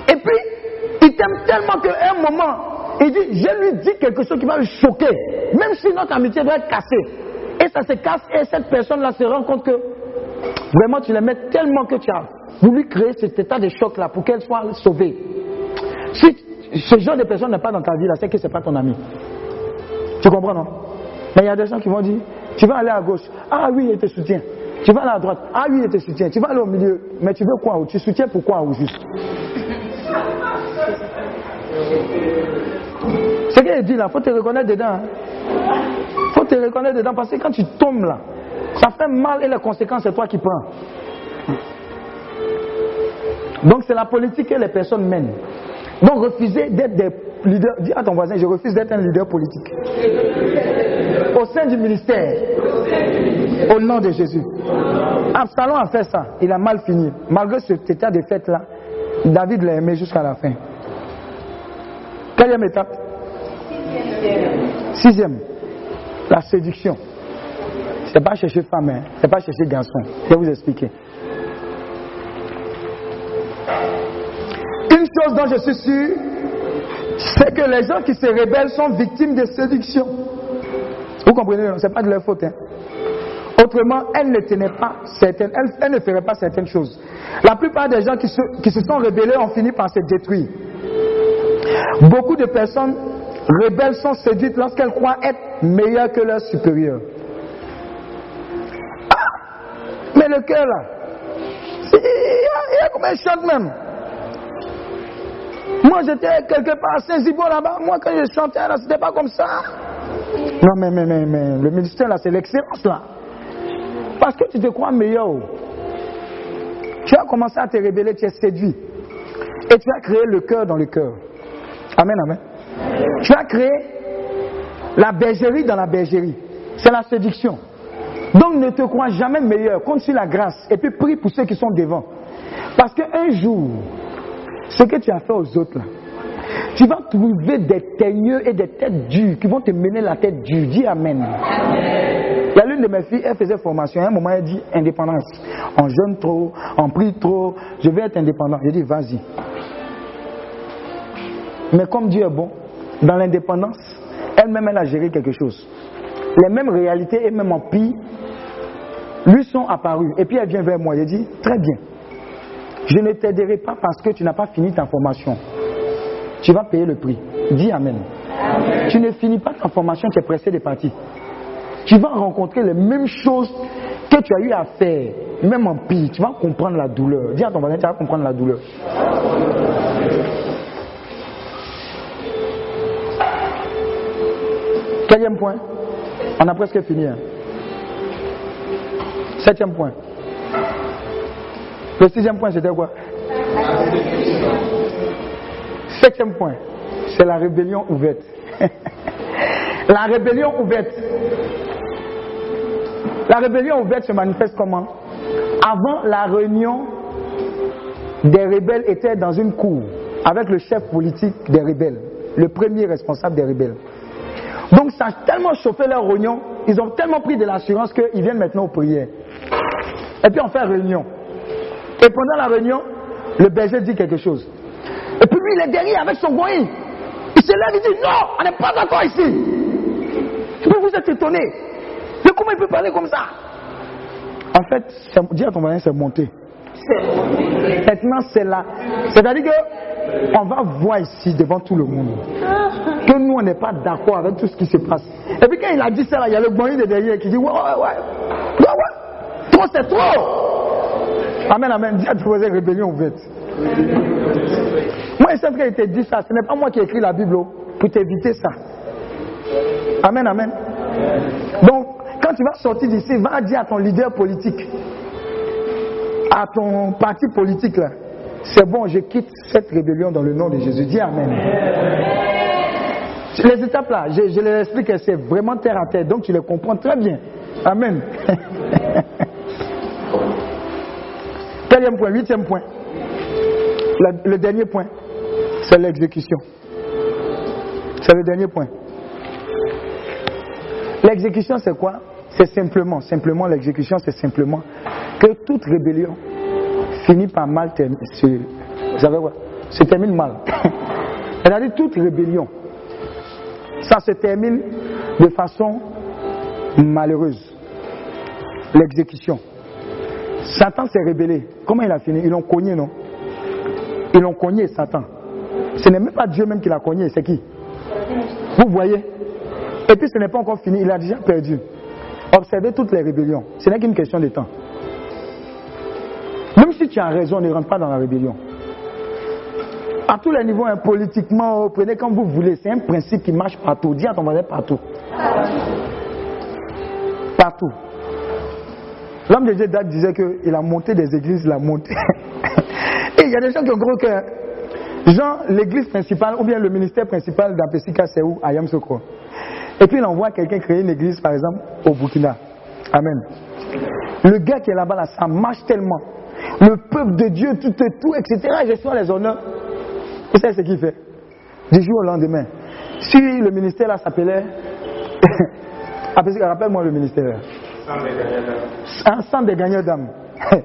Et puis, il t'aime tellement qu'à un moment, il dit, je lui dis quelque chose qui va le choquer, même si notre amitié doit être cassée. Et ça se casse et cette personne-là se rend compte que vraiment tu l'aimais tellement que tu as voulu créer cet état de choc-là pour qu'elle soit sauvée. Si ce genre de personne n'est pas dans ta vie, là, c'est que ce n'est pas ton ami. Tu comprends, non? Mais il y a des gens qui vont dire, tu vas aller à gauche, ah oui, il te soutient. Tu vas aller à droite, ah oui, il te soutient. Tu vas aller au milieu, mais tu veux quoi? Tu soutiens pourquoi au juste? Ce qu'il dit là, il faut te reconnaître dedans. Il faut te reconnaître dedans parce que quand tu tombes là, ça fait mal et les conséquences, c'est toi qui prends. Donc c'est la politique que les personnes mènent. Donc refusez d'être des leaders. Dis à ton voisin, je refuse d'être un leader politique. Au sein du ministère. Au nom de Jésus. Absalom a fait ça. Il a mal fini. Malgré cet état de fête là, David l'a aimé jusqu'à la fin. Quatrième étape Sixième. La séduction. C'est pas chercher femme, hein. c'est pas chercher garçon. Je vais vous expliquer. Une chose dont je suis sûr, c'est que les gens qui se rebellent sont victimes de séduction. Vous comprenez Ce n'est pas de leur faute. Hein. Autrement, elles ne tenaient pas certaines, elles, ne feraient pas certaines choses. La plupart des gens qui se, qui se sont rebellés ont fini par se détruire. Beaucoup de personnes rebelles sont séduites lorsqu'elles croient être meilleures que leurs supérieurs. Ah, mais le cœur là, il y, a, comme un choc même. Moi j'étais quelque part à Saint-Zibo là-bas, moi quand je chantais là, c'était pas comme ça. Non mais, mais, mais, mais le ministère là, c'est l'excellence là. Parce que tu te crois meilleur. Tu as commencé à te révéler, tu es séduit. Et tu as créé le cœur dans le cœur. Amen, amen. Tu as créé la bergerie dans la bergerie. C'est la séduction. Donc ne te crois jamais meilleur. Compte sur la grâce. Et puis prie pour ceux qui sont devant. Parce qu'un jour, ce que tu as fait aux autres, là, tu vas trouver des teigneux et des têtes dures qui vont te mener la tête dure. Dis Amen. Il y a l'une de mes filles, elle faisait formation. À un moment, elle dit indépendance. On jeûne trop, on prie trop, je vais être indépendant. Je dis vas-y. Mais comme Dieu est bon, dans l'indépendance, elle-même, elle a géré quelque chose. Les mêmes réalités et même en pire lui sont apparues. Et puis elle vient vers moi. Elle dit Très bien. Je ne t'aiderai pas parce que tu n'as pas fini ta formation. Tu vas payer le prix. Dis Amen. Tu ne finis pas ta formation, tu es pressé de partir. Tu vas rencontrer les mêmes choses que tu as eu à faire, même en pire. Tu vas comprendre la douleur. Dis à ton voisin, tu vas comprendre la douleur. Quatrième point. On a presque fini. Hein. Septième point. Le sixième point, c'était quoi? Septième point, c'est la rébellion ouverte. la rébellion ouverte. La rébellion ouverte se manifeste comment? Avant la réunion des rebelles était dans une cour avec le chef politique des rebelles, le premier responsable des rebelles. Donc ça a tellement chauffé leur réunion, ils ont tellement pris de l'assurance qu'ils viennent maintenant aux prières. Et puis on fait réunion. Et pendant la réunion, le berger dit quelque chose. Et puis lui, il est derrière avec son goï. Il se lève, il dit Non, on n'est pas d'accord ici. Puis vous êtes étonné. Mais comment il peut parler comme ça? En fait, dis à ton voisin, c'est monté. Maintenant, c'est là. C'est-à-dire que on va voir ici devant tout le monde que nous, on n'est pas d'accord avec tout ce qui se passe. Et puis quand il a dit ça, il y a le de derrière qui dit Ouais, ouais, ouais. Ouais. Trop, c'est trop. Amen, amen. Dis à ton voisin, rébellion ouverte. Moi, c'est qu'il te dit ça. Ce n'est pas moi qui ai écrit la Bible oh, pour t'éviter ça. Amen, amen. Donc, quand tu vas sortir d'ici, va dire à ton leader politique, à ton parti politique là, c'est bon, je quitte cette rébellion dans le nom de Jésus. Dis Amen. Les étapes là, je, je les explique, c'est vraiment terre à terre, donc tu les comprends très bien. Amen. Quatrième point, huitième point. Le dernier point, c'est l'exécution. C'est le dernier point. L'exécution, c'est quoi? C'est simplement, simplement, l'exécution, c'est simplement que toute rébellion finit par mal. Se, vous savez quoi Se termine mal. C'est-à-dire toute rébellion, ça se termine de façon malheureuse. L'exécution. Satan s'est rébellé. Comment il a fini? Ils l'ont cogné, non? Ils l'ont cogné, Satan. Ce n'est même pas Dieu même qui l'a cogné, c'est qui? Vous voyez? Et puis ce n'est pas encore fini, il a déjà perdu. Observez toutes les rébellions. Ce n'est qu'une question de temps. Même si tu as raison, ne rentre pas dans la rébellion. À tous les niveaux, hein, politiquement, prenez comme vous voulez. C'est un principe qui marche partout. Dis à ton voisin partout. Partout. L'homme de Dieu disait qu'il a monté des églises, il a monté. Et il y a des gens qui ont gros cœur. Genre, l'église principale ou bien le ministère principal d'Apesika, c'est où? À Yamsoko. Et puis il envoie quelqu'un créer une église, par exemple, au Burkina. Amen. Le gars qui est là-bas, là, ça marche tellement. Le peuple de Dieu, tout, tout, tout, etc. Il reçoit les honneurs. Vous savez ce qu'il fait Du jour au lendemain. Si le ministère là s'appelait. Rappelle-moi le ministère. Un centre des gagneurs d'âme.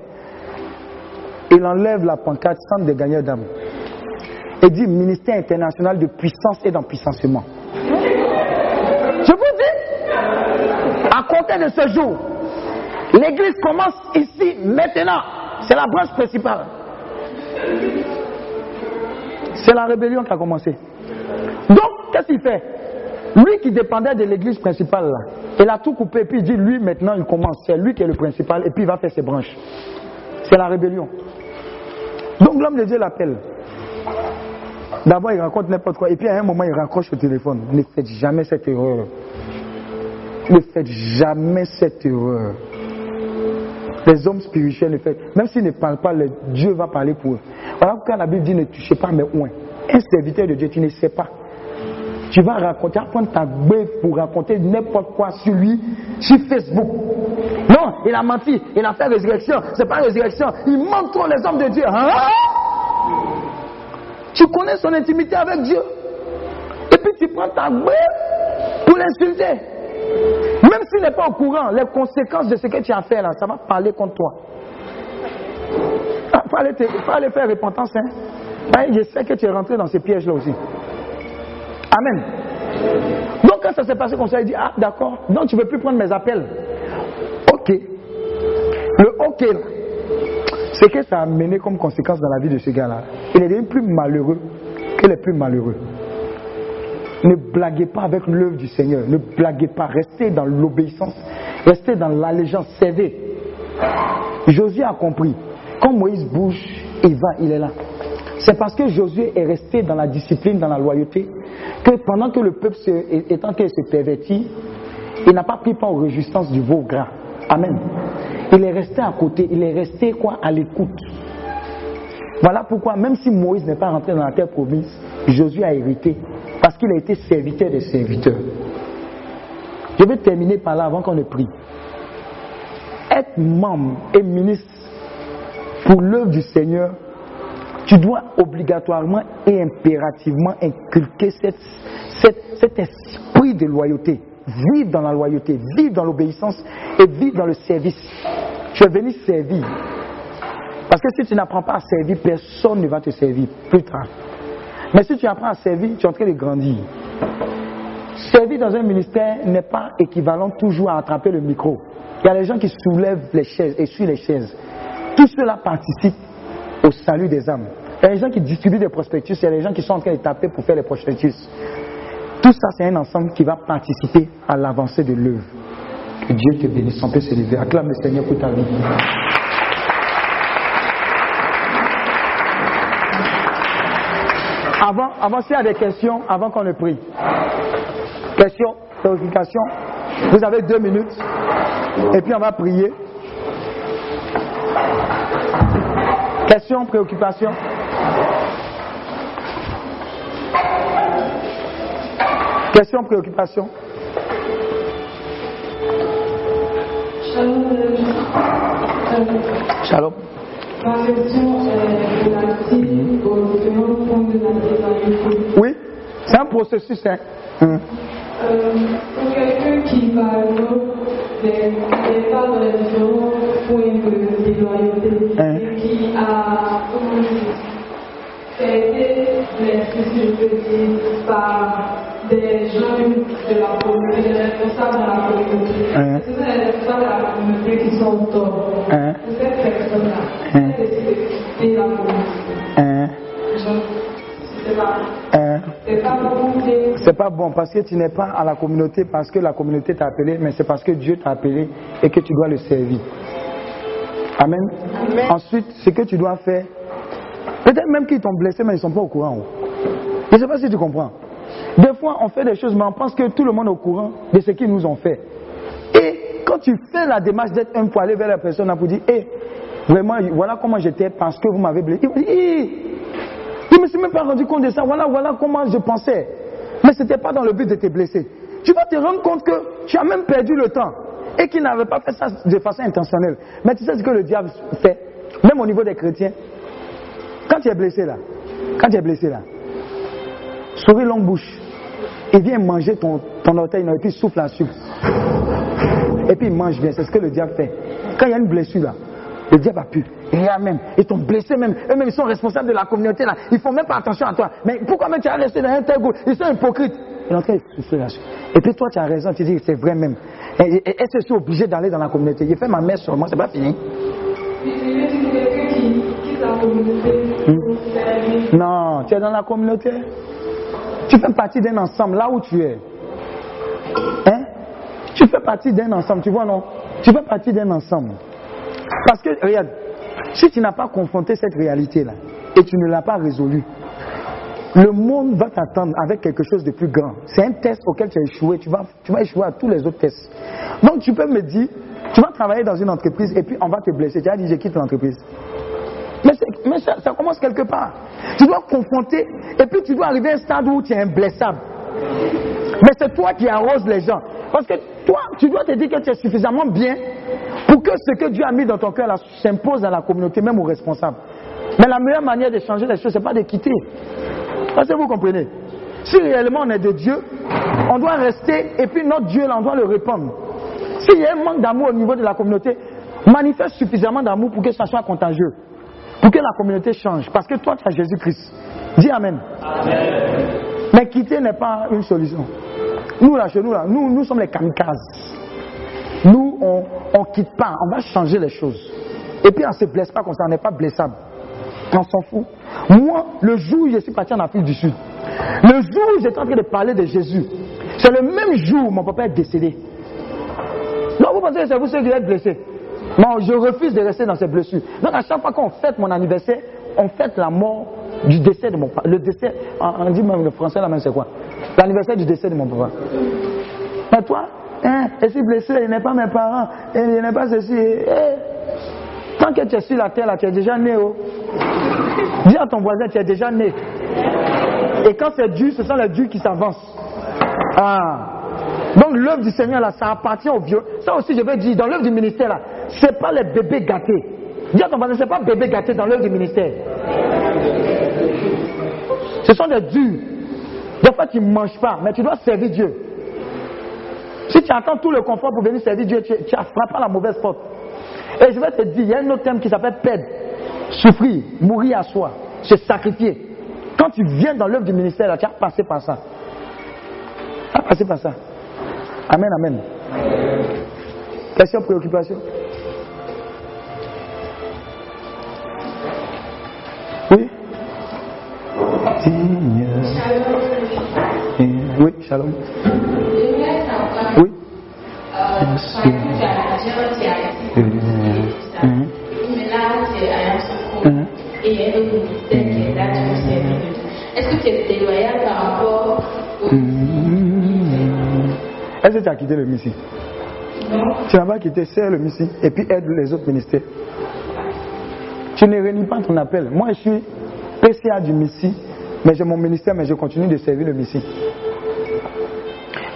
Il enlève la pancarte centre des gagneurs d'âme. Et dit ministère international de puissance et d'empuissancement. À compter de ce jour, l'église commence ici, maintenant. C'est la branche principale. C'est la rébellion qui a commencé. Donc, qu'est-ce qu'il fait? Lui qui dépendait de l'église principale, là, il a tout coupé, puis il dit, lui maintenant, il commence. C'est lui qui est le principal, et puis il va faire ses branches. C'est la rébellion. Donc l'homme de Dieu l'appelle. D'abord, il raconte n'importe quoi, et puis à un moment, il raccroche au téléphone. Ne faites jamais cette erreur. Ne faites jamais cette erreur. Les hommes spirituels ne font. Même s'ils ne parlent pas, Dieu va parler pour eux. Voilà pourquoi la Bible dit ne touchez pas mes oins. Un serviteur de Dieu, tu ne sais pas. Tu vas raconter, tu vas prendre ta bête pour raconter n'importe quoi sur lui, sur Facebook. Non, il a menti, il a fait résurrection. C'est pas résurrection. Il ment trop les hommes de Dieu. Hein? Tu connais son intimité avec Dieu. Et puis tu prends ta bête pour l'insulter. Même s'il n'est pas au courant, les conséquences de ce que tu as fait là, ça va parler contre toi. Il faut aller, te- faut aller faire repentance. Hein. Hein, Je sais que tu es rentré dans ces pièges-là aussi. Amen. Donc quand ça s'est passé comme ça, il dit, ah d'accord, donc tu ne veux plus prendre mes appels. Ok. Le ok, là, ce que ça a mené comme conséquence dans la vie de ce gars-là, il est devenu plus malheureux que les plus malheureux. Ne blaguez pas avec l'œuvre du Seigneur. Ne blaguez pas. Restez dans l'obéissance. Restez dans l'allégeance. Servez. Josué a compris. Quand Moïse bouge, il va, il est là. C'est parce que Josué est resté dans la discipline, dans la loyauté, que pendant que le peuple est en train de se il n'a pas pris part aux résistances du veau gras. Amen. Il est resté à côté, il est resté quoi? À l'écoute. Voilà pourquoi, même si Moïse n'est pas rentré dans la terre promise, Josué a hérité, parce qu'il a été serviteur des serviteurs. Je vais terminer par là avant qu'on ne prie. Être membre et ministre pour l'œuvre du Seigneur, tu dois obligatoirement et impérativement inculquer cette- cet esprit de loyauté. Vivre dans la loyauté, vivre dans l'obéissance et vivre dans le service. Tu es venu servir. Parce que si tu n'apprends pas à servir, personne ne va te servir plus tard. Mais si tu apprends à servir, tu es en train de grandir. Servir dans un ministère n'est pas équivalent toujours à attraper le micro. Il y a des gens qui soulèvent les chaises et suivent les chaises. Tout cela participe au salut des âmes. Il y a des gens qui distribuent des prospectus, il y a des gens qui sont en train de taper pour faire les prospectus. Tout ça, c'est un ensemble qui va participer à l'avancée de l'œuvre. Que Dieu te bénisse, on peut se lever. Acclame le Seigneur pour ta vie. Avant, avant s'il y a des questions, avant qu'on ne prie. Questions, préoccupations. Vous avez deux minutes. Et puis on va prier. Questions, préoccupations. Questions, préoccupations. Shalom. Ma question est relative aux différents points de la dévaluation. Oui, c'est un processus. Hein. Hum. Euh, pour quelqu'un qui, par exemple, n'est pas dans les différents points de déloyauté Hein. et qui a, comment été blessé, si je peux dire, par des gens de la communauté, des responsables de la communauté. Hein. Ce sont les responsables de la communauté qui sont au tort. Hein. Pour cette personne-là, Hein. elle décide la. Hein, Genre, c'est pas, hein? c'est pas bon pas parce que tu n'es pas à la communauté parce que la communauté t'a appelé, mais c'est parce que Dieu t'a appelé et que tu dois le servir. Amen. Ensuite, ce que tu dois faire, peut-être même qu'ils t'ont blessé, mais ils ne sont pas au courant. Je ne sais pas si tu comprends. Des fois, on fait des choses, mais on pense que tout le monde est au courant de ce qu'ils nous ont fait. Et quand tu fais la démarche d'être un pour aller vers la personne là, pour dire, hé, vraiment, voilà comment j'étais parce que vous m'avez blessé. Je ne me suis même pas rendu compte de ça. Voilà, voilà comment je pensais. Mais ce n'était pas dans le but de te blesser. Tu vas te rendre compte que tu as même perdu le temps et qu'il n'avait pas fait ça de façon intentionnelle. Mais tu sais ce que le diable fait, même au niveau des chrétiens. Quand tu es blessé là, quand tu es blessé là, souris longue bouche, il vient manger ton, ton orteil et puis il souffle la sucre. Et puis il mange bien, c'est ce que le diable fait. Quand il y a une blessure là, le diable a pu. A même, ils t'ont blessé même. Eux-mêmes, ils sont responsables de la communauté là. Ils font même pas attention à toi. Mais pourquoi même tu as resté dans un tel goût Ils sont hypocrites. Est en train sucre. Et puis toi, tu as raison, tu dis c'est vrai même. Et, et, et est-ce que je suis obligé d'aller dans la communauté? J'ai fait ma messe sur moi, c'est pas fini. Servir. Non, tu es dans la communauté. Tu fais partie d'un ensemble là où tu es. Hein? Tu fais partie d'un ensemble, tu vois non? Tu fais partie d'un ensemble. Parce que, regarde, si tu n'as pas confronté cette réalité-là et tu ne l'as pas résolue, le monde va t'attendre avec quelque chose de plus grand. C'est un test auquel tu as échoué. Tu vas, tu vas échouer à tous les autres tests. Donc tu peux me dire, tu vas travailler dans une entreprise et puis on va te blesser. Tu as dit, je quitte l'entreprise. Mais, ça commence quelque part. Tu dois confronter et puis tu dois arriver à un stade où tu es imblessable. Mais c'est toi qui arroses les gens. Parce que toi, tu dois te dire que tu es suffisamment bien pour que ce que Dieu a mis dans ton cœur s'impose à la communauté, même aux responsables. Mais la meilleure manière de changer les choses, ce n'est pas de quitter. Est-ce que vous comprenez? Si réellement on est de Dieu, on doit rester et puis notre Dieu là, on doit le répandre. S'il y a un manque d'amour au niveau de la communauté, manifeste suffisamment d'amour pour que ça soit contagieux. Pour que la communauté change. Parce que toi, tu as Jésus-Christ. Dis Amen. Mais quitter n'est pas une solution. Nous, là, chez nous, là, nous, nous sommes les kamikazes. Nous, on ne quitte pas, on va changer les choses. Et puis, on ne se blesse pas comme ça, on n'est pas blessable. On s'en fout. Moi, le jour où je suis parti en Afrique du Sud, le jour où j'étais en train de parler de Jésus, c'est le même jour où mon papa est décédé. Non, vous pensez que c'est vous ceux qui êtes blessés Non, je refuse de rester dans ces blessures. Donc, à chaque fois qu'on fête mon anniversaire, on fête la mort du décès de mon papa. Le décès, on on dit même le français là même, c'est quoi? L'anniversaire du décès de mon papa. Mais toi, hein, je suis blessé, il n'est pas mes parents, il n'est pas ceci. eh, tant que tu es sur la terre, là, tu es déjà né. Oh. Dis à ton voisin, tu es déjà né. Et quand c'est dur, ce sont les durs qui s'avancent. Ah. Donc l'œuvre du Seigneur, là, ça appartient aux vieux. Ça aussi, je veux dire, dans l'œuvre du ministère, là, c'est pas les bébés gâtés. Dis à ton voisin, c'est pas bébé gâté dans l'œuvre du ministère. Ce sont des durs. Des fois, tu ne manges pas, mais tu dois servir Dieu. Si tu attends tout le confort pour venir servir Dieu, tu, tu frappes à la mauvaise porte. Et je vais te dire, il y a un autre thème qui s'appelle perdre, souffrir, mourir à soi, se sacrifier. Quand tu viens dans l'œuvre du ministère, tu as passé par ça. Tu as passé par ça. Amen, amen. Question, préoccupation? Oui? Oui, shalom. Est-ce que tu es. Est-ce que tu as quitté le mission Non. Tu n'as pas quitté, sers le mission et puis aide les autres ministères. Tu ne réunis pas ton appel. Moi, je suis PCA du Messie, mais j'ai mon ministère, mais je continue de servir le Messie.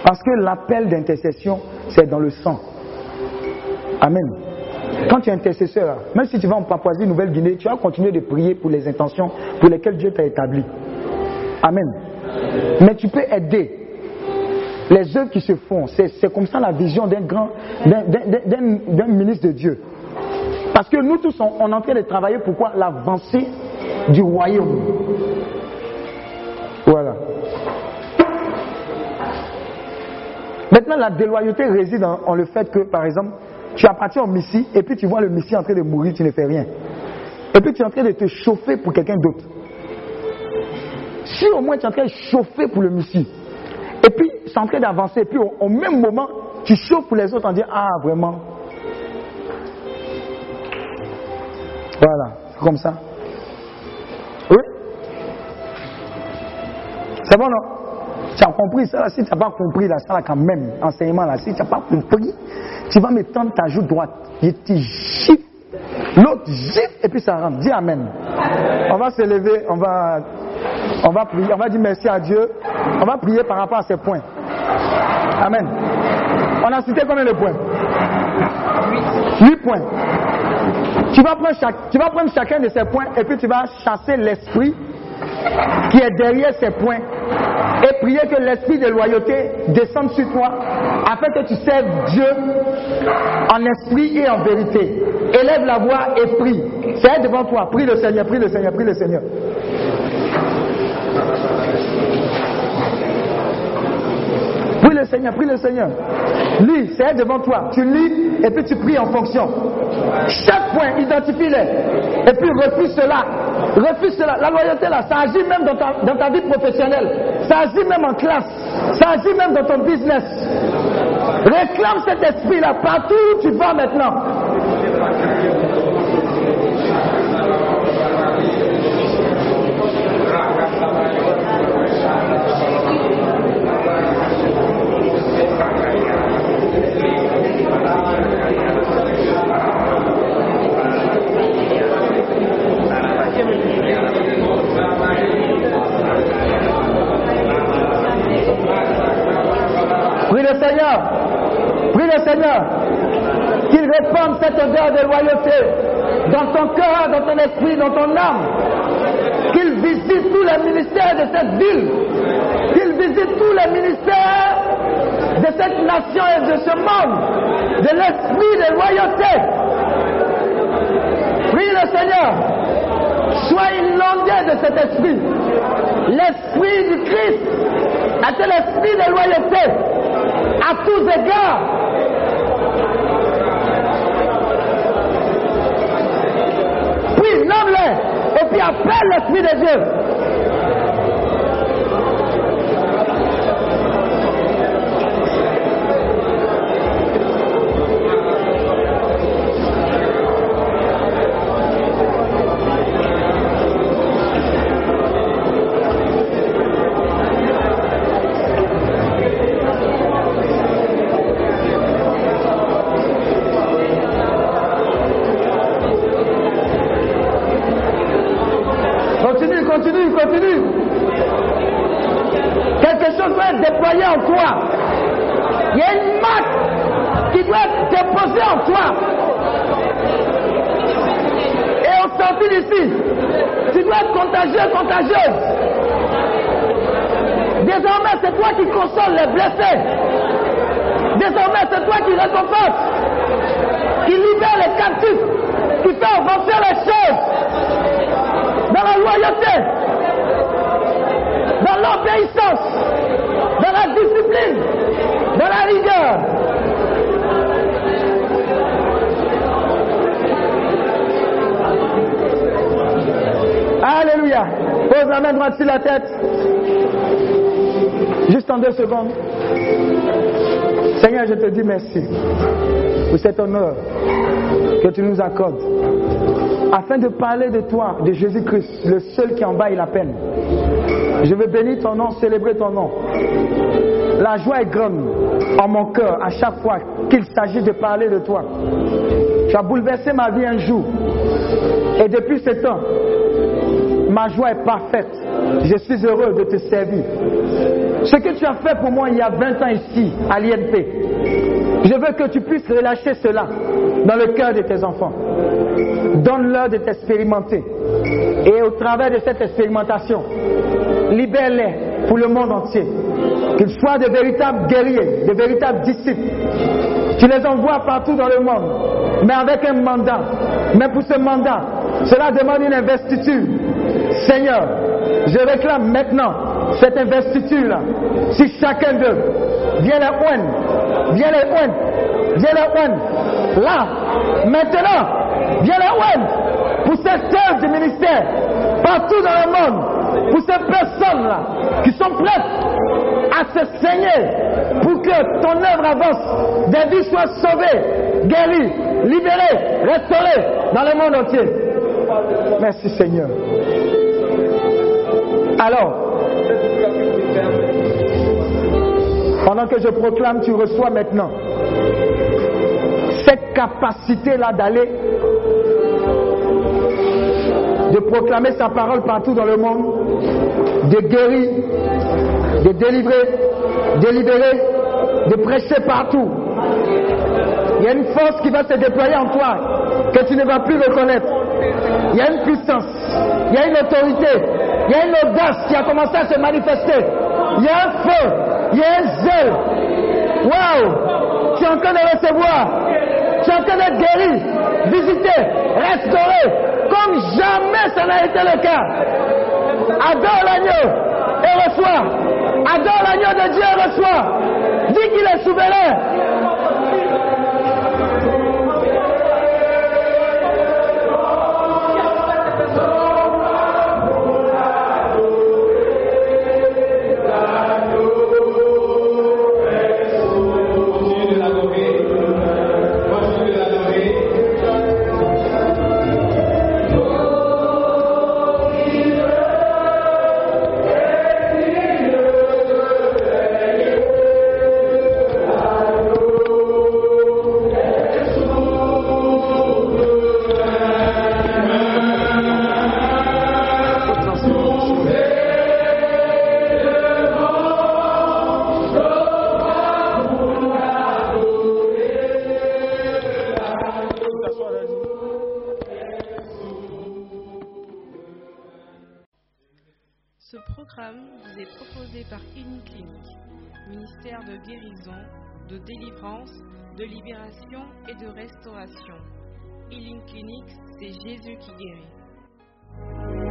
Parce que l'appel d'intercession, c'est dans le sang. Amen. Quand tu es intercesseur, même si tu vas en Papouasie, Nouvelle-Guinée, tu vas continuer de prier pour les intentions pour lesquelles Dieu t'a établi. Amen. Mais tu peux aider les œuvres qui se font. C'est comme ça la vision d'un grand, d'un- ministre de Dieu. Parce que nous tous, on, est en train de travailler pour L'avancée du royaume. Voilà. Maintenant, la déloyauté réside en, le fait que, par exemple, tu appartiens au Messie et puis tu vois le Messie en train de mourir, tu ne fais rien. Et puis tu es en train de te chauffer pour quelqu'un d'autre. Si au moins tu es en train de chauffer pour le Messie, et puis c'est en train d'avancer, et puis au, au même moment, tu chauffes pour les autres en disant Ah, vraiment. Voilà, c'est comme ça. Oui C'est bon, non? Tu as compris ça? Là Si tu n'as pas compris là, ça là quand même, enseignement là, si tu n'as pas compris, tu vas me tendre ta joue droite. Et tu gifles. L'autre gifle et puis ça rentre. Dis Amen. On va se lever, on va, on va prier, on va dire merci à Dieu. On va prier par rapport à ces points. Amen. On a cité combien de points? Huit points. Tu vas, prendre chaque- tu vas prendre chacun de ces points et puis tu vas chasser l'esprit qui est derrière ces points et prier que l'esprit de loyauté descende sur toi afin que tu serves Dieu en esprit et en vérité. Élève la voix et prie. C'est devant toi. Prie le Seigneur, prie le Seigneur, prie le Seigneur. Prie le Seigneur, prie le Seigneur. Lis, c'est devant toi. Tu lis et puis tu pries en fonction. Chaque point, identifie-les. Et puis refuse cela. Refuse cela. La loyauté là, ça agit même dans ta, dans ta vie professionnelle. Ça agit même en classe. Ça agit même dans ton business. Réclame cet esprit-là partout où tu vas maintenant. Prie le Seigneur. Seigneur. Qu'il répande cette odeur de loyauté dans ton cœur, dans ton esprit, dans ton âme. Qu'il visite tous les ministères de cette ville. Qu'il visite tous les ministères de cette nation et de ce monde. De l'esprit de loyauté. Prie le Seigneur. Sois inondé de cet esprit. L'esprit du Christ. C'est l'esprit de loyauté. À tous égards. Nomme-les. Et puis appelle l'esprit de Dieu. Tête. Juste en deux secondes. Seigneur, je te dis merci pour cet honneur que tu nous accordes afin de parler de toi, de Jésus-Christ, le seul qui en vaille la peine. Je veux bénir ton nom, célébrer ton nom. La joie est grande en mon cœur à chaque fois qu'il s'agit de parler de toi. Tu as bouleversé ma vie un jour. Et depuis ce temps, ma joie est parfaite. Je suis heureux de te servir. Ce que tu as fait pour moi il y a 20 ans ici, à l'INP, je veux que tu puisses relâcher cela. dans le cœur de tes enfants. Donne-leur de t'expérimenter. Et au travers de cette expérimentation, libère-les pour le monde entier. Qu'ils soient de véritables guerriers, de véritables disciples. Tu les envoies partout dans le monde, mais avec un mandat. Mais pour ce mandat, cela demande une investiture. Seigneur, je réclame maintenant cette investiture-là. Si chacun d'eux vient les ouen, vient les ouen, vient les ouen. Là, maintenant, vient les ouen pour cette œuvre du ministère, partout dans le monde, pour ces personnes-là qui sont prêtes à se saigner pour que ton œuvre avance, des vies soient sauvées, guéries, libérées, restaurées dans le monde entier. Merci Seigneur. Alors, pendant que je proclame, tu reçois maintenant cette capacité-là d'aller, de proclamer sa parole partout dans le monde, de guérir, de délivrer, de libérer, de prêcher partout. Il y a une force qui va se déployer en toi que tu ne vas plus reconnaître. Il y a une puissance, il y a une autorité, il y a une audace qui a commencé à se manifester. Il y a un feu, il y a un zèle. Waouh! Tu es en train de recevoir, tu es en train d'être guéri, visité, restauré, comme jamais ça n'a été le cas. Adore l'agneau et reçois. Adore l'agneau de Dieu et reçois. Dis qu'il est souverain. c'est Jésus qui guérit.